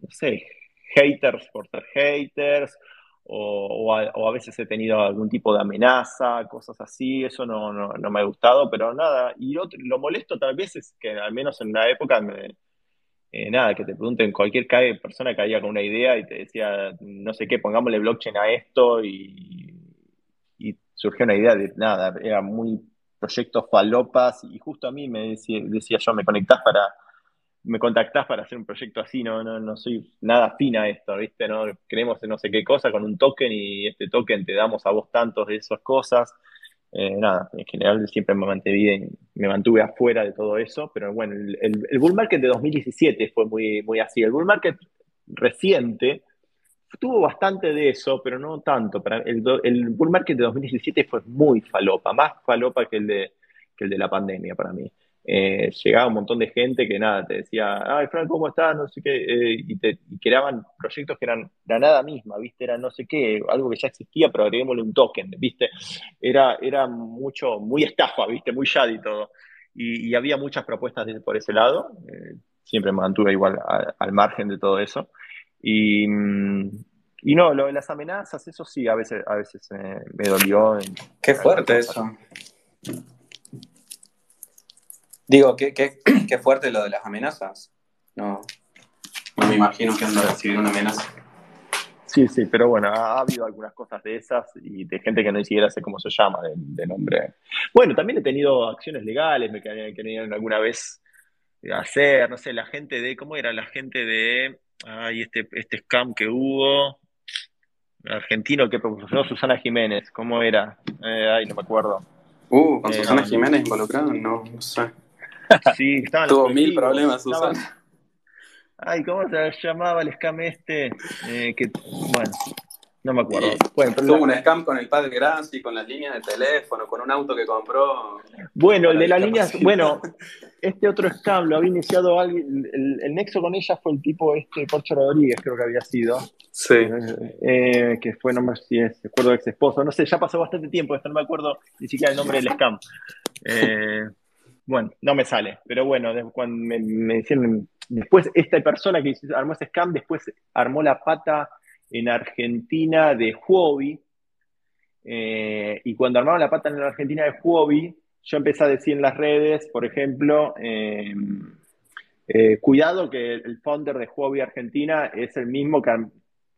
no sé, haters por ser haters, o, a, veces he tenido algún tipo de amenaza, cosas así, eso no, no, me ha gustado, pero nada. Y lo molesto tal vez es que al menos en una época, eh, nada, que te pregunten cualquier persona que caía con una idea y te decía, no sé qué, pongámosle blockchain a esto y, y surgió una idea de nada, era muy proyectos falopas y justo a mí me decía, decía yo, me conectás para me contactás para hacer un proyecto así, no, no, no soy nada fina a esto, ¿viste? No creemos en no sé qué cosa con un token y este token te damos a vos tantos de esas cosas. Eh, nada, en general siempre me mantuve, me mantuve afuera de todo eso, pero bueno, el, bull market de 2017 fue muy, muy así. El bull market reciente tuvo bastante de eso, pero no tanto. Para el, el bull market de 2017 fue muy falopa, más falopa que el de, que el de la pandemia para mí. Eh, llegaba un montón de gente que nada, te decía, ay Frank, ¿cómo estás? No sé qué, eh, y te creaban proyectos que eran la nada misma, ¿viste? Era no sé qué, algo que ya existía, pero agreguémosle un token, ¿viste? Era, era mucho, muy estafa, ¿viste? Muy y todo. Y, había muchas propuestas por ese lado, eh, siempre me mantuve igual al margen de todo eso. Y, y no, lo de las amenazas, eso sí, a veces, a veces me dolió. Qué fuerte eso. Digo, qué, qué, qué fuerte lo de las amenazas. No, no me imagino que ando a recibir una amenaza. Sí, sí, pero bueno, ha, habido algunas cosas de esas y de gente que no ni siquiera sé cómo se llama, de, nombre. Bueno, también he tenido acciones legales, me querían alguna vez hacer, no sé, la gente de, ¿cómo era? La gente de, ay, este, este scam que hubo, argentino que propuso Susana Jiménez, ¿cómo era? Eh, ay, no me acuerdo. Uh, con eh, Susana Jiménez involucrado, no, no sé. Sí, estaban Tuvo mil problemas, Susana. Ay, ¿cómo se llamaba el scam este? Eh, que, bueno, no me acuerdo. tuvo un scam con el padre Grassi, con las líneas de teléfono, con un auto que compró. Bueno, el de las líneas, bueno, este otro scam lo había iniciado alguien, el, nexo con ella fue el tipo este, Porcho Rodríguez, creo que había sido. Sí. Eh, que fue, no me si es, recuerdo ex esposo, no sé, ya pasó bastante tiempo, esto no me acuerdo ni siquiera el nombre del scam. Eh, bueno, no me sale, pero bueno, cuando me, me después esta persona que armó ese scam, después armó la pata en Argentina de Huobi, eh, y cuando armaron la pata en la Argentina de Huobi, yo empecé a decir en las redes, por ejemplo, em, eh, cuidado que el founder de Huobi Argentina es el mismo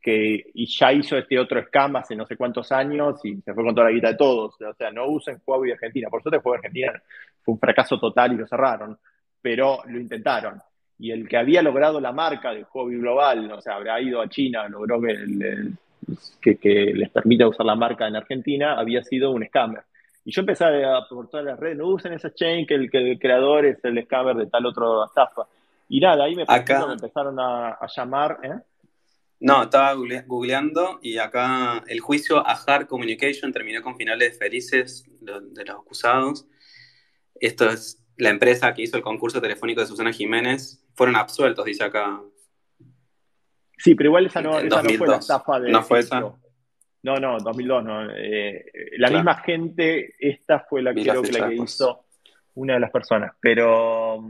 que, y ya hizo este otro scam hace no sé cuántos años y se fue con toda la guita de todos. O sea, no usen Huobi Argentina. Por suerte Huobi Argentina fue un fracaso total y lo cerraron, pero lo intentaron. Y el que había logrado la marca de Huobi Global, o sea, habrá ido a China, logró que, que, les permita usar la marca en Argentina, había sido un scammer. Y yo empecé a aportar las redes, no usen esa chain que el, que el creador es el scammer de tal otro estafa. Y nada, ahí me, empezaron a, llamar. ¿eh? No, estaba googleando y acá el juicio a Hard Communication terminó con finales felices de, los acusados. Esto es la empresa que hizo el concurso telefónico de Susana Jiménez. Fueron absueltos, dice acá. Sí, pero igual esa no, esa no fue la estafa de. No fue esa. No, no, 2002 no. Eh, la misma gente, esta fue la, que creo que la que hizo una de las personas, pero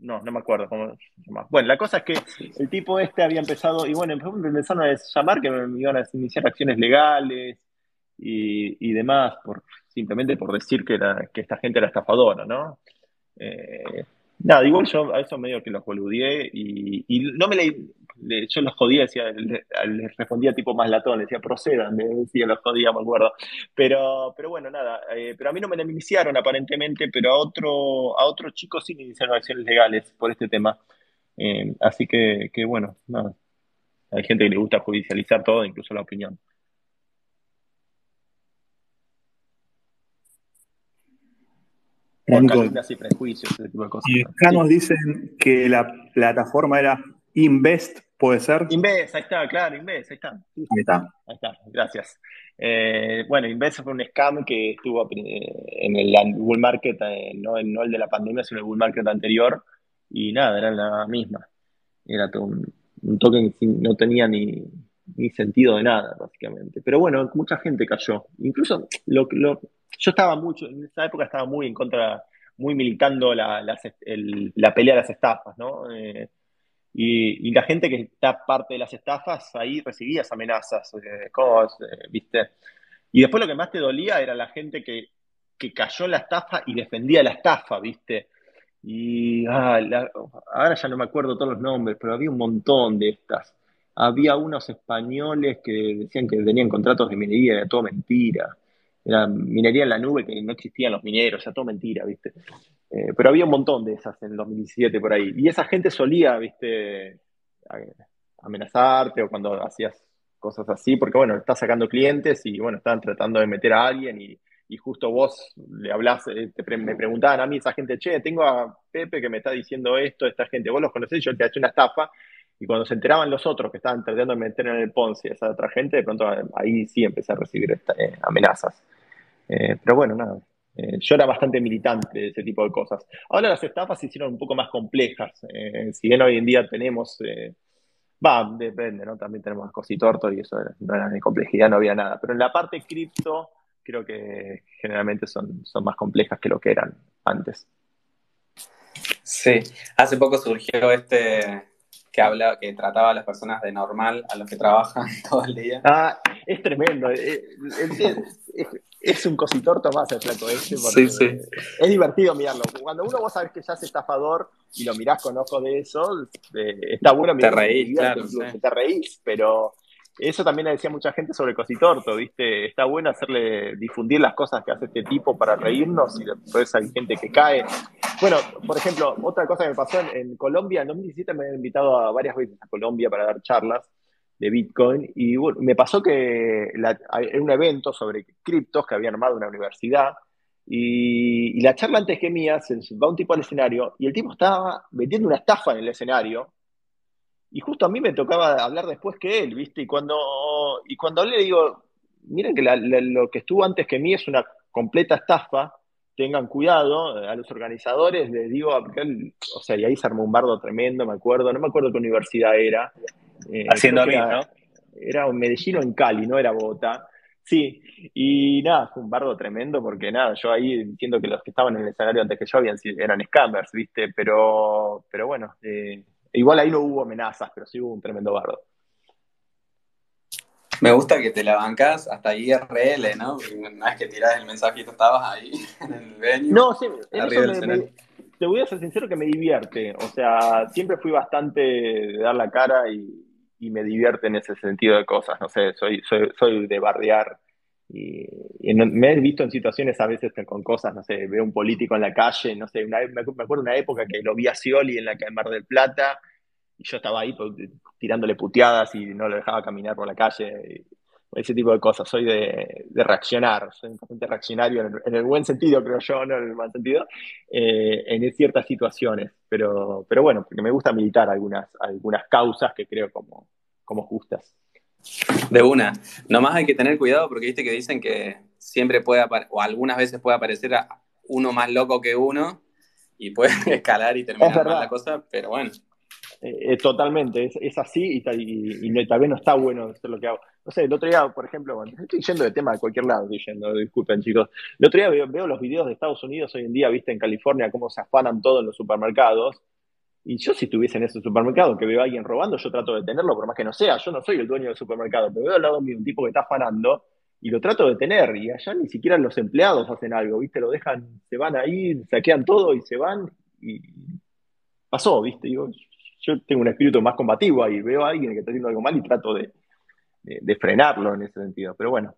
no, no me acuerdo cómo se llama. Bueno, la cosa es que el tipo este había empezado, y bueno, empezaron a llamar que me iban a iniciar acciones legales y, demás, por, simplemente por decir que, esta gente era estafadora, ¿no? Eh, nada, igual yo a eso medio que los boludeé y, no me leí, yo los jodía, decía, les respondía tipo más latón, decía procedan, decía los jodía, me acuerdo. Pero, pero bueno, nada, eh, pero a mí no me la iniciaron aparentemente, pero a otro, a otro chico sí le iniciaron acciones legales por este tema. Eh, así que, que bueno, nada. Hay gente que le gusta judicializar todo, incluso la opinión. Y prejuicios, ese tipo de cosas. Y acá nos dicen que la plataforma era Invest, ¿puede ser? Invest, ahí está, claro, Invest, ahí está. Ahí está. Ahí está, gracias. Eh, bueno, Invest fue un scam que estuvo en el bull market, eh, no, el de la pandemia, sino el bull market anterior, y nada, era la misma. Era todo un, token que no tenía ni, sentido de nada, básicamente. Pero bueno, mucha gente cayó. Incluso lo, lo, yo estaba mucho, en esa época estaba muy en contra, muy militando la, la pelea de las estafas, ¿no? Eh, y, la gente que está parte de las estafas ahí recibía esas amenazas, eh, eh, ¿viste? Y después lo que más te dolía era la gente que, cayó en la estafa y defendía la estafa, ¿viste? Y ah, ahora ya no me acuerdo todos los nombres, pero había un montón de estas. Había unos españoles que decían que tenían contratos de minería, era todo mentira. Era minería en la nube que no existían los mineros, era todo mentira, ¿viste? Eh, pero había un montón de esas en el 2017 por ahí. Y esa gente solía, viste, amenazarte o cuando hacías cosas así, porque bueno, estás sacando clientes y bueno, estaban tratando de meter a alguien y, justo vos le hablás, eh, me preguntaban a mí esa gente, che, tengo a Pepe que me está diciendo esto, esta gente, vos los conocés, yo te he hecho una estafa, y cuando se enteraban los otros que estaban tratando de meter en el Ponce esa otra gente, de pronto ahí sí empecé a recibir eh, amenazas. Eh, pero bueno, nada, yo era bastante militante de ese tipo de cosas. Ahora las estafas se hicieron un poco más complejas, si bien hoy en día tenemos... Va, depende, ¿no? También tenemos cositorto y eso no era ni complejidad, no había nada. Pero en la parte cripto, creo que generalmente son, son más complejas que lo que eran antes. Sí, hace poco surgió este que habla, que trataba a las personas de normal, a los que trabajan todo el día. Ah, es tremendo. Eh, es, un cositorto más el flaco este. Sí, sí. Es divertido mirarlo. Cuando uno vos sabes que ya es estafador y lo mirás con ojos de eso, eh, está bueno mirarlo. Te reís, claro. Te reís, pero eso también le decía mucha gente sobre Cositorto, ¿viste? Está bueno hacerle difundir las cosas que hace este tipo para reírnos y después hay gente que cae. Bueno, por ejemplo, otra cosa que me pasó en, Colombia, en 2017 me han invitado a varias veces a Colombia para dar charlas de Bitcoin y me pasó que la, era un evento sobre criptos que había armado una universidad y, y, la charla antes que mía se va un tipo al escenario y el tipo estaba metiendo una estafa en el escenario y justo a mí me tocaba hablar después que él, ¿viste? Y cuando, y cuando le digo, miren que lo que estuvo antes que mí es una completa estafa, tengan cuidado, a los organizadores les digo, o sea, y ahí se armó un bardo tremendo, me acuerdo, no me acuerdo qué universidad era. Eh, Haciendo a mí, ¿no? Era un Medellín o en Cali, no era Bogotá. Sí, y nada, fue un bardo tremendo porque nada, yo ahí entiendo que los que estaban en el escenario antes que yo habían, eran scammers, ¿viste? Pero, pero bueno, eh, Igual ahí no hubo amenazas, pero sí hubo un tremendo bardo. Me gusta que te la bancas hasta IRL, ¿no? Una vez que tirás el mensajito, estabas ahí en el venue. No, sí, te voy a ser sincero que me divierte. O sea, siempre fui bastante de dar la cara y, me divierte en ese sentido de cosas. No sé, soy, soy, soy de bardear y, me he visto en situaciones a veces con cosas, no sé, veo un político en la calle, no sé, me acuerdo una época que lo vi a Scioli en la en Mar del Plata y yo estaba ahí pues, tirándole puteadas y no lo dejaba caminar por la calle, ese tipo de cosas. Soy de, reaccionar, soy bastante reaccionario en el, buen sentido, creo yo, no en el mal sentido, eh, en ciertas situaciones. Pero, pero bueno, porque me gusta militar algunas, algunas causas que creo como, como justas. De una. Nomás hay que tener cuidado porque viste que dicen que siempre puede o algunas veces puede aparecer uno más loco que uno y puede escalar y terminar la cosa, pero bueno. Eh, eh, totalmente, es, así y, y, tal vez no está bueno hacer lo que hago. No sé, el otro día, por ejemplo, estoy yendo de tema de cualquier lado, estoy yendo, disculpen chicos. El otro día veo, veo los videos de Estados Unidos hoy en día, viste, en California, cómo se afanan todo en los supermercados y yo si estuviese en ese supermercado que veo a alguien robando, yo trato de detenerlo, por más que no sea. Yo no soy el dueño del supermercado, pero veo al lado mío un tipo que está afanando y lo trato de detener. Y allá ni siquiera los empleados hacen algo, ¿viste? Lo dejan, se van ahí, saquean todo y se van. Y pasó, ¿viste? yo tengo un espíritu más combativo ahí. Veo a alguien que está haciendo algo mal y trato de, de frenarlo en ese sentido. Pero bueno,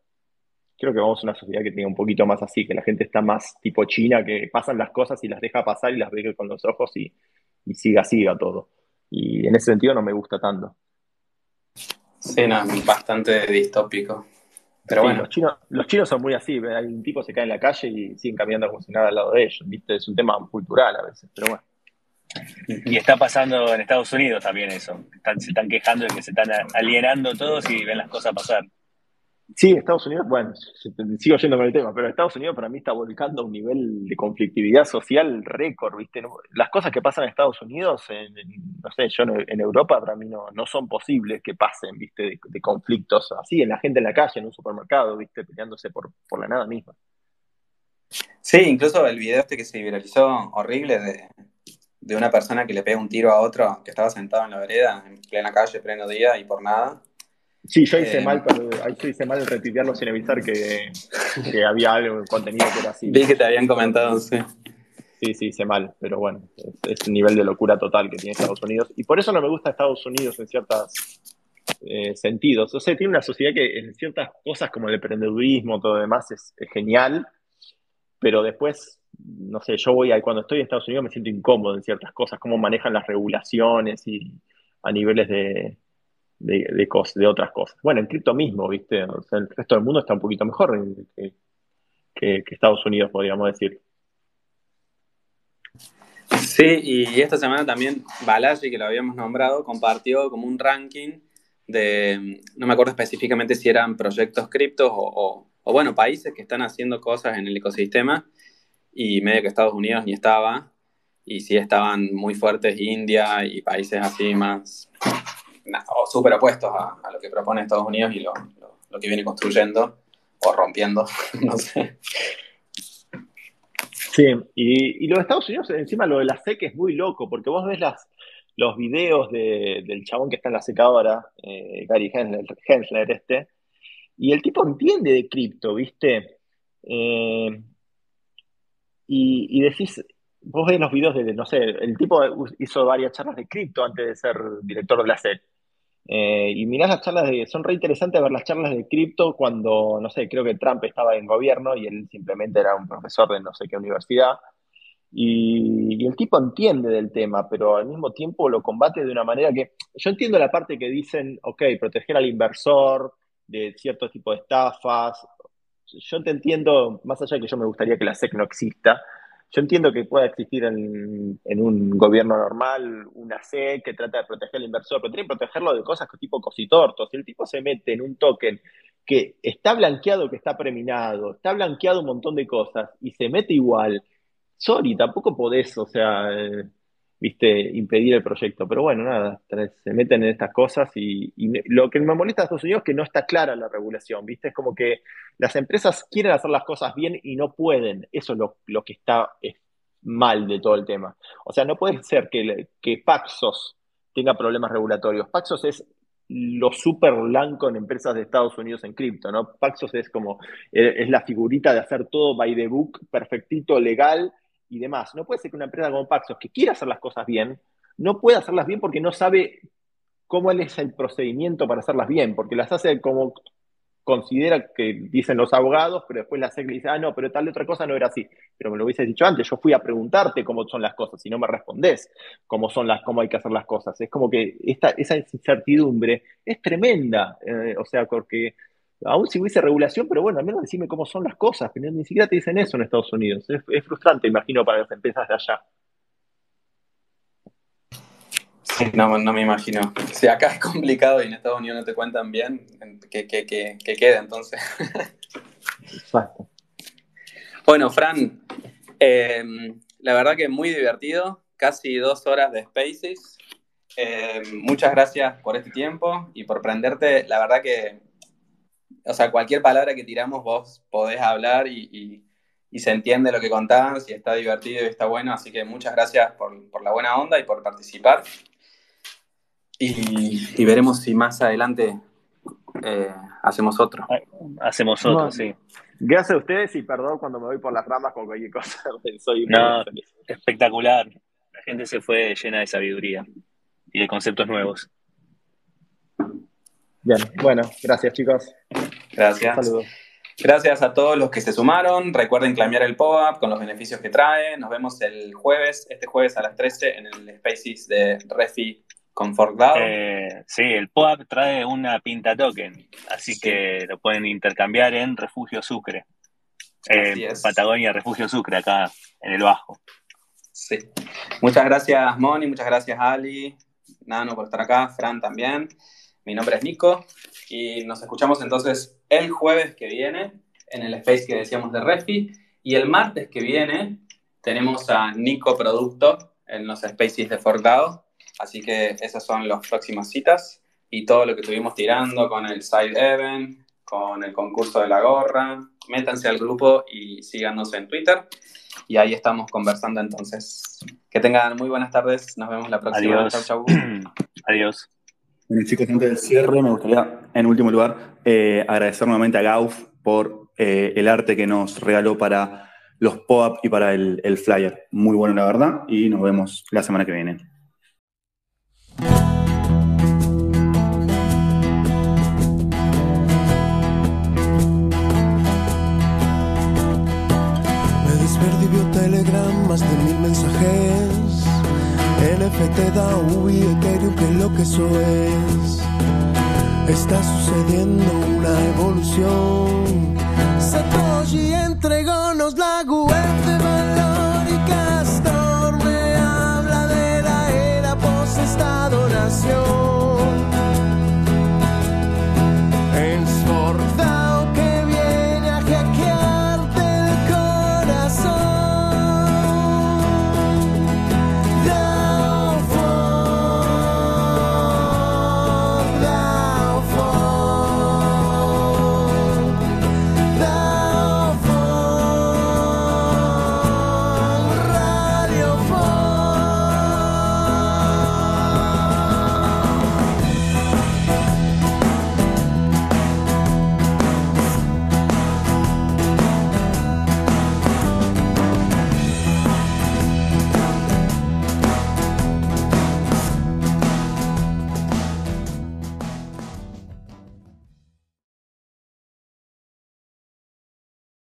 creo que vamos a una sociedad que tenga un poquito más así, que la gente está más tipo China, que pasan las cosas y las deja pasar y las ve con los ojos y y siga, siga todo. Y en ese sentido no me gusta tanto. Sí, no, bastante distópico. Pero bueno. Los chinos, los chinos son muy así, hay un tipo se cae en la calle y siguen caminando como si nada al lado de ellos, ¿viste? Es un tema cultural a veces, pero bueno. Y está pasando en Estados Unidos también eso. se están quejando de que se están alienando todos y ven las cosas pasar. Sí, Estados Unidos, bueno, sigo yendo con el tema, pero Estados Unidos para mí está volcando un nivel de conflictividad social récord, ¿viste? Las cosas que pasan en Estados Unidos, no sé, yo en Europa para mí no, no son posibles que pasen, ¿viste? De, conflictos así, en la gente en la calle, en un supermercado, ¿viste? Peleándose por, por la nada misma. Sí, incluso el video este que se viralizó horrible de, de una persona que le pega un tiro a otro que estaba sentado en la vereda, en plena calle, pleno día y por nada. Sí, yo hice eh, mal, pero yo hice mal retuitearlo sin avisar que, que había algo, contenido que era así. Vi que te habían comentado, sí. Sí, sí, hice mal, pero bueno, es, el nivel de locura total que tiene Estados Unidos. Y por eso no me gusta Estados Unidos en ciertos eh, sentidos. O sea, tiene una sociedad que en ciertas cosas como el emprendedurismo, todo lo demás, es, genial, pero después, no sé, yo voy a, cuando estoy en Estados Unidos me siento incómodo en ciertas cosas, cómo manejan las regulaciones y a niveles de, de, otras cosas. Bueno, en cripto mismo, ¿viste? O el resto del mundo está un poquito mejor. Que, Estados Unidos, podríamos decir. Sí, y esta semana también Balaji, que lo habíamos nombrado, compartió como un ranking de, no me acuerdo específicamente si eran proyectos criptos o, o, bueno, países que están haciendo cosas en el ecosistema y medio que Estados Unidos ni estaba, y sí estaban muy fuertes India y países así más súper opuestos a, lo que propone Estados Unidos y lo, que viene construyendo o rompiendo, no sé. Sí, y, y lo de Estados Unidos, encima lo de la SEC es muy loco, porque vos ves las, los videos del chabón que está en la secadora, eh, Gary Hensler, este, y el tipo entiende de cripto, ¿viste? Eh, y, y, decís, vos ves los videos de, no sé, el tipo hizo varias charlas de cripto antes de ser director de la SEC. Eh, y mirás las charlas de, son re interesantes ver las charlas de cripto cuando, no sé, creo que Trump estaba en gobierno y él simplemente era un profesor de no sé qué universidad. Y, el tipo entiende del tema, pero al mismo tiempo lo combate de una manera que yo entiendo la parte que dicen, ok, proteger al inversor de cierto tipo de estafas. Yo te entiendo, más allá de que yo me gustaría que la SEC no exista, yo entiendo que pueda existir en, un gobierno normal una SEC que trata de proteger al inversor, pero tiene que protegerlo de cosas tipo cositortos. Si el tipo se mete en un token que está blanqueado, que está preminado, está blanqueado un montón de cosas y se mete igual, sorry, tampoco podés, o sea, eh, viste, impedir el proyecto. Pero bueno, nada, se meten en estas cosas y, lo que me molesta a Estados Unidos es que no está clara la regulación, viste, es como que las empresas quieren hacer las cosas bien y no pueden. Eso es lo, que está mal de todo el tema. O sea, no puede ser que, que Paxos tenga problemas regulatorios. Paxos es lo súper blanco en empresas de Estados Unidos en cripto, ¿no? Paxos es como, eh, es la figurita de hacer todo by the book, perfectito, legal, y demás. No puede ser que una empresa como Paxos, que quiera hacer las cosas bien, no pueda hacerlas bien porque no sabe cómo es el procedimiento para hacerlas bien, porque las hace como considera que dicen los abogados, pero después la SEC dice, ah, no, pero tal otra cosa no era así. Pero me lo hubieses dicho antes, yo fui a preguntarte cómo son las cosas y no me respondés cómo son las, cómo hay que hacer las cosas. Es como que esa incertidumbre es tremenda, eh, o sea, porque aún si hubiese regulación, pero bueno, al menos decime cómo son las cosas, que ni siquiera te dicen eso en Estados Unidos. Es, frustrante, imagino, para las empresas de allá. Sí, no, no me imagino. Si acá es complicado y en Estados Unidos no te cuentan bien, que, que, que, quede entonces. Exacto. Bueno, Fran, eh, la verdad que muy divertido, casi dos horas de Spaces. Eh, muchas gracias por este tiempo y por prenderte. La verdad que o sea, cualquier palabra que tiramos vos podés hablar y, se entiende lo que contás y está divertido y está bueno, así que muchas gracias por, la buena onda y por participar. Y, veremos si más adelante eh, hacemos otro. Hacemos otro, sí. Gracias a ustedes y perdón cuando me voy por las ramas con cualquier cosa. Soy no, espectacular. La gente se fue llena de sabiduría y de conceptos nuevos. Bien, bueno, gracias chicos. Gracias. Saludos. Gracias a todos los que se sumaron. Recuerden clamear el POAP con los beneficios que trae. Nos vemos el jueves, este jueves a las 13 en el Spaces de Refi Comfort Cloud. Eh, sí, el POAP trae una pinta token, así que lo pueden intercambiar en Refugio Sucre. Eh, Patagonia Refugio Sucre, acá en el Bajo. Sí. Muchas gracias, Moni, muchas gracias, Ali, Nano por estar acá, Fran también. Mi nombre es Nico y nos escuchamos entonces el jueves que viene en el space que decíamos de Refi y el martes que viene tenemos a Nico Producto en los spaces de Fortdao, así que esas son las próximas citas y todo lo que estuvimos tirando con el side event, con el concurso de la gorra, métanse al grupo y síganos en Twitter y ahí estamos conversando entonces. Que tengan muy buenas tardes, nos vemos la próxima. Adiós. Adiós. Bueno, chicos, antes del cierre, me gustaría, en último lugar, eh, agradecer nuevamente a Gauf por eh, el arte que nos regaló para los pop-up y para el, flyer. Muy bueno, la verdad, y nos vemos la semana que viene. Me desperdió Telegram, más de mil mensajes NFT, DAO y Ethereum, que lo que eso es. Está sucediendo una evolución. Y entregónos la